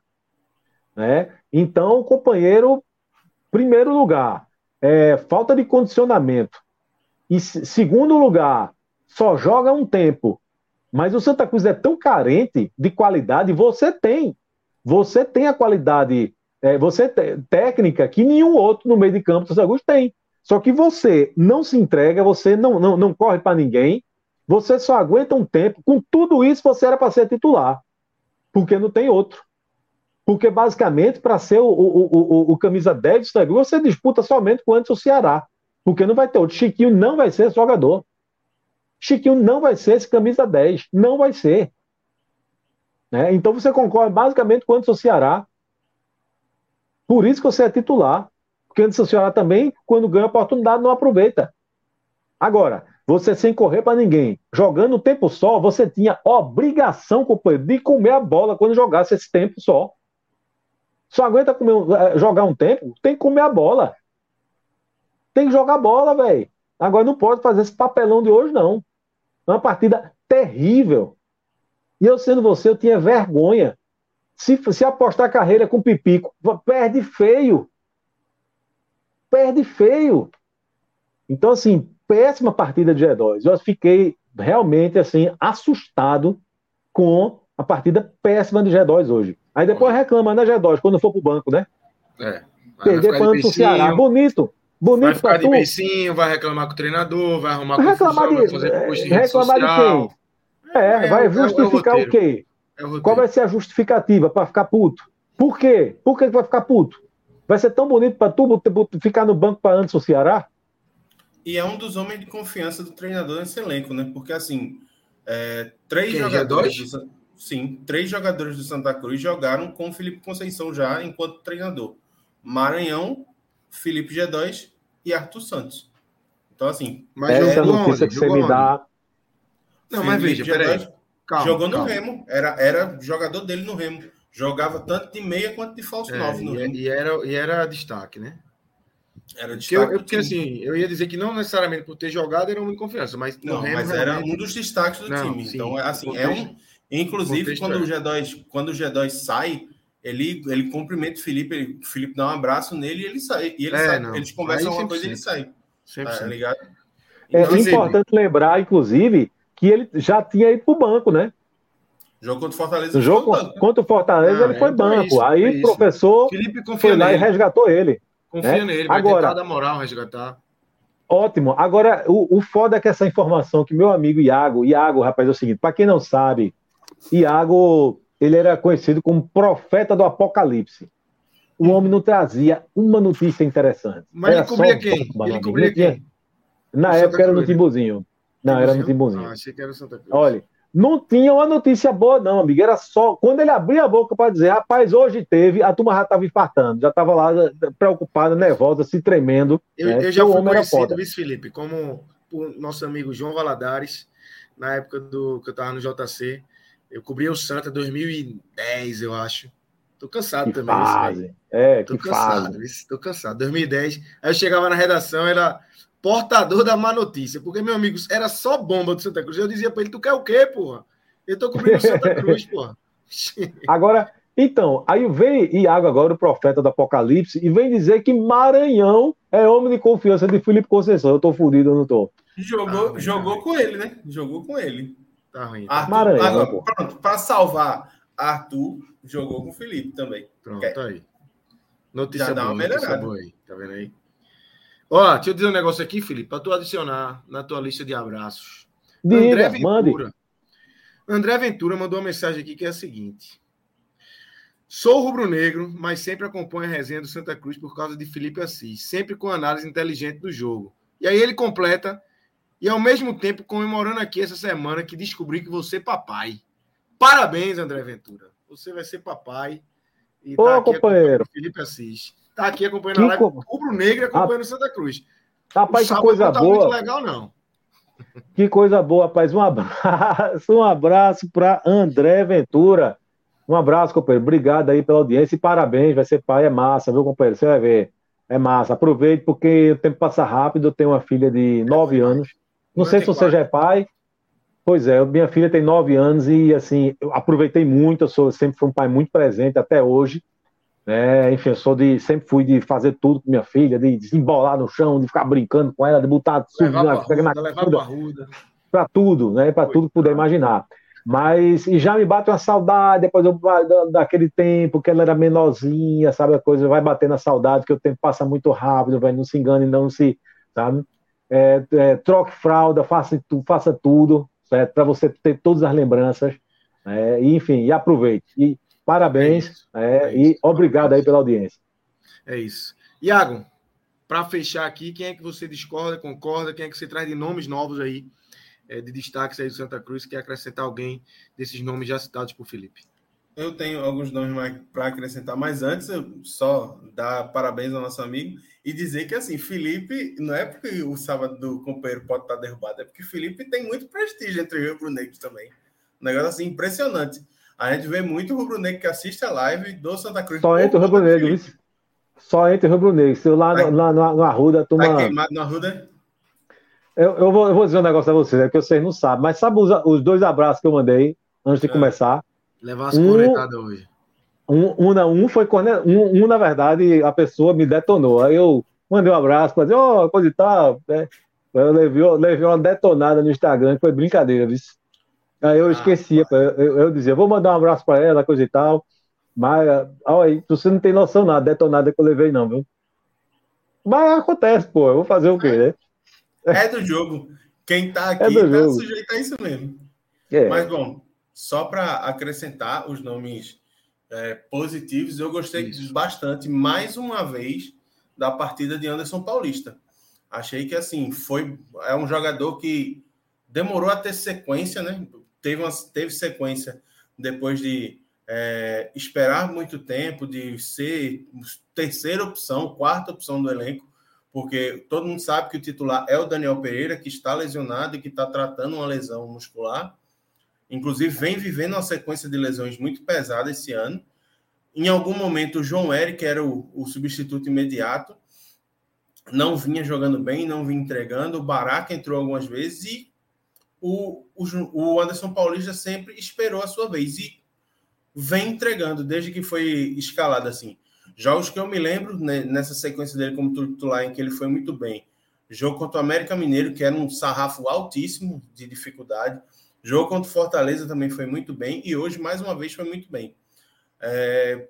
Né? Então, companheiro, primeiro lugar, é, falta de condicionamento. E segundo lugar, só joga um tempo. Mas o Santa Cruz é tão carente de qualidade, você tem. Você tem a qualidade, é, você técnica que nenhum outro no meio de campo do Santa Cruz tem. Só que você não se entrega, você não, não, não corre para ninguém, você só aguenta um tempo. Com tudo isso, você era para ser titular, porque não tem outro. Porque, basicamente, para ser o, o, o, o, camisa 10 do você disputa somente com o Anderson Ceará, porque não vai ter outro. Chiquinho não vai ser jogador. Chiquinho não vai ser esse camisa 10. Não vai ser. Né? Então você concorre basicamente com o Ceará. Por isso que você é titular. Porque o Ceará também, quando ganha oportunidade, não aproveita. Agora, você sem correr para ninguém, jogando o tempo só, você tinha obrigação, companheiro, de comer a bola quando jogasse esse tempo só. Só aguenta comer, eh, jogar um tempo, tem que comer a bola. Tem que jogar bola, velho. Agora não pode fazer esse papelão de hoje, não. É uma partida terrível. E eu, sendo você, eu tinha vergonha. Se, se apostar carreira com Pipico, perde feio. Perde feio. Então, assim, péssima partida de G2. Eu fiquei realmente, assim, assustado com a partida péssima de G2 hoje. Aí depois reclama, né, G2, quando for pro banco, né? É. Perder para o Ceará. Bonito. Bonito vai ficar de beicinho, vai reclamar com o treinador, vai arrumar vai reclamar confusão, de, vai fazer reclamar de quem? É, é vai é, justificar é o, o, quê? É Qual vai ser a justificativa para ficar puto? Por quê? Por que vai ficar puto? Vai ser tão bonito para tu ficar no banco para antes o Ceará? E é um dos homens de confiança do treinador nesse elenco, né? Porque assim, é, três quem, jogadores. Do, sim, três jogadores do Santa Cruz jogaram com o Felipe Conceição já enquanto treinador. Maranhão, Felipe G2 e Arthur Santos. Então, assim. Mas essa notícia onde? que você me dá. Não, mas veja, peraí. Calma, jogou no calma. Remo. Era, era jogador dele no Remo. Jogava tanto de meia quanto de falso é, 9 no e, Remo. E era, e era destaque, né? Era destaque. Porque, eu, porque assim, eu ia dizer que não necessariamente por ter jogado era um de confiança, mas não, Remo, mas era um dos destaques do não, time. Sim, então, assim, é um. Inclusive, quando o G2, quando o G2 sai, ele, ele cumprimenta o Felipe, ele, o Felipe dá um abraço nele e ele sai. E ele é, sai. Eles conversam uma coisa e ele sai. Tá ligado? É importante lembrar, inclusive, que ele já tinha ido para o banco, né? Jogo contra o Fortaleza. O jogo contra o Fortaleza, ah, ele foi então é banco. Isso, Aí é o professor foi lá nele. e resgatou ele. Confia né? nele, vai Agora, dar moral resgatar. Ótimo. Agora, o, o foda é que essa informação que meu amigo Iago, Iago, rapaz, é o seguinte, para quem não sabe, Iago ele era conhecido como profeta do apocalipse. O homem não trazia uma notícia interessante. Mas era ele cobria quem? Ele cobria quem? Na época era no Timbuzinho. Não, era no Timbuzinho. Ah, achei que era Santa Cruz. Olha, não tinha uma notícia boa, não, amigo. Era só. Quando ele abria a boca para dizer, rapaz, hoje teve, a turma já estava infartando, já estava lá preocupada, nervosa, se tremendo. Eu, né? eu já fui conhecido, Luiz Felipe, como o nosso amigo João Valadares, na época do que eu estava no JC. Eu cobri o Santa 2010, eu acho. Tô cansado que também. Fase. É, Tô que cansado. Fase. Tô cansado. 2010. Aí eu chegava na redação, era portador da má notícia. Porque, meu amigo, era só bomba do Santa Cruz. Eu dizia para ele: Tu quer o quê, porra? Eu tô cobrindo o Santa Cruz, [LAUGHS] porra. [LAUGHS] Agora, então, aí vem Iago agora, o profeta do Apocalipse, e vem dizer que Maranhão é homem de confiança de Felipe Conceição. Eu tô fudido, eu não tô. Jogou, ah, jogou com ele, né? Jogou com ele. Tá ruim. Tá. Arthur, Maranhão, agora, pronto, para salvar, Arthur jogou com o Felipe também. Pronto, Quer? aí. Notícia Já dá boa, uma melhorada. Boa aí, tá vendo aí? Ó, deixa eu dizer um negócio aqui, Felipe, para tu adicionar na tua lista de abraços. Diga, André Ventura. Mande. André Ventura mandou uma mensagem aqui que é a seguinte. Sou rubro-negro, mas sempre acompanho a resenha do Santa Cruz por causa de Felipe Assis, sempre com análise inteligente do jogo. E aí ele completa e ao mesmo tempo comemorando aqui essa semana que descobri que você é papai. Parabéns, André Ventura. Você vai ser papai. E Ô, tá companheiro. Felipe Assis. Está aqui acompanhando que a live Rubro Negro acompanhando ah, Santa Cruz. Rapaz, que coisa tá boa. legal, não. Que coisa boa, rapaz. Um abraço, [LAUGHS] um abraço para André Ventura. Um abraço, companheiro. Obrigado aí pela audiência e parabéns. Vai ser pai, é massa, viu, companheiro? Você vai ver. É massa. Aproveite, porque o tempo passa rápido. Eu tenho uma filha de nove anos. Não sei se você já é pai. Pois é, minha filha tem nove anos e assim, eu aproveitei muito, eu sou, sempre fui um pai muito presente até hoje. Né? Enfim, eu sou de, sempre fui de fazer tudo com minha filha, de desembolar no chão, de ficar brincando com ela, de botar tudo na, na para tudo, né? Para tudo que puder imaginar. Mas e já me bate uma saudade depois eu, daquele tempo que ela era menorzinha, sabe? A coisa vai bater na saudade, que o tempo passa muito rápido, velho. Não se engane, não se. Sabe? é, é, troque fralda, faça, faça tudo, para você ter todas as lembranças. É, e, enfim, e aproveite. E parabéns é, é e obrigado aí pela audiência. É isso. Iago, para fechar aqui, quem é que você discorda, concorda, quem é que você traz de nomes novos aí é, de destaques aí do Santa Cruz, quer acrescentar alguém desses nomes já citados por Felipe? Eu tenho alguns nomes para acrescentar, mas antes eu só dar parabéns ao nosso amigo e dizer que assim, Felipe, não é porque o sábado do companheiro pode estar derrubado, é porque Felipe tem muito prestígio entre o rubro-negros também. Um negócio assim impressionante. A gente vê muito rubro-negro que assiste a live do Santa Cruz. Só entre o rubro-negro, Só entre o rubro-negro. Se eu lá no, no, no Arruda, turma... Tá queimado no Arruda? Eu, eu, vou, eu vou dizer um negócio a vocês, é que vocês não sabem, mas sabe os, os dois abraços que eu mandei antes de é. começar? Levar as um, conectadas hoje. Um, um, um foi um, um, na verdade, a pessoa me detonou. Aí eu mandei um abraço, falei, ô, oh, coisa e tal. Né? Eu levei, eu levei uma detonada no Instagram, foi brincadeira, viu? Aí eu ah, esquecia, eu, eu, eu, dizia, vou mandar um abraço para ela, coisa e tal. Mas, olha, você não tem noção nada, detonada que eu levei, não, viu? Mas acontece, pô, eu vou fazer o quê, né? É do jogo. Quem tá aqui é tá sujeito a isso mesmo. É. Mas, bom, só para acrescentar os nomes é, positivos, eu gostei Isso. bastante, mais uma vez, da partida de Anderson Paulista. Achei que, assim, foi é um jogador que demorou a ter sequência, né? Teve, uma, teve sequência depois de é, esperar muito tempo, de ser terceira opção, quarta opção do elenco, porque todo mundo sabe que o titular é o Daniel Pereira, que está lesionado e que está tratando uma lesão muscular. Inclusive, vem vivendo uma sequência de lesões muito pesada esse ano. Em algum momento, o João Eric, era o, o substituto imediato, não vinha jogando bem, não vinha entregando. O Baraca entrou algumas vezes e o, o, o Anderson Paulista sempre esperou a sua vez e vem entregando desde que foi escalado assim. Jogos que eu me lembro né, nessa sequência dele como titular em que ele foi muito bem. Jogo contra o América Mineiro, que era um sarrafo altíssimo de dificuldade. Jogo contra o Fortaleza também foi muito bem e hoje, mais uma vez, foi muito bem. É...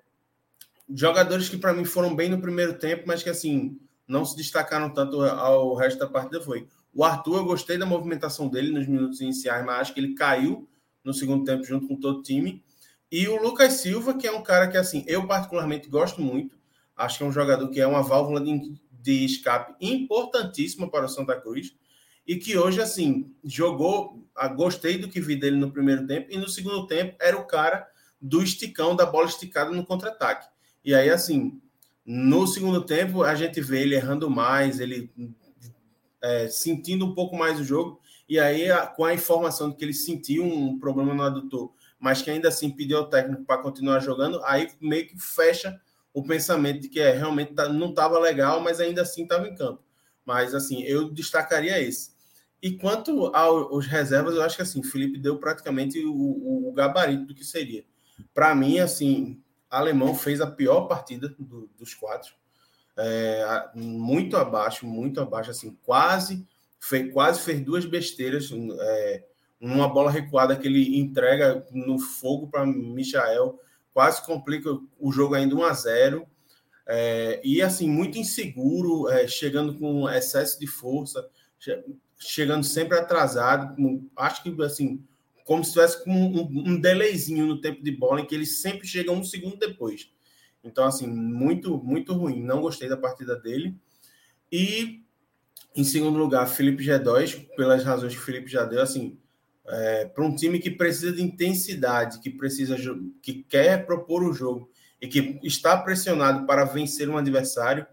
Jogadores que para mim foram bem no primeiro tempo, mas que assim não se destacaram tanto ao resto da partida foi o Arthur. Eu gostei da movimentação dele nos minutos iniciais, mas acho que ele caiu no segundo tempo junto com todo o time. E o Lucas Silva, que é um cara que assim eu particularmente gosto muito. Acho que é um jogador que é uma válvula de, de escape importantíssima para o Santa Cruz e que hoje, assim, jogou. Ah, gostei do que vi dele no primeiro tempo, e no segundo tempo era o cara do esticão, da bola esticada no contra-ataque. E aí, assim, no segundo tempo, a gente vê ele errando mais, ele é, sentindo um pouco mais o jogo, e aí, a, com a informação de que ele sentiu um problema no adutor, mas que ainda assim pediu ao técnico para continuar jogando, aí meio que fecha o pensamento de que é, realmente tá, não estava legal, mas ainda assim estava em campo. Mas, assim, eu destacaria esse. E quanto aos reservas, eu acho que assim, Felipe deu praticamente o, o gabarito do que seria. Para mim, assim, alemão fez a pior partida do, dos quatro. É, muito abaixo, muito abaixo, assim, quase fez, quase fez duas besteiras. É, uma bola recuada que ele entrega no fogo para Michael, quase complica o jogo ainda 1 a 0 é, e assim, muito inseguro, é, chegando com excesso de força chegando sempre atrasado, acho que assim, como se tivesse com um, um delayzinho no tempo de bola, em que ele sempre chega um segundo depois. Então, assim, muito, muito ruim. Não gostei da partida dele. E, em segundo lugar, Felipe G2, pelas razões que o Felipe já deu, assim, é, para um time que precisa de intensidade, que precisa, que quer propor o jogo e que está pressionado para vencer um adversário,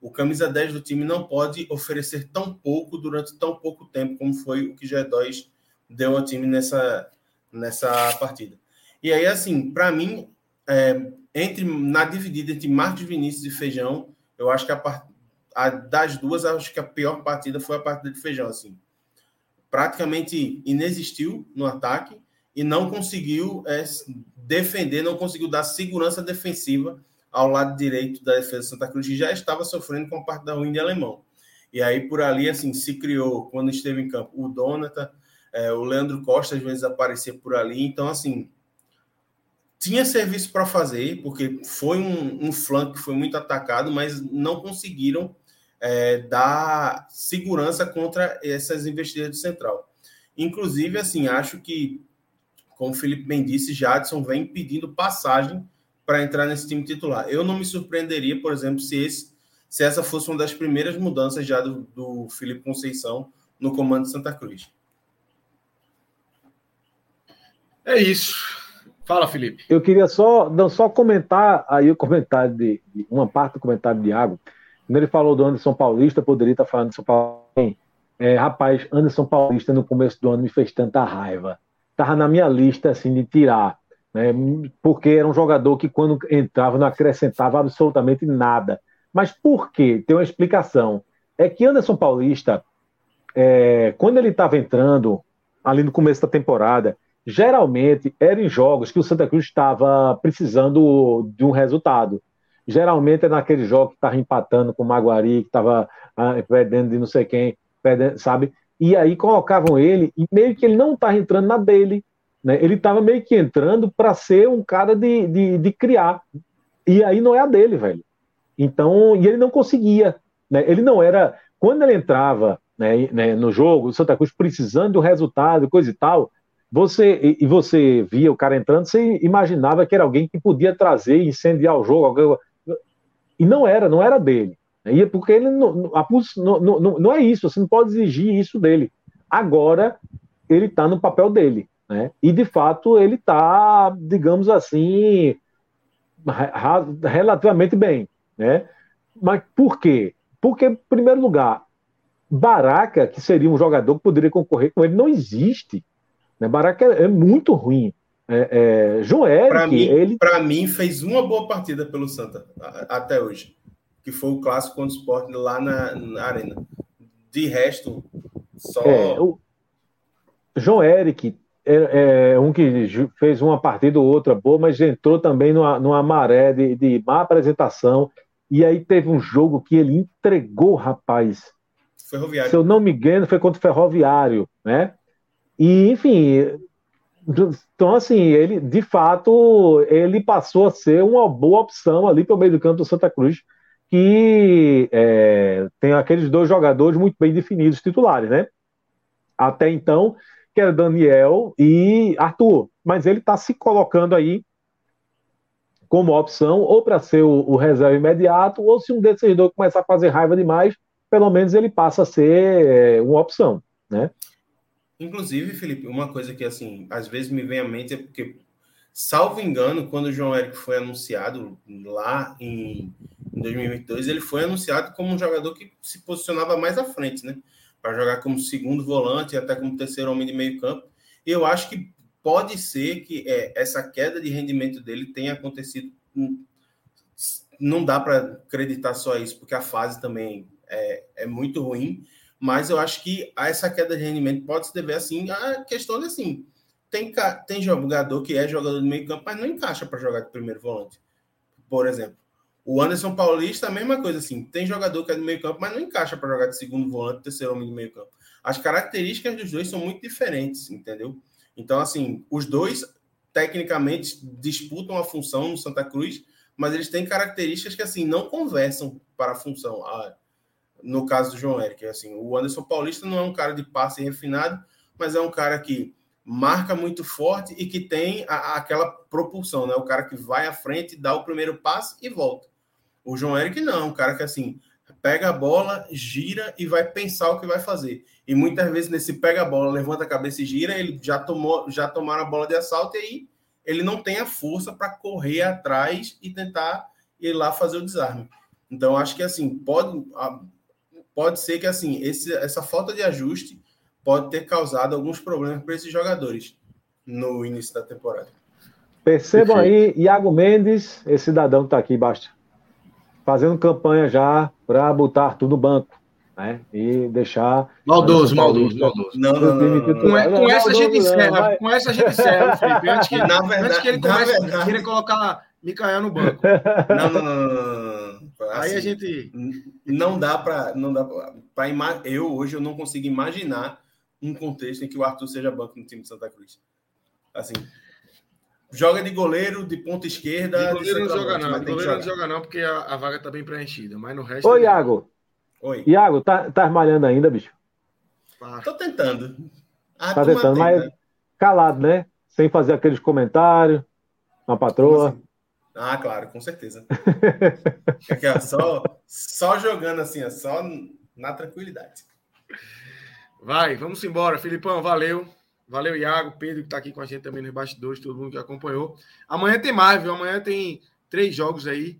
o camisa 10 do time não pode oferecer tão pouco durante tão pouco tempo, como foi o que G2 deu ao time nessa, nessa partida. E aí, assim, para mim, é, entre na dividida entre Marcos Vinícius e Feijão, eu acho que a, a, das duas, acho que a pior partida foi a partida de Feijão, assim. Praticamente inexistiu no ataque e não conseguiu é, defender, não conseguiu dar segurança defensiva ao lado direito da defesa de Santa Cruz, que já estava sofrendo com a parte da ruim de alemão. E aí, por ali, assim, se criou, quando esteve em campo, o Donata, é, o Leandro Costa, às vezes, aparecia por ali. Então, assim, tinha serviço para fazer, porque foi um, um flanco que foi muito atacado, mas não conseguiram é, dar segurança contra essas investidas do Central. Inclusive, assim, acho que, como o Felipe bem disse, Jadson vem pedindo passagem para entrar nesse time titular. Eu não me surpreenderia, por exemplo, se, esse, se essa fosse uma das primeiras mudanças já do, do Felipe Conceição no comando de Santa Cruz. É isso. Fala, Felipe. Eu queria só, não, só comentar aí o comentário de, de, uma parte do comentário de Iago. Quando ele falou do Anderson Paulista, poderia estar falando de São Paulo. É, rapaz, Anderson Paulista no começo do ano me fez tanta raiva. Tava na minha lista assim de tirar, né? Porque era um jogador que quando entrava não acrescentava absolutamente nada. Mas por quê? Tem uma explicação. É que Anderson Paulista, é, quando ele estava entrando ali no começo da temporada, geralmente eram jogos que o Santa Cruz estava precisando de um resultado. Geralmente é naquele jogo que estava empatando com o Maguari, que estava ah, perdendo de não sei quem, perdendo, sabe? E aí colocavam ele, e meio que ele não estava entrando na dele, né? Ele estava meio que entrando para ser um cara de, de, de, criar. E aí não é a dele, velho. Então, e ele não conseguia. Né? Ele não era. Quando ele entrava né, né, no jogo, o Santa Cruz precisando do resultado, coisa e tal, você e você via o cara entrando, você imaginava que era alguém que podia trazer e incendiar o jogo. E não era, não era dele. E é porque ele não, não, não, não é isso, você não pode exigir isso dele. Agora ele está no papel dele. Né? E de fato ele está, digamos assim, relativamente bem. Né? Mas por quê? Porque, em primeiro lugar, Baraca, que seria um jogador que poderia concorrer com ele, não existe. Né? Baraca é, é muito ruim. É, é, João Eric, para mim, ele... mim, fez uma boa partida pelo Santa até hoje, que foi o clássico contra o Sport lá na, na Arena. De resto, só. É, o João Eric é, é, um que fez uma partida ou outra boa, mas entrou também numa, numa maré de, de má apresentação. E aí teve um jogo que ele entregou, rapaz. Ferroviário. Se eu não me engano, foi contra o Ferroviário, né? E, enfim, então, assim, ele, de fato, ele passou a ser uma boa opção ali pelo meio do campo do Santa Cruz, que é, tem aqueles dois jogadores muito bem definidos, titulares, né? Até então, que era Daniel e Arthur. Mas ele está se colocando aí como opção, ou para ser o, o, reserva imediato, ou se um desses dois começar a fazer raiva demais, pelo menos ele passa a ser é, uma opção, né? Inclusive, Felipe, uma coisa que assim, às vezes me vem à mente é porque, salvo engano, quando o João Eric foi anunciado lá em, em 2022, ele foi anunciado como um jogador que se posicionava mais à frente, né? para jogar como segundo volante e até como terceiro homem de meio campo. E eu acho que pode ser que é, essa queda de rendimento dele tenha acontecido. Não dá para acreditar só isso, porque a fase também é, é muito ruim. Mas eu acho que essa queda de rendimento pode se dever assim à questão de assim. Tem, tem jogador que é jogador de meio campo, mas não encaixa para jogar de primeiro volante. Por exemplo, o Anderson Paulista, a mesma coisa, assim, tem jogador que é do meio campo, mas não encaixa para jogar de segundo volante, terceiro homem de meio campo. As características dos dois são muito diferentes, entendeu? Então, assim, os dois, tecnicamente, disputam a função no Santa Cruz, mas eles têm características que, assim, não conversam para a função. Ah, no caso do João Eric, assim, o Anderson Paulista não é um cara de passe refinado, mas é um cara que marca muito forte e que tem a, aquela propulsão, né? O cara que vai à frente, dá o primeiro passe e volta. O João Eric não, um cara que assim pega a bola, gira e vai pensar o que vai fazer. E muitas vezes nesse pega a bola, levanta a cabeça e gira, ele já tomou, já tomaram a bola de assalto e aí ele não tem a força para correr atrás e tentar ir lá fazer o desarme. Então acho que assim pode pode ser que assim esse, essa falta de ajuste pode ter causado alguns problemas para esses jogadores no início da temporada. Percebam aí, Iago Mendes, esse cidadão que está aqui embaixo fazendo campanha já para botar tudo no banco. Né? E deixar. Maldoso, maldoso, maldoso. Não, não, não, não, Com, com essa a gente encerra. Com essa a gente encerra, Felipe. Antes que, na verdade, antes que ele comece a querer colocar Micael no banco. Não, não, não, não, não. Assim, Aí a gente. Não dá para. Não dá para ima... Eu hoje eu não consigo imaginar um contexto em que o Arthur seja banco no time de Santa Cruz. Assim, Joga de goleiro, de ponta esquerda. De goleiro não joga não. De goleiro não joga não, porque a, a vaga tá bem preenchida. Mas no resto. Ô, é... Iago. Oi. Iago, tá, tá malhando ainda, bicho? Tô tentando. Ah, tá tentando, mas calado, né? Sem fazer aqueles comentários. Uma patroa. Assim? Ah, claro, com certeza. Aqui, ó, só, só jogando assim, ó, só na tranquilidade. Vai, vamos embora. Filipão, valeu. Valeu, Iago, Pedro, que está aqui com a gente também nos bastidores, todo mundo que acompanhou. Amanhã tem mais, viu? Amanhã tem três jogos aí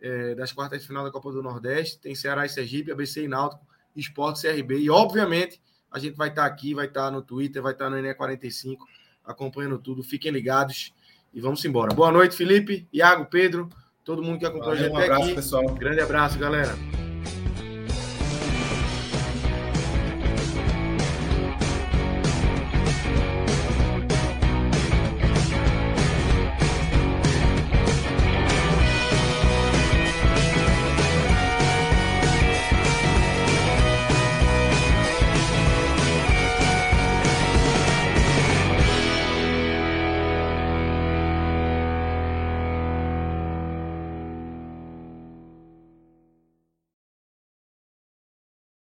é, das quartas de final da Copa do Nordeste. Tem Ceará e Sergipe, ABC e Náutico, Esporte CRB. E, obviamente, a gente vai estar tá aqui, vai estar tá no Twitter, vai estar tá no ENE45, acompanhando tudo. Fiquem ligados e vamos embora. Boa noite, Felipe, Iago, Pedro, todo mundo que acompanhou a gente um abraço, aqui. Pessoal. Grande abraço, galera.